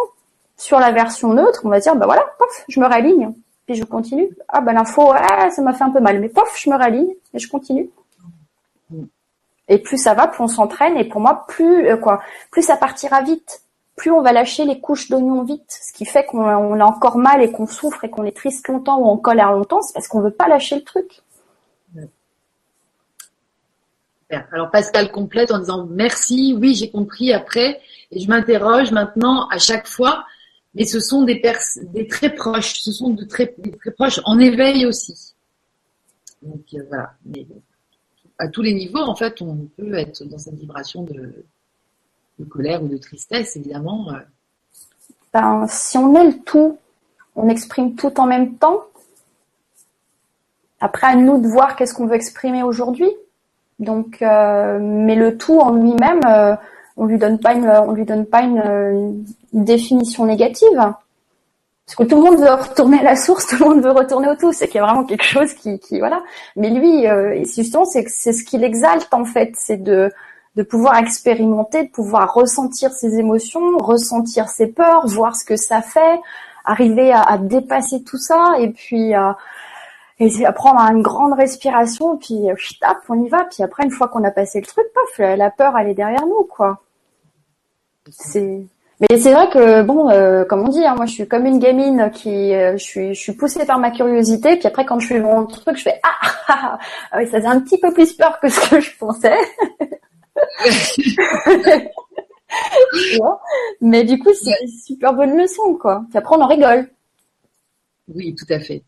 Speaker 2: sur la version neutre. On va dire, ben voilà, pof, je me réaligne, puis je continue. Ah ben l'info, ah, ça m'a fait un peu mal, mais pof, je me réaligne et je continue. Et plus ça va, plus on s'entraîne. Et pour moi, plus quoi, plus ça partira vite plus on va lâcher les couches d'oignon vite, ce qui fait qu'on a encore mal et qu'on souffre et qu'on est triste longtemps ou en colère longtemps, c'est parce qu'on veut pas lâcher le truc.
Speaker 1: Alors Pascal complète en disant merci, oui j'ai compris après, et je m'interroge maintenant à chaque fois, mais ce sont des, très proches, ce sont des très proches en éveil aussi. Donc euh, voilà, à tous les niveaux en fait on peut être dans cette vibration de, de colère ou de tristesse, évidemment. Euh.
Speaker 2: Ben, si on est le tout, on exprime tout en même temps. Après, à nous de voir qu'est-ce qu'on veut exprimer aujourd'hui. Donc, euh, mais le tout en lui-même, euh, on lui donne pas une, on lui donne pas une, définition négative. Parce que tout le monde veut retourner à la source, tout le monde veut retourner au tout. C'est qu'il y a vraiment quelque chose qui, qui voilà. Mais lui, justement, c'est c'est ce qui l'exalte en fait, c'est de de pouvoir expérimenter, de pouvoir ressentir ses émotions, ressentir ses peurs, voir ce que ça fait, arriver à, dépasser tout ça et puis à, et à prendre une grande respiration, puis euh, tape, on y va. Puis après, une fois qu'on a passé le truc, paf, la peur, elle est derrière nous, quoi. C'est mais c'est vrai que bon, euh, comme on dit, hein, moi je suis comme une gamine qui, euh, je suis, je suis poussée par ma curiosité. Puis après, quand je fais mon truc, je fais ah, ah, ah, ah oui, ça fait un petit peu plus peur que ce que je pensais. Mais du coup, c'est une super bonne leçon, quoi. Puis après, on en rigole.
Speaker 1: Oui, tout à fait.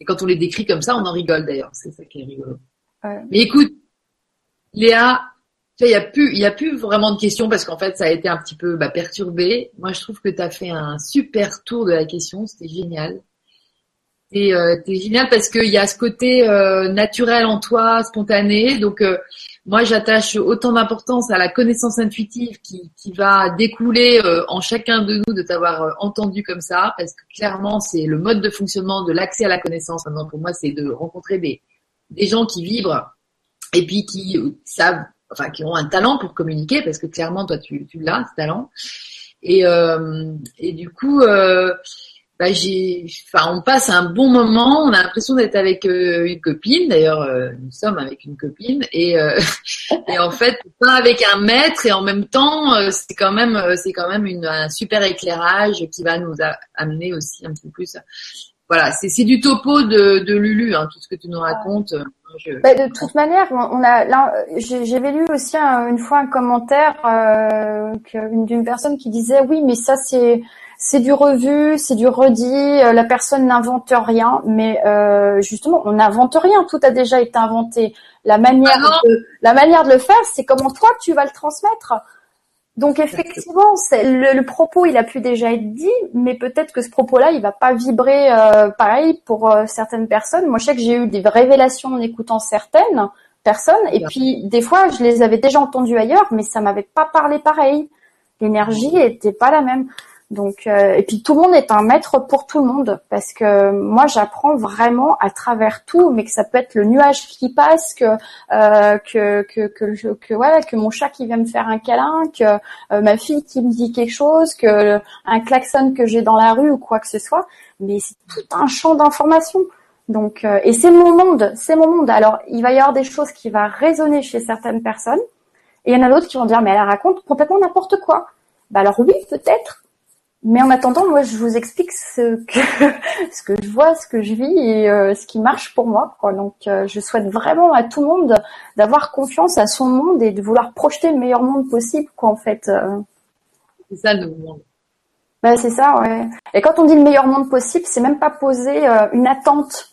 Speaker 1: Et quand on les décrit comme ça, on en rigole d'ailleurs. C'est ça qui est rigolo. Mais écoute, Léa, il n'y a plus, il y a plus vraiment de questions parce qu'en fait, ça a été un petit peu bah, perturbé. Moi, je trouve que tu as fait un super tour de la question. C'était génial. Et euh, t'es génial parce qu'il y a ce côté euh, naturel en toi, spontané. Donc euh, moi, j'attache autant d'importance à la connaissance intuitive qui, qui va découler euh, en chacun de nous de t'avoir euh, entendu comme ça, parce que clairement, c'est le mode de fonctionnement de l'accès à la connaissance. Maintenant, pour moi, c'est de rencontrer des, des gens qui vibrent et puis qui savent, enfin, qui ont un talent pour communiquer, parce que clairement, toi, tu, tu l'as, ce talent. Et, et du coup, bah, j'ai, enfin, on passe un bon moment. On a l'impression d'être avec euh, une copine. D'ailleurs, euh, nous sommes avec une copine et, euh, et en fait, pas avec un maître et en même temps, c'est quand même, c'est quand même une, un super éclairage qui va nous amener aussi un petit peu plus. Voilà, c'est, c'est du topo de, de Lulu, hein, tout ce que tu nous racontes.
Speaker 2: Bah, de toute manière, on a là, j'avais lu aussi une fois un commentaire d'une personne qui disait oui, mais ça c'est c'est du revu, c'est du redit, euh, la personne n'invente rien, mais euh, justement, on n'invente rien, tout a déjà été inventé. La manière, ah de, la manière de le faire, c'est comment toi tu vas le transmettre. Donc effectivement, le, le, propos, il a pu déjà être dit, mais peut-être que ce propos-là, il va pas vibrer euh, pareil pour certaines personnes. Moi, je sais que j'ai eu des révélations en écoutant certaines personnes, et puis des fois, je les avais déjà entendues ailleurs, mais ça m'avait pas parlé pareil. L'énergie était pas la même. Donc, euh, et puis tout le monde est un maître pour tout le monde parce que moi j'apprends vraiment à travers tout, mais que ça peut être le nuage qui passe, que euh, que que que, que voilà, que mon chat qui vient me faire un câlin, que euh, ma fille qui me dit quelque chose, que un klaxon que j'ai dans la rue ou quoi que ce soit. Mais c'est tout un champ d'informations. Donc, et c'est mon monde, c'est mon monde. Alors, il va y avoir des choses qui vont résonner chez certaines personnes, et il y en a d'autres qui vont dire mais elle raconte complètement n'importe quoi. Bah alors oui, peut-être, mais en attendant, moi, je vous explique ce que ce que je vois, ce que je vis et euh, ce qui marche pour moi. Quoi. Donc, euh, je souhaite vraiment à tout le monde d'avoir confiance à son monde et de vouloir projeter le meilleur monde possible, quoi, en fait. Euh.
Speaker 1: C'est ça le monde.
Speaker 2: Ben, c'est ça, ouais. Et quand on dit le meilleur monde possible, c'est même pas poser une attente.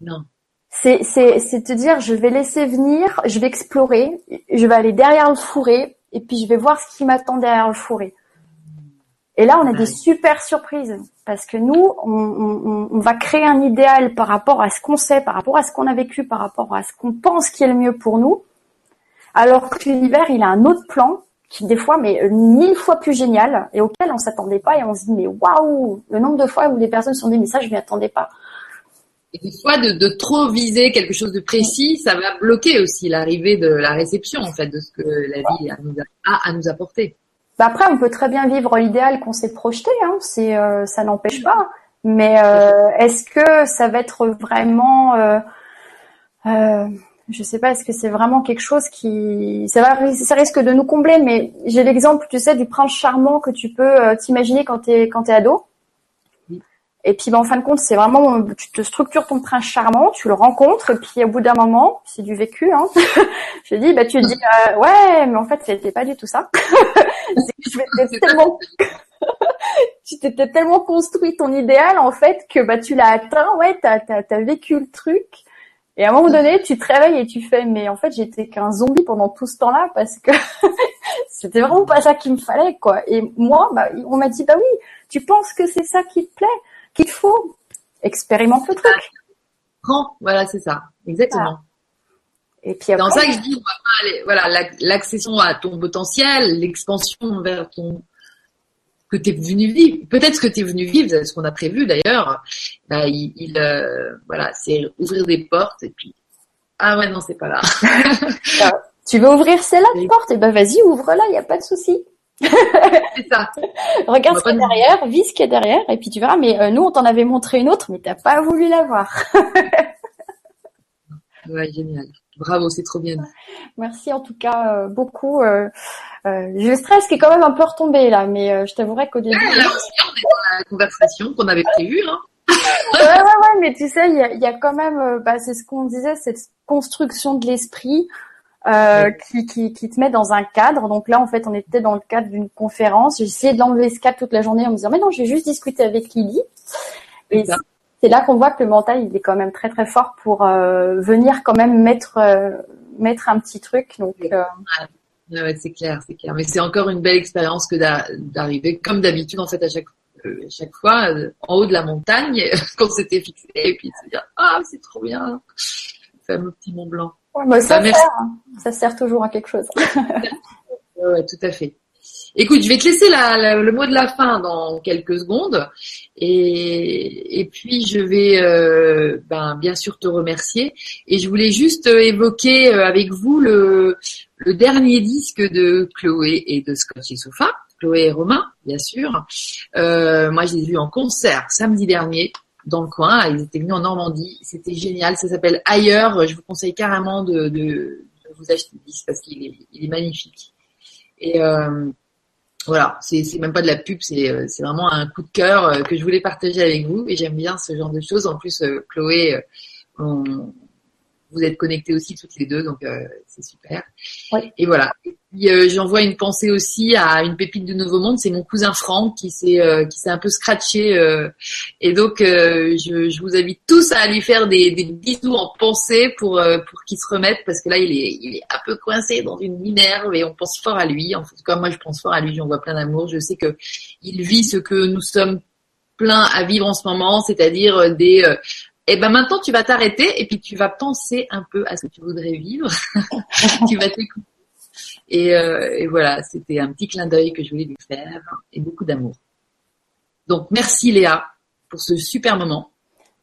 Speaker 1: Non.
Speaker 2: c'est c'est c'est te dire je vais laisser venir, je vais explorer, je vais aller derrière le fourré et puis je vais voir ce qui m'attend derrière le fourré. Et là, on a des super surprises parce que nous, on, on, on, va créer un idéal par rapport à ce qu'on sait, par rapport à ce qu'on a vécu, par rapport à ce qu'on pense qui est le mieux pour nous, alors que l'univers, il a un autre plan qui des fois, mais mille fois plus génial et auquel on s'attendait pas et on se dit mais waouh, le nombre de fois où les personnes sont dit mais ça je m'y attendais pas.
Speaker 1: Et des fois, de, de, trop viser quelque chose de précis, ça va bloquer aussi l'arrivée de la réception en fait de ce que la vie a à nous apporter.
Speaker 2: Bah après, on peut très bien vivre l'idéal qu'on s'est projeté, hein, c'est euh, ça n'empêche pas. Mais euh, est-ce que ça va être vraiment, euh, euh, je sais pas, est-ce que c'est vraiment quelque chose qui, ça va, ça risque de nous combler. Mais j'ai l'exemple, tu sais, du prince charmant que tu peux euh, t'imaginer quand t'es quand t'es ado. Et puis, ben, en fin de compte, c'est vraiment, tu te structures ton prince charmant, tu le rencontres, et puis au bout d'un moment, c'est du vécu, hein. je dis, bah, tu te dis, euh, ouais, mais en fait, c'était pas du tout ça. je tellement, tu t'étais tellement construit ton idéal, en fait, que, bah, tu l'as atteint, ouais, t'as, t'as, t'as vécu le truc. Et à un moment donné, tu te réveilles et tu fais, mais en fait, j'étais qu'un zombie pendant tout ce temps-là parce que c'était vraiment pas ça qu'il me fallait, quoi. Et moi, bah, on m'a dit, bah oui, tu penses que c'est ça qui te plaît? Qu'il faut. Expérimente le truc.
Speaker 1: Prends, voilà, c'est ça, exactement.
Speaker 2: Et puis
Speaker 1: dans ça que je dis, voilà, l'accession à ton potentiel, l'expansion vers ton que tu es venu vivre, peut-être ce que tu es venu vivre, ce qu'on a prévu d'ailleurs, bah, il, euh, voilà, c'est ouvrir des portes et puis ah ouais non c'est pas là.
Speaker 2: tu veux ouvrir celle-là de porte Et eh ben vas-y ouvre-la, il y a pas de souci.
Speaker 1: C'est ça.
Speaker 2: Regarde ce qu'il y a derrière, vis ce qu'il y a derrière, et puis tu verras. Mais euh, nous, on t'en avait montré une autre, mais t'as pas voulu la voir.
Speaker 1: ouais, génial. Bravo, c'est trop bien.
Speaker 2: Merci en tout cas euh, beaucoup. Euh, euh, je stresse qui est quand même un peu retombé là, mais je t'avouerai qu'au début.
Speaker 1: là aussi, on est dans la conversation qu'on avait prévue. Hein.
Speaker 2: ouais, ouais, ouais, mais tu sais, il y a, y a, quand même, bah, c'est ce qu'on disait, cette construction de l'esprit euh, qui, qui, qui, te met dans un cadre. Donc là, en fait, on était dans le cadre d'une conférence. J'ai essayé de l'enlever ce cadre toute la journée en me disant, mais non, j'ai juste discuté avec Lily. Et c'est là qu'on voit que le mental, il est quand même très très fort pour euh, venir quand même mettre euh, mettre un petit truc. Donc euh,
Speaker 1: ouais, c'est clair, c'est clair. Mais c'est encore une belle expérience que d'arriver, comme d'habitude, en fait, à chaque chaque fois en haut de la montagne, qu'on s'était fixé, et puis se dire ah c'est trop bien, le fameux petit Mont Blanc.
Speaker 2: Ouais, ça, sert, hein. ça sert toujours à quelque chose.
Speaker 1: ouais, tout à fait. Écoute, je vais te laisser la, le mot de la fin dans quelques secondes, et, et puis je vais euh, ben, bien sûr te remercier. Et je voulais juste évoquer euh, avec vous le, le dernier disque de Chloé et de Scott Sofa, Chloé et Romain, bien sûr. Euh, moi, je les ai vus en concert samedi dernier dans le coin. Ils étaient venus en Normandie. C'était génial. Ça s'appelle Ailleurs. Je vous conseille carrément de, de, vous acheter le disque parce qu'il est, il est magnifique. Et euh, voilà, c'est, même pas de la pub, c'est, euh, vraiment un coup de cœur euh, que je voulais partager avec vous. Et j'aime bien ce genre de choses. En plus, euh, Chloé, on, vous êtes connectés aussi toutes les deux, donc euh, c'est super. Et voilà. Et euh, j'envoie une pensée aussi à une pépite du Nouveau Monde, c'est mon cousin Franck qui s'est euh, qui s'est un peu scratché. et donc je, je, vous invite tous à lui faire des, des bisous en pensée pour pour qu'il se remette parce que là il est il est un peu coincé dans une minerve et on pense fort à lui. En tout cas moi je pense fort à lui, j'en vois plein d'amour. Je sais que il vit ce que nous sommes pleins à vivre en ce moment, c'est-à-dire des et ben maintenant tu vas t'arrêter et puis tu vas penser un peu à ce que tu voudrais vivre. tu vas t'écouter. Et, euh, et, voilà, c'était un petit clin d'œil que je voulais lui faire et beaucoup d'amour. Donc merci Léa pour ce super moment.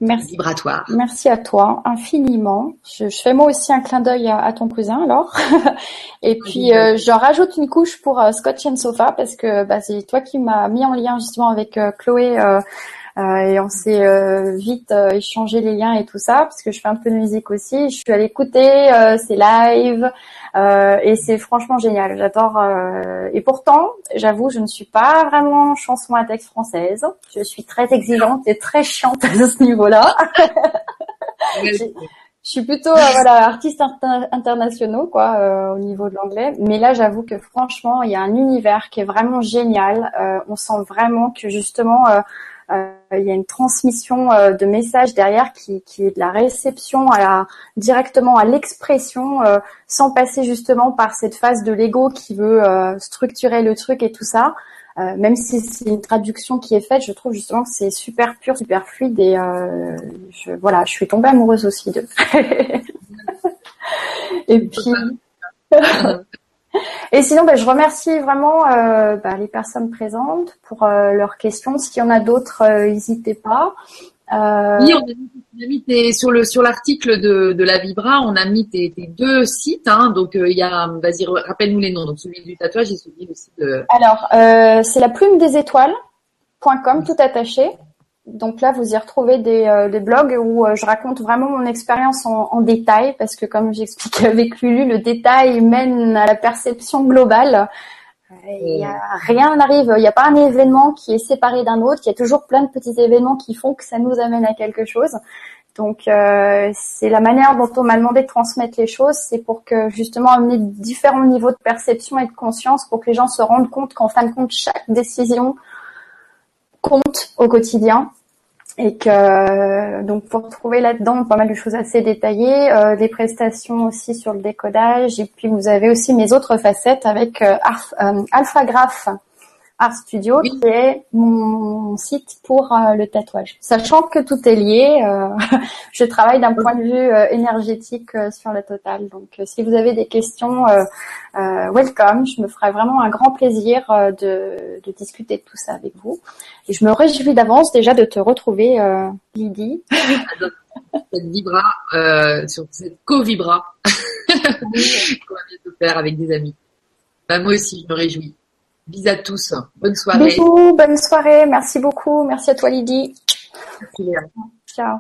Speaker 2: Merci.
Speaker 1: Vibratoire.
Speaker 2: Merci à toi infiniment. Je, je fais moi aussi un clin d'œil à, ton cousin alors. et puis euh, j'en rajoute une couche pour euh, Scotch and Sofa parce que bah, c'est toi qui m'as mis en lien justement avec euh, Chloé euh, et on s'est euh, vite euh, échangé les liens et tout ça parce que je fais un peu de musique aussi. Je suis allée écouter ces lives et c'est franchement génial. J'adore. et pourtant, j'avoue, je ne suis pas vraiment chanson à texte française. Je suis très exigeante et très chiante à ce niveau-là. je suis plutôt voilà artiste internationaux quoi au niveau de l'anglais mais là j'avoue que franchement il y a un univers qui est vraiment génial on sent vraiment que justement il y a une transmission de messages derrière qui, qui, est de la réception à la, directement à l'expression, sans passer justement par cette phase de l'ego qui veut structurer le truc et tout ça. Euh, même si c'est une traduction qui est faite, je trouve justement que c'est super pur, super fluide et euh, je, voilà, je suis tombée amoureuse aussi de. et puis. et sinon, ben, je remercie vraiment euh, ben, les personnes présentes pour leurs questions. S'il y en a d'autres, n'hésitez pas.
Speaker 1: Euh... Oui, on a mis, sur le sur l'article de, de la Vibra, on a mis tes, deux sites. Hein, donc euh, il y a, vas-y, rappelle-nous les noms. Donc celui du tatouage et celui aussi de.
Speaker 2: Alors euh, c'est la plume des étoiles.com tout attaché. Donc là, vous y retrouvez des, euh, des blogs où je raconte vraiment mon expérience en, en, détail parce que comme j'expliquais avec Lulu, le détail mène à la perception globale. A, rien n'arrive, il n'y a pas un événement qui est séparé d'un autre, il y a toujours plein de petits événements qui font que ça nous amène à quelque chose. Donc euh, c'est la manière dont on m'a demandé de transmettre les choses, c'est pour que justement amener différents niveaux de perception et de conscience pour que les gens se rendent compte qu'en fin de compte chaque décision compte au quotidien et que donc pour trouver là-dedans pas mal de choses assez détaillées, euh, des prestations aussi sur le décodage. Et puis vous avez aussi mes autres facettes avec euh, euh Art Studio, qui est mon site pour euh, le tatouage. Sachant que tout est lié, euh, je travaille d'un point de vue euh, énergétique sur le total. Donc, si vous avez des questions, welcome. Je me ferai vraiment un grand plaisir de, de, discuter de tout ça avec vous. Et je me réjouis d'avance déjà de te retrouver, Lydie.
Speaker 1: cette vibra, sur cette co-vibra qu'on va bientôt faire avec des amis. Bah, moi aussi, je me réjouis. Bisous à tous. Bonne soirée.
Speaker 2: Bisous, bonne soirée. Merci beaucoup. Merci à toi, Lydie. Ciao.